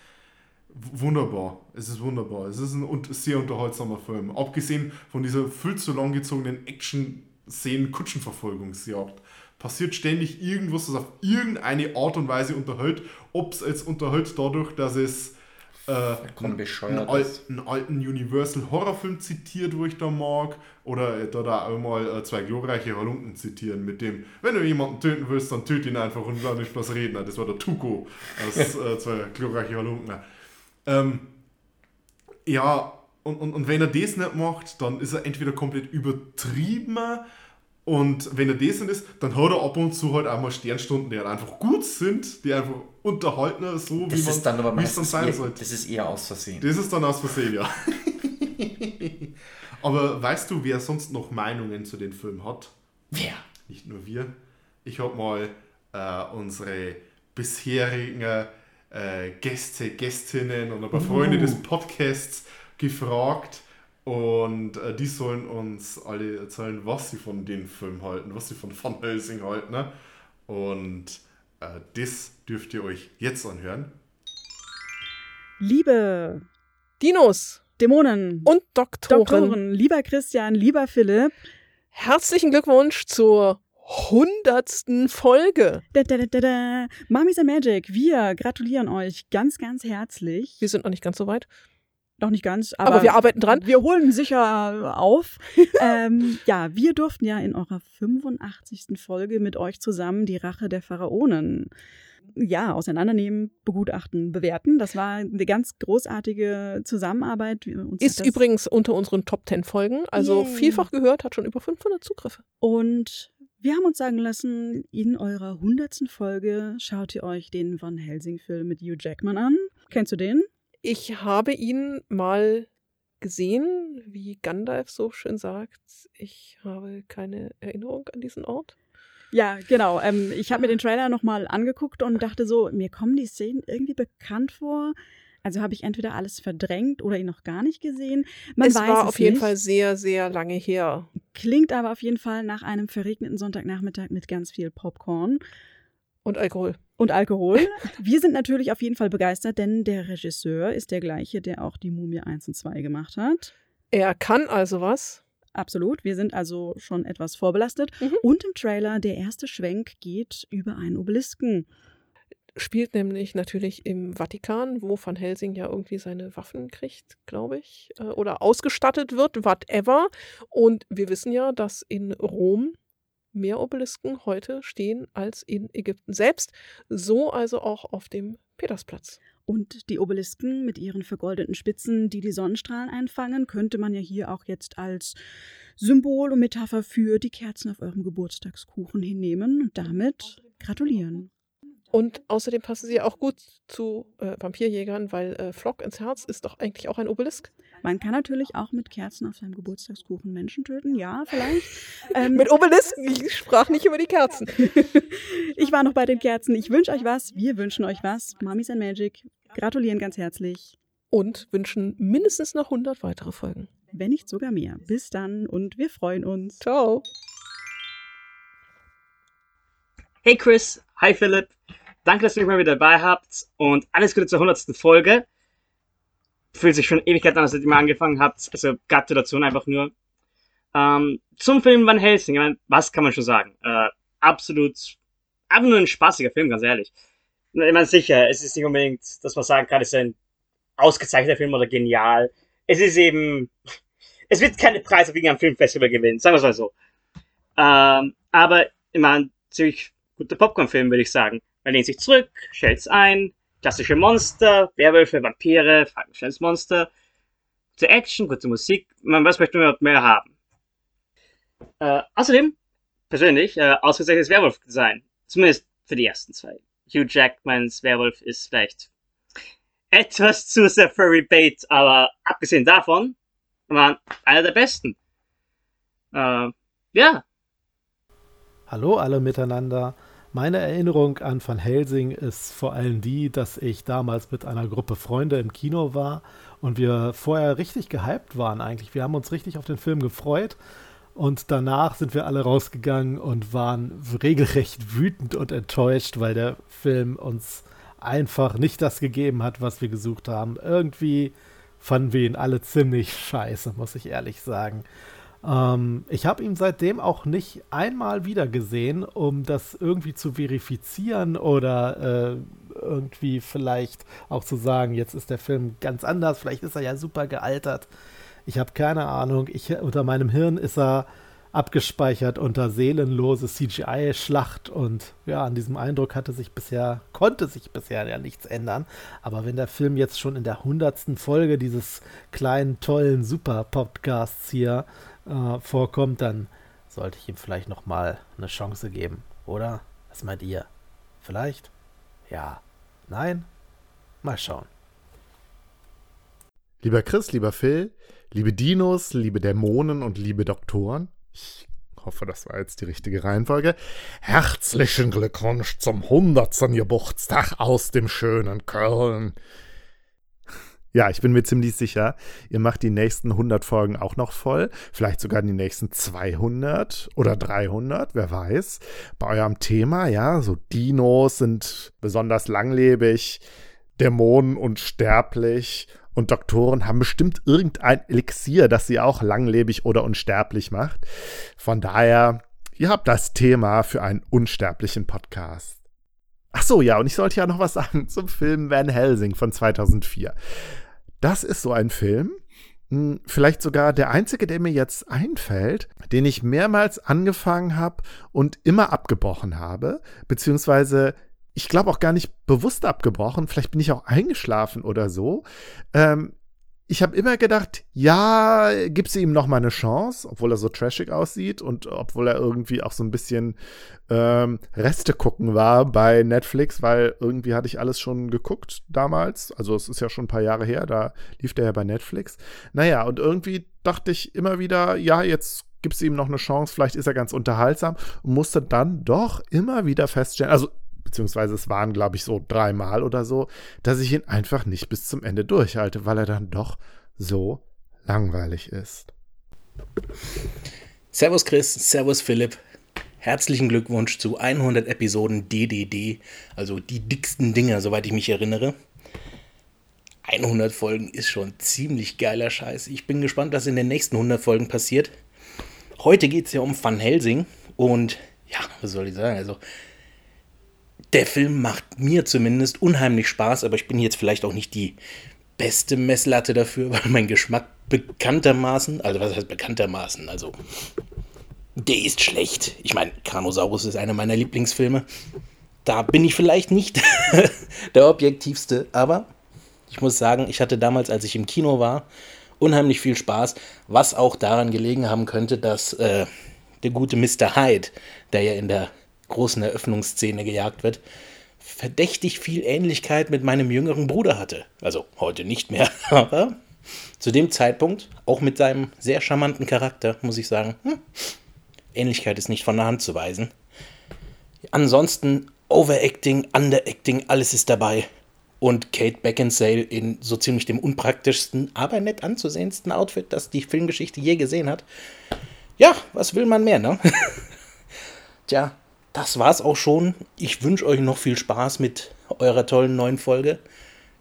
wunderbar. Es ist wunderbar. Es ist ein sehr unterhaltsamer Film. Abgesehen von dieser viel zu lang gezogenen Action-Szenen Kutschenverfolgungsjagd. Passiert ständig irgendwas, das auf irgendeine Art und Weise unterhält. Ob es jetzt unterhält dadurch, dass es äh, einen, ist. alten, einen alten Universal Horrorfilm zitiert, wo ich da mag. Oder äh, da da auch mal äh, zwei glorreiche Halunken zitieren mit dem, wenn du jemanden töten willst, dann töte ihn einfach und dann nicht was reden. Das war der Tuko aus äh, zwei glorreiche Halunken. Ähm, ja, und, und, und wenn er das nicht macht, dann ist er entweder komplett übertrieben und wenn er das nicht ist, dann hat er ab und zu halt auch mal Sternstunden, die halt einfach gut sind, die einfach unterhalten, so das wie man ist dann aber wie es dann meistens sein eher, sollte. das ist eher aus Versehen. Das ist dann aus Versehen, ja. Aber weißt du, wer sonst noch Meinungen zu den Filmen hat? Wer? Nicht nur wir. Ich habe mal äh, unsere bisherigen äh, Gäste, Gästinnen und ein paar Freunde des Podcasts gefragt. Und äh, die sollen uns alle erzählen, was sie von den Filmen halten, was sie von Van Helsing halten. Ne? Und äh, das dürft ihr euch jetzt anhören. Liebe, Dinos Dämonen und Doktoren. Doktoren, lieber Christian, lieber Philipp. Herzlichen Glückwunsch zur hundertsten Folge. Da, da, da, da, and Magic, wir gratulieren euch ganz, ganz herzlich. Wir sind noch nicht ganz so weit. Noch nicht ganz, aber, Aber wir arbeiten dran. Wir holen sicher auf. ähm, ja, wir durften ja in eurer 85. Folge mit euch zusammen die Rache der Pharaonen ja, auseinandernehmen, begutachten, bewerten. Das war eine ganz großartige Zusammenarbeit. Uns Ist übrigens unter unseren Top 10 Folgen, also Yay. vielfach gehört, hat schon über 500 Zugriffe. Und wir haben uns sagen lassen, in eurer hundertsten Folge schaut ihr euch den Van Helsing-Film mit Hugh Jackman an. Kennst du den? Ich habe ihn mal gesehen, wie Gandalf so schön sagt, ich habe keine Erinnerung an diesen Ort. Ja, genau. Ähm, ich habe mir den Trailer nochmal angeguckt und dachte so, mir kommen die Szenen irgendwie bekannt vor. Also habe ich entweder alles verdrängt oder ihn noch gar nicht gesehen. Man es weiß war es auf jeden nicht. Fall sehr, sehr lange her. Klingt aber auf jeden Fall nach einem verregneten Sonntagnachmittag mit ganz viel Popcorn Und Alkohol. Und Alkohol. Wir sind natürlich auf jeden Fall begeistert, denn der Regisseur ist der gleiche, der auch die Mumie 1 und 2 gemacht hat. Er kann also was. Absolut. Wir sind also schon etwas vorbelastet. Mhm. Und im Trailer, der erste Schwenk geht über einen Obelisken. Spielt nämlich natürlich im Vatikan, wo Van Helsing ja irgendwie seine Waffen kriegt, glaube ich. äh, Oder ausgestattet wird, whatever. Und wir wissen ja, dass in Rom mehr Obelisken heute stehen als in Ägypten selbst. So also auch auf dem Petersplatz. Und die Obelisken mit ihren vergoldeten Spitzen, die die Sonnenstrahlen einfangen, könnte man ja hier auch jetzt als Symbol und Metapher für die Kerzen auf eurem Geburtstagskuchen hinnehmen und damit gratulieren. Und außerdem passen sie auch gut zu äh, Vampirjägern, weil äh, Flock ins Herz ist doch eigentlich auch ein Obelisk. Man kann natürlich auch mit Kerzen auf seinem Geburtstagskuchen Menschen töten, ja, vielleicht. Ähm, Mit Obelisken, ich sprach nicht über die Kerzen. ich war noch bei den Kerzen. Ich wünsche euch was, wir wünschen euch was. Mummies and Magic, gratulieren ganz herzlich. Und wünschen mindestens noch 100 weitere Folgen. Wenn nicht sogar mehr. Bis dann und wir freuen uns. Ciao. Hey Chris, hi Philipp. Danke, dass ihr mich mal wieder dabei habt und alles Gute zur 100. Folge. Fühlt sich schon Ewigkeit an, als ihr mal angefangen habt. Also Gratulation einfach nur. Ähm, zum Film Van Helsing, ich meine, was kann man schon sagen? Äh, absolut, einfach nur ein spaßiger Film, ganz ehrlich. Ich meine, sicher, es ist nicht unbedingt, dass man sagen kann, es ist ein ausgezeichneter Film oder genial. Es ist eben, es wird keine Preise wegen einem Filmfestival gewinnen, sagen wir es mal so. Ähm, aber immer ein ziemlich guter Popcorn-Film, würde ich sagen. Man lehnt sich zurück, stellt's ein, klassische Monster, Werwölfe, Vampire, Frankensteins Monster, gute Action, gute Musik, man was möchte man mehr haben. Äh, außerdem, persönlich, äh, ausgezeichnetes Werwolf-Design. Zumindest für die ersten zwei. Hugh Jackmans Werwolf ist vielleicht etwas zu sehr furry bait, aber abgesehen davon, war einer der besten. Äh, ja, Hallo alle miteinander. Meine Erinnerung an Van Helsing ist vor allem die, dass ich damals mit einer Gruppe Freunde im Kino war und wir vorher richtig gehypt waren eigentlich. Wir haben uns richtig auf den Film gefreut und danach sind wir alle rausgegangen und waren regelrecht wütend und enttäuscht, weil der Film uns einfach nicht das gegeben hat, was wir gesucht haben. Irgendwie fanden wir ihn alle ziemlich scheiße, muss ich ehrlich sagen. Ähm, ich habe ihn seitdem auch nicht einmal wieder gesehen, um das irgendwie zu verifizieren oder äh, irgendwie vielleicht auch zu sagen, jetzt ist der Film ganz anders, vielleicht ist er ja super gealtert. Ich habe keine Ahnung. Ich, unter meinem Hirn ist er abgespeichert unter seelenlose CGI-Schlacht und ja, an diesem Eindruck hatte sich bisher, konnte sich bisher ja nichts ändern. Aber wenn der Film jetzt schon in der hundertsten Folge dieses kleinen, tollen Super-Podcasts hier äh, vorkommt, dann sollte ich ihm vielleicht noch mal eine Chance geben, oder? Was meint ihr? Vielleicht? Ja. Nein? Mal schauen. Lieber Chris, lieber Phil, liebe Dinos, liebe Dämonen und liebe Doktoren, ich hoffe, das war jetzt die richtige Reihenfolge. Herzlichen Glückwunsch zum 100. Geburtstag aus dem schönen Köln. Ja, ich bin mir ziemlich sicher, ihr macht die nächsten 100 Folgen auch noch voll, vielleicht sogar die nächsten 200 oder 300, wer weiß. Bei eurem Thema, ja, so Dinos sind besonders langlebig, Dämonen unsterblich und Doktoren haben bestimmt irgendein Elixier, das sie auch langlebig oder unsterblich macht. Von daher, ihr habt das Thema für einen unsterblichen Podcast. Ach so, ja, und ich sollte ja noch was sagen zum Film Van Helsing von 2004. Das ist so ein Film, hm, vielleicht sogar der einzige, der mir jetzt einfällt, den ich mehrmals angefangen habe und immer abgebrochen habe, beziehungsweise ich glaube auch gar nicht bewusst abgebrochen, vielleicht bin ich auch eingeschlafen oder so. Ähm, ich habe immer gedacht, ja, gib sie ihm noch mal eine Chance, obwohl er so trashig aussieht und obwohl er irgendwie auch so ein bisschen ähm, Reste gucken war bei Netflix, weil irgendwie hatte ich alles schon geguckt damals. Also es ist ja schon ein paar Jahre her, da lief der ja bei Netflix. Naja, und irgendwie dachte ich immer wieder, ja, jetzt gibst du ihm noch eine Chance, vielleicht ist er ganz unterhaltsam und musste dann doch immer wieder feststellen, also beziehungsweise es waren, glaube ich, so dreimal oder so, dass ich ihn einfach nicht bis zum Ende durchhalte, weil er dann doch so langweilig ist. Servus Chris, Servus Philipp. Herzlichen Glückwunsch zu 100 Episoden DDD, also die dicksten Dinger, soweit ich mich erinnere. 100 Folgen ist schon ziemlich geiler Scheiß. Ich bin gespannt, was in den nächsten 100 Folgen passiert. Heute geht es ja um Van Helsing und ja, was soll ich sagen? Also, der Film macht mir zumindest unheimlich Spaß, aber ich bin jetzt vielleicht auch nicht die beste Messlatte dafür, weil mein Geschmack bekanntermaßen, also was heißt bekanntermaßen, also der ist schlecht. Ich meine, Carnosaurus ist einer meiner Lieblingsfilme. Da bin ich vielleicht nicht der objektivste, aber ich muss sagen, ich hatte damals, als ich im Kino war, unheimlich viel Spaß, was auch daran gelegen haben könnte, dass äh, der gute Mr. Hyde, der ja in der großen Eröffnungsszene gejagt wird, verdächtig viel Ähnlichkeit mit meinem jüngeren Bruder hatte. Also heute nicht mehr, aber zu dem Zeitpunkt, auch mit seinem sehr charmanten Charakter, muss ich sagen, hm, Ähnlichkeit ist nicht von der Hand zu weisen. Ansonsten Overacting, Underacting, alles ist dabei. Und Kate Beckinsale in so ziemlich dem unpraktischsten, aber nett anzusehendsten Outfit, das die Filmgeschichte je gesehen hat. Ja, was will man mehr, ne? Tja, das war's auch schon. Ich wünsche euch noch viel Spaß mit eurer tollen neuen Folge.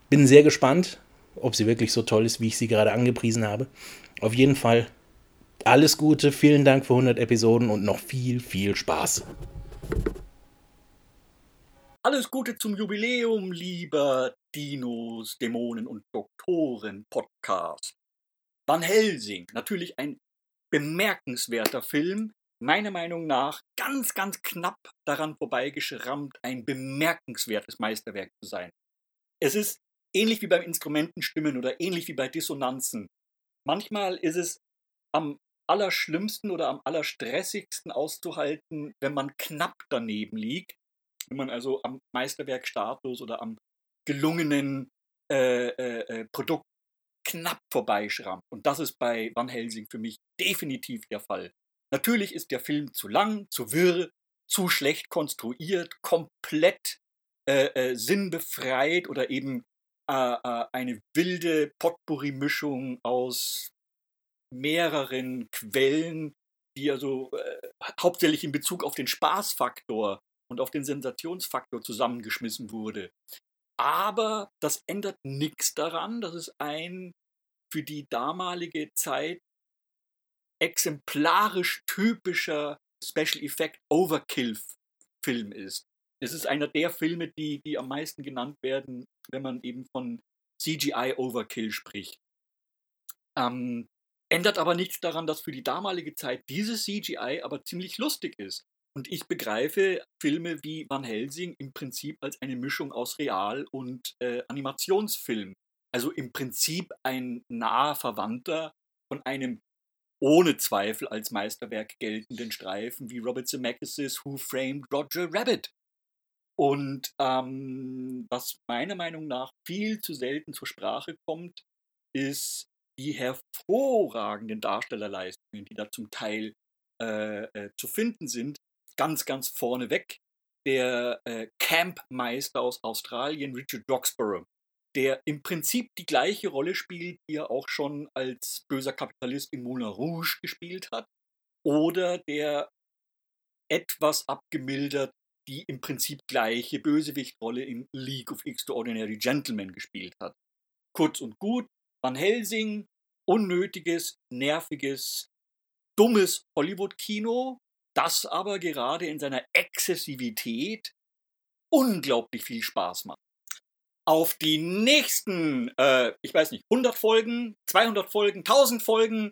Bin sehr gespannt, ob sie wirklich so toll ist, wie ich sie gerade angepriesen habe. Auf jeden Fall alles Gute, vielen Dank für 100 Episoden und noch viel, viel Spaß. Alles Gute zum Jubiläum, lieber Dinos, Dämonen und Doktoren Podcast. Van Helsing, natürlich ein bemerkenswerter Film, meiner Meinung nach ganz, ganz knapp daran vorbeigeschrammt, ein bemerkenswertes Meisterwerk zu sein. Es ist ähnlich wie beim Instrumentenstimmen oder ähnlich wie bei Dissonanzen. Manchmal ist es am allerschlimmsten oder am allerstressigsten auszuhalten, wenn man knapp daneben liegt, wenn man also am Meisterwerkstatus oder am gelungenen äh, äh, äh, Produkt knapp vorbeischrammt. Und das ist bei Van Helsing für mich definitiv der Fall. Natürlich ist der Film zu lang, zu wirr, zu schlecht konstruiert, komplett äh, äh, sinnbefreit oder eben äh, äh eine wilde Potpourri-Mischung aus mehreren Quellen, die also äh, hauptsächlich in Bezug auf den Spaßfaktor und auf den Sensationsfaktor zusammengeschmissen wurde. Aber das ändert nichts daran, dass es ein für die damalige Zeit exemplarisch typischer Special Effect Overkill Film ist. Es ist einer der Filme, die, die am meisten genannt werden, wenn man eben von CGI Overkill spricht. Ähm, ändert aber nichts daran, dass für die damalige Zeit dieses CGI aber ziemlich lustig ist. Und ich begreife Filme wie Van Helsing im Prinzip als eine Mischung aus Real- und äh, Animationsfilm. Also im Prinzip ein naher Verwandter von einem ohne Zweifel als Meisterwerk geltenden Streifen wie Robert Zemeckis' Who Framed Roger Rabbit. Und ähm, was meiner Meinung nach viel zu selten zur Sprache kommt, ist die hervorragenden Darstellerleistungen, die da zum Teil äh, äh, zu finden sind. Ganz, ganz vorneweg der äh, Campmeister aus Australien, Richard Roxborough, der im Prinzip die gleiche Rolle spielt, die er auch schon als böser Kapitalist in Moulin Rouge gespielt hat, oder der etwas abgemildert die im Prinzip gleiche Bösewichtrolle in League of Extraordinary Gentlemen gespielt hat. Kurz und gut, Van Helsing, unnötiges, nerviges, dummes Hollywood-Kino, das aber gerade in seiner Exzessivität unglaublich viel Spaß macht. Auf die nächsten, äh, ich weiß nicht, 100 Folgen, 200 Folgen, 1000 Folgen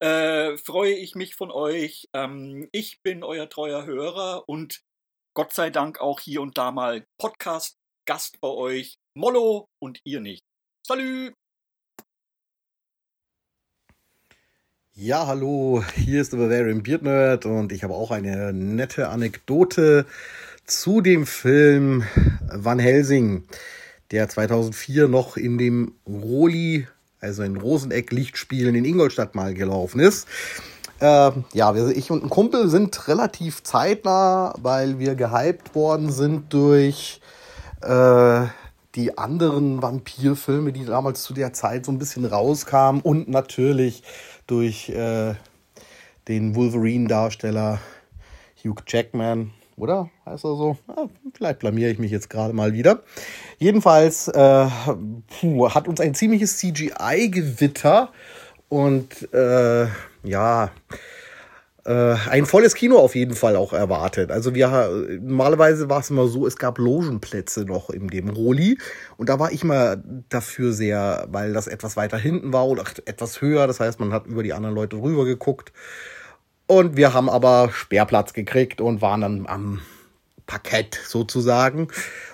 äh, freue ich mich von euch. Ähm, ich bin euer treuer Hörer und Gott sei Dank auch hier und da mal Podcast-Gast bei euch. Mollo und ihr nicht. Salü! Ja, hallo, hier ist der Bavarian Beard Nerd und ich habe auch eine nette Anekdote zu dem Film Van Helsing, der 2004 noch in dem Roli, also in Roseneck Lichtspielen in Ingolstadt mal gelaufen ist. Äh, ja, wir, ich und ein Kumpel sind relativ zeitnah, weil wir gehypt worden sind durch äh, die anderen Vampirfilme, die damals zu der Zeit so ein bisschen rauskamen und natürlich durch äh, den Wolverine-Darsteller Hugh Jackman, oder? Heißt er so? Ah, vielleicht blamiere ich mich jetzt gerade mal wieder. Jedenfalls äh, puh, hat uns ein ziemliches CGI-Gewitter und äh, ja, äh, ein volles Kino auf jeden Fall auch erwartet. Also wir normalerweise war es immer so, es gab Logenplätze noch in dem Roli und da war ich mal dafür sehr, weil das etwas weiter hinten war oder etwas höher. Das heißt, man hat über die anderen Leute rüber geguckt. Und wir haben aber Sperrplatz gekriegt und waren dann am Parkett sozusagen.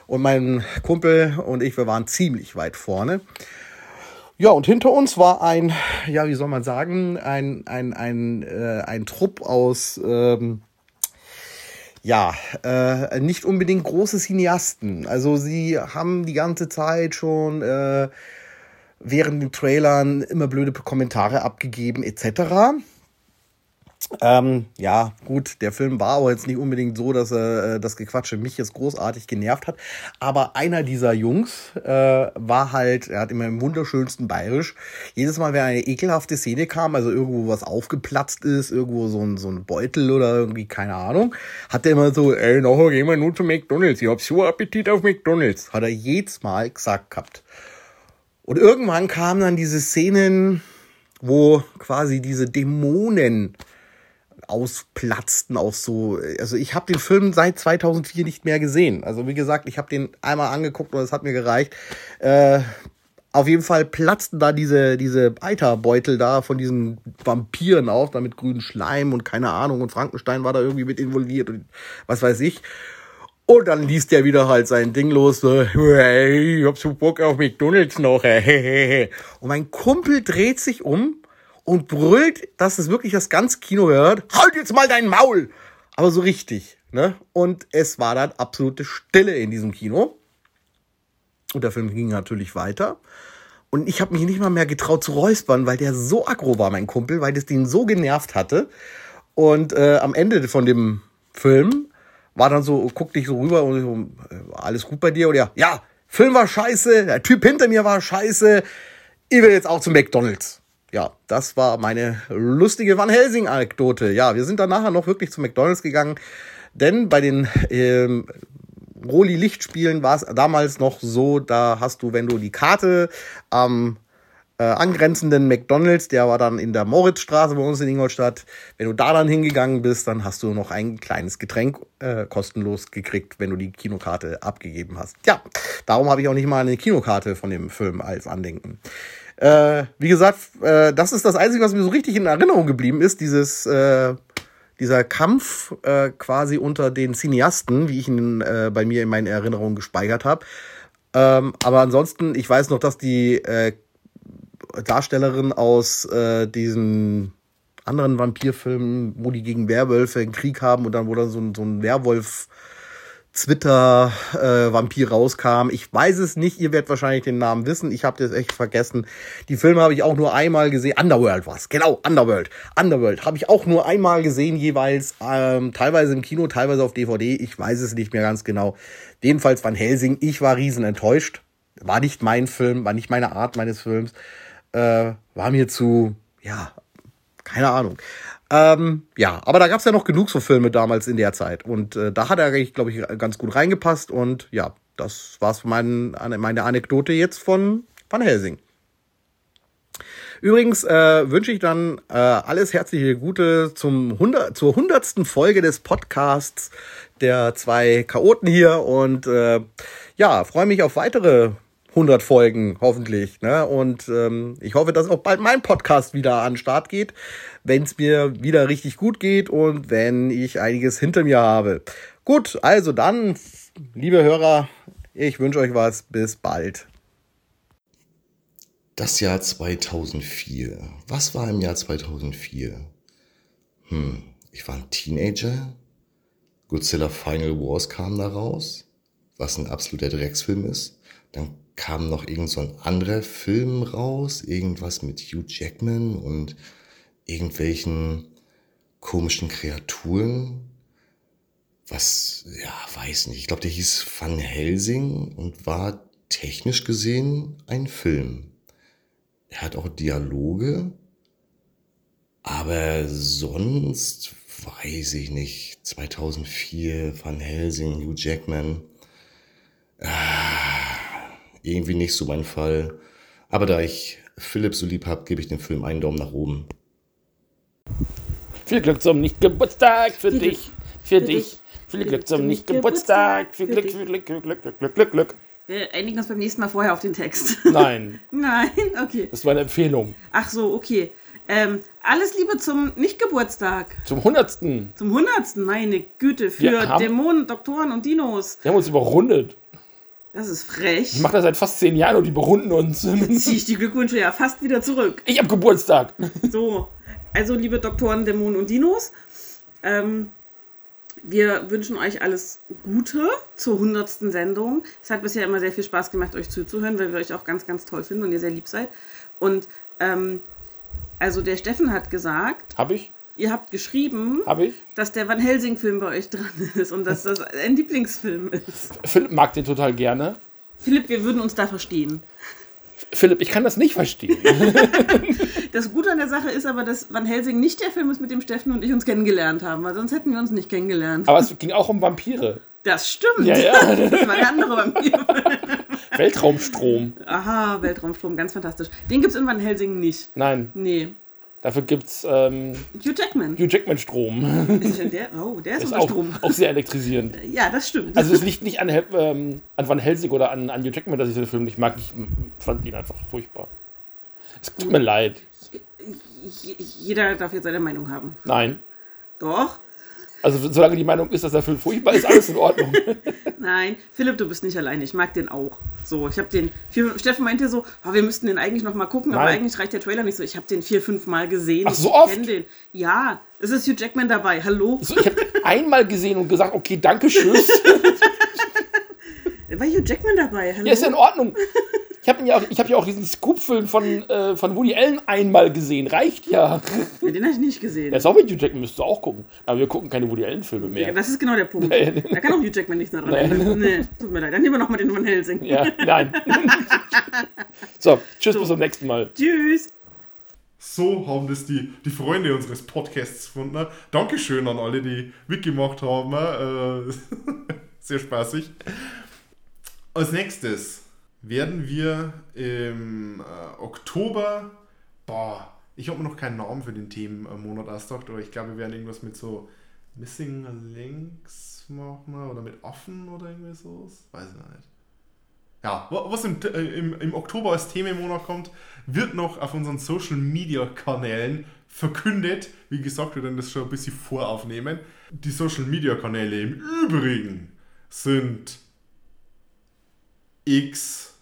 Und mein Kumpel und ich, wir waren ziemlich weit vorne. Ja, und hinter uns war ein, ja, wie soll man sagen, ein, ein, ein, äh, ein Trupp aus, ähm, ja, äh, nicht unbedingt große Cineasten. Also sie haben die ganze Zeit schon äh, während den Trailern immer blöde Kommentare abgegeben etc. Ähm, ja, gut, der Film war aber jetzt nicht unbedingt so, dass äh, das Gequatsche mich jetzt großartig genervt hat. Aber einer dieser Jungs äh, war halt, er hat immer im wunderschönsten Bayerisch. Jedes Mal, wenn eine ekelhafte Szene kam, also irgendwo was aufgeplatzt ist, irgendwo so ein, so ein Beutel oder irgendwie, keine Ahnung, hat er immer so, ey, nachher gehen wir nur zu McDonalds. Ich hab so Appetit auf McDonalds. Hat er jedes Mal gesagt gehabt. Und irgendwann kamen dann diese Szenen, wo quasi diese Dämonen ausplatzten auch so. Also ich habe den Film seit 2004 nicht mehr gesehen. Also wie gesagt, ich habe den einmal angeguckt und es hat mir gereicht. Äh, auf jeden Fall platzten da diese, diese Eiterbeutel da von diesen Vampiren auf, da mit grünen Schleim und keine Ahnung. Und Frankenstein war da irgendwie mit involviert und was weiß ich. Und dann liest der wieder halt sein Ding los, so, hey, ich hab so Bock auf McDonalds noch. Und mein Kumpel dreht sich um und brüllt, dass es wirklich das ganze Kino hört. Halt jetzt mal dein Maul! Aber so richtig. Ne? Und es war dann absolute Stille in diesem Kino. Und der Film ging natürlich weiter. Und ich habe mich nicht mal mehr getraut zu räuspern, weil der so aggro war, mein Kumpel, weil das den so genervt hatte. Und äh, am Ende von dem Film war dann so, guckte ich so rüber und so, äh, alles gut bei dir? Und ja, ja, Film war scheiße, der Typ hinter mir war scheiße, ich will jetzt auch zum McDonalds ja, das war meine lustige Van Helsing-Anekdote. Ja, wir sind dann nachher noch wirklich zu McDonalds gegangen, denn bei den ähm, Roli-Lichtspielen war es damals noch so, da hast du, wenn du die Karte am äh, angrenzenden McDonalds, der war dann in der Moritzstraße bei uns in Ingolstadt, wenn du da dann hingegangen bist, dann hast du noch ein kleines Getränk äh, kostenlos gekriegt, wenn du die Kinokarte abgegeben hast. Ja, darum habe ich auch nicht mal eine Kinokarte von dem Film als Andenken. Äh, wie gesagt, äh, das ist das Einzige, was mir so richtig in Erinnerung geblieben ist, dieses, äh, dieser Kampf äh, quasi unter den Cineasten, wie ich ihn äh, bei mir in meinen Erinnerungen gespeichert habe. Ähm, aber ansonsten, ich weiß noch, dass die äh, Darstellerin aus diesen anderen Vampirfilmen, wo die gegen Werwölfe einen Krieg haben und dann wo dann so ein, so ein Werwolf Twitter-Vampir äh, rauskam. Ich weiß es nicht, ihr werdet wahrscheinlich den Namen wissen. Ich habe das echt vergessen. Die Filme habe ich auch nur einmal gesehen. Underworld was, genau, Underworld. Underworld habe ich auch nur einmal gesehen, jeweils ähm, teilweise im Kino, teilweise auf DVD. Ich weiß es nicht mehr ganz genau. Jedenfalls Van Helsing. Ich war riesen enttäuscht. War nicht mein Film, war nicht meine Art meines Films. Äh, war mir zu, ja, keine Ahnung. Ähm, ja, aber da gab es ja noch genug so Filme damals in der Zeit. Und äh, da hat er glaube ich, ganz gut reingepasst. Und ja, das war's für mein, meine Anekdote jetzt von Van Helsing. Übrigens äh, wünsche ich dann äh, alles herzliche Gute zum 100, zur hundertsten Folge des Podcasts der zwei Chaoten hier und äh, ja, freue mich auf weitere 100 Folgen hoffentlich. Ne? Und ähm, ich hoffe, dass auch bald mein Podcast wieder an den Start geht, wenn es mir wieder richtig gut geht und wenn ich einiges hinter mir habe. Gut, also dann, liebe Hörer, ich wünsche euch was. Bis bald. Das Jahr 2004. Was war im Jahr 2004? Hm, ich war ein Teenager. Godzilla Final Wars kam da raus, was ein absoluter Drecksfilm ist. Dann kam noch irgend so ein anderer Film raus, irgendwas mit Hugh Jackman und irgendwelchen komischen Kreaturen. Was, ja, weiß nicht. Ich glaube, der hieß Van Helsing und war technisch gesehen ein Film. Er hat auch Dialoge, aber sonst weiß ich nicht. 2004, Van Helsing, Hugh Jackman. Ah, irgendwie nicht so mein Fall. Aber da ich Philipp so lieb habe, gebe ich dem Film einen Daumen nach oben. Viel Glück zum Nicht-Geburtstag für dich, für dich. Viel Glück zum Nicht-Geburtstag. Viel Glück, viel Glück, Glück, Glück, Glück, Glück, Glück. Wir einigen uns beim nächsten Mal vorher auf den Text. Nein, Nein, okay. das war eine Empfehlung. Ach so, okay. Ähm, alles Liebe zum Nicht-Geburtstag. Zum Hundertsten. Zum Hundertsten, meine Güte. Für Dämonen, Doktoren und Dinos. Wir haben uns überrundet. Das ist frech. Ich mache das seit fast zehn Jahren und die berunden uns. Ziehe ich die Glückwünsche ja fast wieder zurück. Ich hab Geburtstag. So, also liebe Doktoren, Dämonen und Dinos, ähm, wir wünschen euch alles Gute zur 100. Sendung. Es hat bisher immer sehr viel Spaß gemacht, euch zuzuhören, weil wir euch auch ganz, ganz toll finden und ihr sehr lieb seid. Und ähm, also der Steffen hat gesagt, Hab ich? Ihr habt geschrieben, Hab ich? dass der Van Helsing-Film bei euch dran ist und dass das ein Lieblingsfilm ist. Philipp mag den total gerne. Philipp, wir würden uns da verstehen. Philipp, ich kann das nicht verstehen. Das Gute an der Sache ist aber, dass Van Helsing nicht der Film ist, mit dem Steffen und ich uns kennengelernt haben, weil sonst hätten wir uns nicht kennengelernt. Aber es ging auch um Vampire. Das stimmt. Ja, ja. Das war der andere Vampir. Weltraumstrom. Aha, Weltraumstrom, ganz fantastisch. Den gibt es in Van Helsing nicht. Nein. Nee. Dafür gibt's ähm, Hugh Jackman. Hugh Jackman Strom. Ist der? Oh, der ist, ist unter auch, Strom. auch sehr elektrisierend. Ja, das stimmt. Also es liegt nicht an, ähm, an Van Helsing oder an, an Hugh Jackman, dass ich den Film nicht mag. Ich fand ihn einfach furchtbar. Es tut mir leid. Jeder darf jetzt seine Meinung haben. Nein. Doch? Also solange die Meinung ist, dass der Film furchtbar ist, alles in Ordnung. Nein, Philipp, du bist nicht alleine. Ich mag den auch. So, ich habe den. Steffen meinte so, oh, wir müssten den eigentlich noch mal gucken, aber Nein. eigentlich reicht der Trailer nicht so. Ich habe den vier, fünf Mal gesehen. Ach, so ich oft? kenn Den. Ja, es ist Hugh Jackman dabei. Hallo? So, ich habe einmal gesehen und gesagt, okay, danke, tschüss. War Hugh Jackman dabei? Hallo? Ja, ist ja in Ordnung. Ich habe ja, auch- ich hab ja auch diesen Scoop-Film von, äh, von Woody Allen einmal gesehen. Reicht ja. Ja, den habe ich nicht gesehen. Der ist auch mit Hugh Jackman, müsst ihr auch gucken. Aber wir gucken keine Woody Allen-Filme mehr. Ja, das ist genau der Punkt. Nee. Da kann auch Hugh Jackman nichts mehr dran Nee. ändern. Nee, tut mir leid. Dann nehmen wir noch mal den Van Helsing. Ja, nein. so, tschüss, bis zum nächsten Mal. Tschüss. So haben das die, die Freunde unseres Podcasts gefunden. Dankeschön an alle, die mitgemacht haben. Äh, sehr spaßig. Als nächstes werden wir im äh, Oktober, boah, ich habe mir noch keinen Namen für den Themenmonat ausgedacht, aber ich glaube, wir werden irgendwas mit so Missing Links machen oder mit Affen oder irgendwie sowas. Weiß ich noch nicht. Ja, wa- was im, äh, im, im Oktober als Themenmonat kommt, wird noch auf unseren Social Media Kanälen verkündet. Wie gesagt, wir werden das schon ein bisschen voraufnehmen. Die Social Media Kanäle im Übrigen sind X.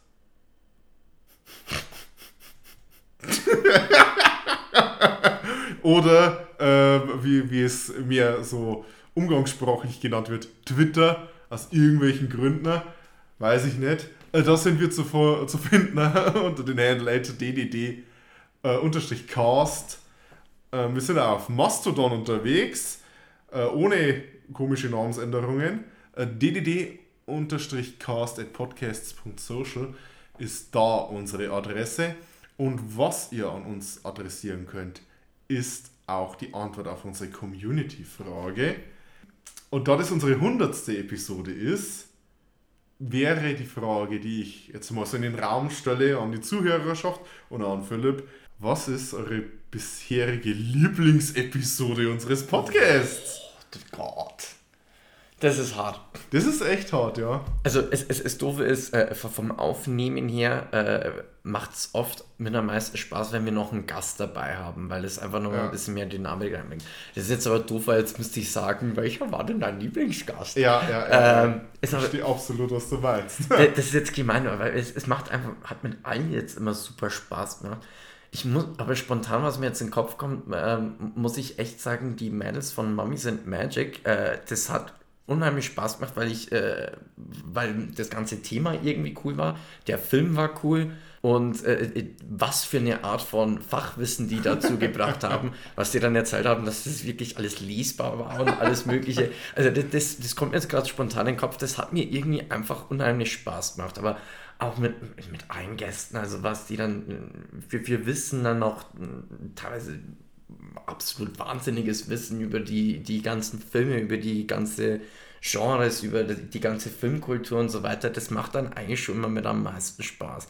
Oder äh, wie, wie es mir so umgangssprachlich genannt wird, Twitter, aus irgendwelchen Gründen, weiß ich nicht. Äh, da sind wir zu, zu finden unter den Handle ddd äh. Äh, wir sind auf Mastodon unterwegs, äh, ohne komische Namensänderungen. Äh, ddd unterstrich cast at podcasts.social ist da unsere Adresse. Und was ihr an uns adressieren könnt, ist auch die Antwort auf unsere Community-Frage. Und da das unsere 100. Episode ist, wäre die Frage, die ich jetzt mal so in den Raum stelle an die Zuhörerschaft und an Philipp, was ist eure bisherige Lieblingsepisode unseres Podcasts? Oh Gott. Das ist hart. Das ist echt hart, ja. Also es, es, es doofe ist, äh, vom Aufnehmen her äh, macht es oft mit am meisten Spaß, wenn wir noch einen Gast dabei haben, weil es einfach nochmal Ja. ein bisschen mehr Dynamik reinbringt. Das ist jetzt aber doof, weil jetzt müsste ich sagen, welcher war denn dein Lieblingsgast? Ja, ja, ja. Ähm, ich aber, verstehe absolut, was du meinst. das das ist jetzt gemein, weil es, es macht einfach, hat mit allen jetzt immer super Spaß gemacht. Ich muss, aber spontan, was mir jetzt in den Kopf kommt, ähm, muss ich echt sagen, die Mädels von Mummies and Magic, äh, das hat unheimlich Spaß gemacht, weil ich, äh, weil das ganze Thema irgendwie cool war, der Film war cool und äh, was für eine Art von Fachwissen die dazu gebracht haben, was die dann erzählt haben, dass das wirklich alles lesbar war und alles mögliche. Also das, das, das kommt mir jetzt gerade spontan in den Kopf, das hat mir irgendwie einfach unheimlich Spaß gemacht, aber auch mit, mit, allen Gästen, also was die dann äh, für, für Wissen dann noch äh, teilweise absolut wahnsinniges Wissen über die, die ganzen Filme, über die ganze Genres, über die, die ganze Filmkultur und so weiter. Das macht dann eigentlich schon immer mit am meisten Spaß.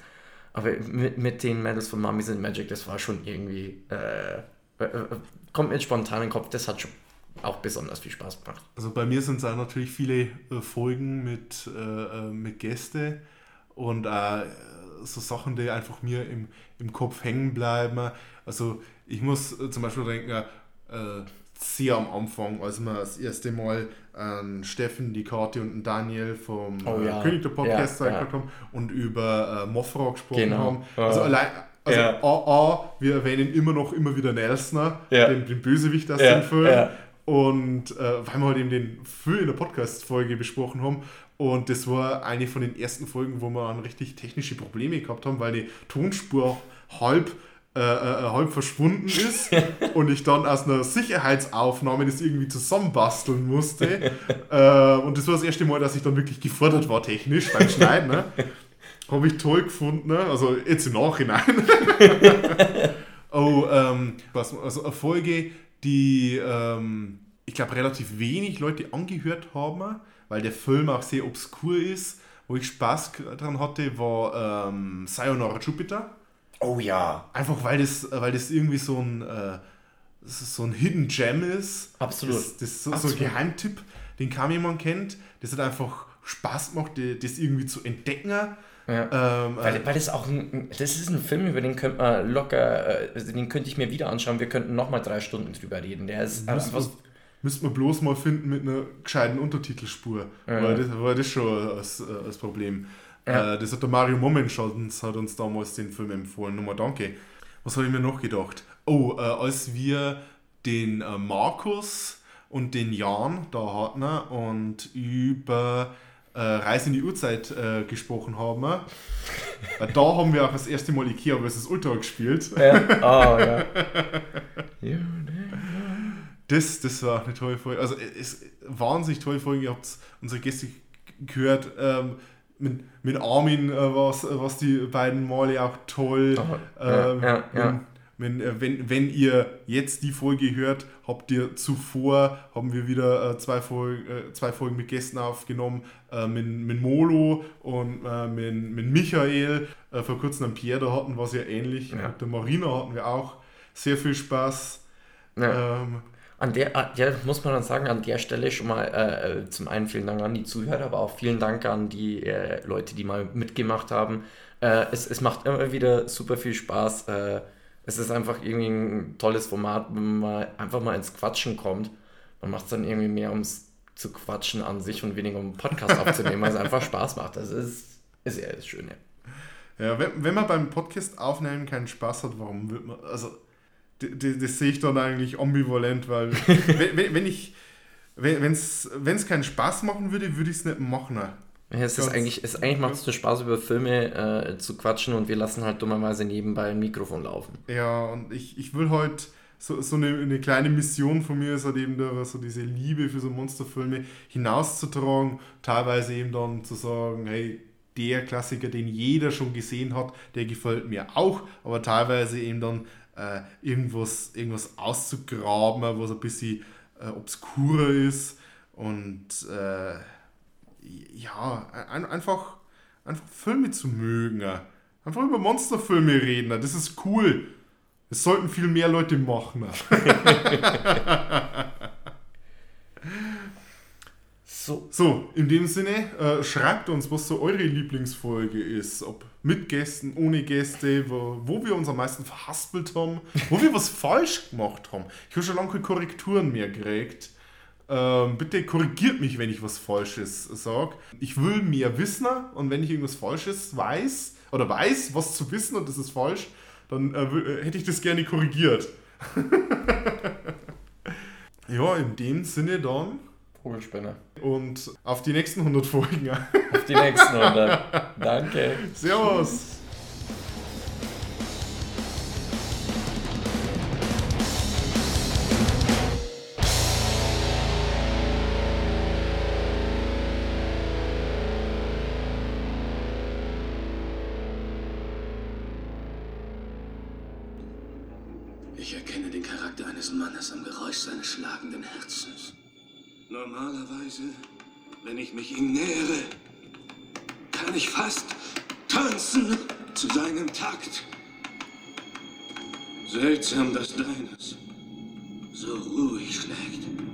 Aber mit, mit den Mädels von Mummies and Magic, das war schon irgendwie, äh, äh, äh, kommt mir spontan in den Kopf, das hat schon auch besonders viel Spaß gemacht. Also bei mir sind es natürlich viele äh, Folgen mit, äh, äh, mit Gäste und äh, so Sachen, die einfach mir im, im Kopf hängen bleiben. Also ich muss äh, zum Beispiel denken, äh, sehr am Anfang, als wir das erste Mal an Steffen, die Kathi und Daniel vom Oh äh, ja. König der Podcast Ja, ja. haben und über äh, Mothra gesprochen Genau. haben. Also Ja. allein, also Ja. A, A, wir erwähnen immer noch immer wieder Nelsner, Ja. den, den Bösewicht aus dem Film. Und äh, weil wir halt eben den Film in der Podcast-Folge besprochen haben. Und das war eine von den ersten Folgen, wo wir dann richtig technische Probleme gehabt haben, weil die Tonspur halb, äh, äh, halb verschwunden ist und ich dann aus einer Sicherheitsaufnahme das irgendwie zusammenbasteln musste. äh, und das war das erste Mal, dass ich dann wirklich gefordert war technisch beim Schneiden. Ne? Habe ich toll gefunden, ne? also jetzt im Nachhinein. oh, ähm, was, also eine Folge, die ähm, ich glaube relativ wenig Leute angehört haben, weil der Film auch sehr obskur ist. Wo ich Spaß dran hatte, war ähm, Sayonara Jupiter. Oh ja. Einfach weil das, weil das irgendwie so ein, äh, so ein Hidden Gem ist. Absolut. Das, das ist so, so Absolut. ein Geheimtipp, den kaum jemand kennt. Das hat einfach Spaß gemacht, das irgendwie zu entdecken. Ja. Ähm, weil, äh, weil das auch ein, das ist ein Film, über den könnte man locker, äh, den könnte ich mir wieder anschauen. Wir könnten nochmal drei Stunden drüber reden. Der ist Müsste einfach, müsste man bloß mal finden mit einer gescheiten Untertitelspur. Ja. Weil, das, weil das schon das, äh, das Problem. Ja. Äh, das hat der Mario Momenschans hat uns damals den Film empfohlen. Nochmal danke. Was habe ich mir noch gedacht? Oh, äh, als wir den äh, Markus und den Jan da hatten und über äh, Reise in die Uhrzeit äh, gesprochen haben, äh, da haben wir auch das erste Mal Ikea vs. Ultra gespielt. Ja. Oh, ja. Das, das war eine tolle Folge. Also es wahnsinnig tolle Folge. Ihr habt unsere Gäste gehört. Ähm, mit, mit Armin äh, was, was die beiden Male auch toll. ja, Ähm, ja, ja. Wenn, äh, wenn, wenn ihr jetzt die Folge hört, habt ihr zuvor, haben wir wieder äh, zwei, Folgen, äh, zwei Folgen mit Gästen aufgenommen, äh, mit, mit Molo und äh, mit, mit Michael. Äh, vor kurzem am Pierre, da hatten wir es ja ähnlich. Mit der Marina hatten wir auch sehr viel Spaß. Ja. Ähm, An der, an der muss man dann sagen, an der Stelle schon mal äh, zum einen vielen Dank an die Zuhörer, aber auch vielen Dank an die äh, Leute, die mal mitgemacht haben. Äh, es, es macht immer wieder super viel Spaß. Äh, es ist einfach irgendwie ein tolles Format, wenn man einfach mal ins Quatschen kommt. Man macht es dann irgendwie mehr ums zu quatschen an sich und weniger um einen Podcast aufzunehmen, weil es einfach Spaß macht. Das ist, ist eher das Schöne. Ja, wenn, wenn man beim Podcast aufnehmen keinen Spaß hat, warum wird man. Also, d- d- das sehe ich dann eigentlich ambivalent, weil wenn, wenn, ich. Wenn es keinen Spaß machen würde, würde ich es nicht machen. Ja, es ist eigentlich, es eigentlich macht es nur Spaß, über Filme äh, zu quatschen und wir lassen halt dummerweise nebenbei ein Mikrofon laufen. Ja, und ich, ich will heute so, so eine, eine kleine Mission von mir ist halt eben da, so diese Liebe für so Monsterfilme hinauszutragen, teilweise eben dann zu sagen, hey, der Klassiker, den jeder schon gesehen hat, der gefällt mir auch, aber teilweise eben dann äh, irgendwas, irgendwas auszugraben, was ein bisschen äh, obskurer ist und äh, ja, ein, einfach, einfach Filme zu mögen. Einfach über Monsterfilme reden, das ist cool. Es sollten viel mehr Leute machen. so. so, in dem Sinne, äh, schreibt uns, was so eure Lieblingsfolge ist. Ob mit Gästen, ohne Gäste, wo, wo wir uns am meisten verhaspelt haben, wo wir was falsch gemacht haben. Ich habe schon lange keine Korrekturen mehr gekriegt. Ähm, bitte korrigiert mich, wenn ich was Falsches sage. Ich will mehr wissen und wenn ich irgendwas Falsches weiß oder weiß, was zu wissen und das ist falsch, dann äh, äh, hätte ich das gerne korrigiert. ja, in dem Sinne dann. Vogelspinner. Und auf die nächsten 100 Folgen. Auf die nächsten 100. Danke. Servus. Normalerweise, wenn ich mich ihm nähere, kann ich fast tanzen zu seinem Takt. Seltsam, dass deines so ruhig schlägt.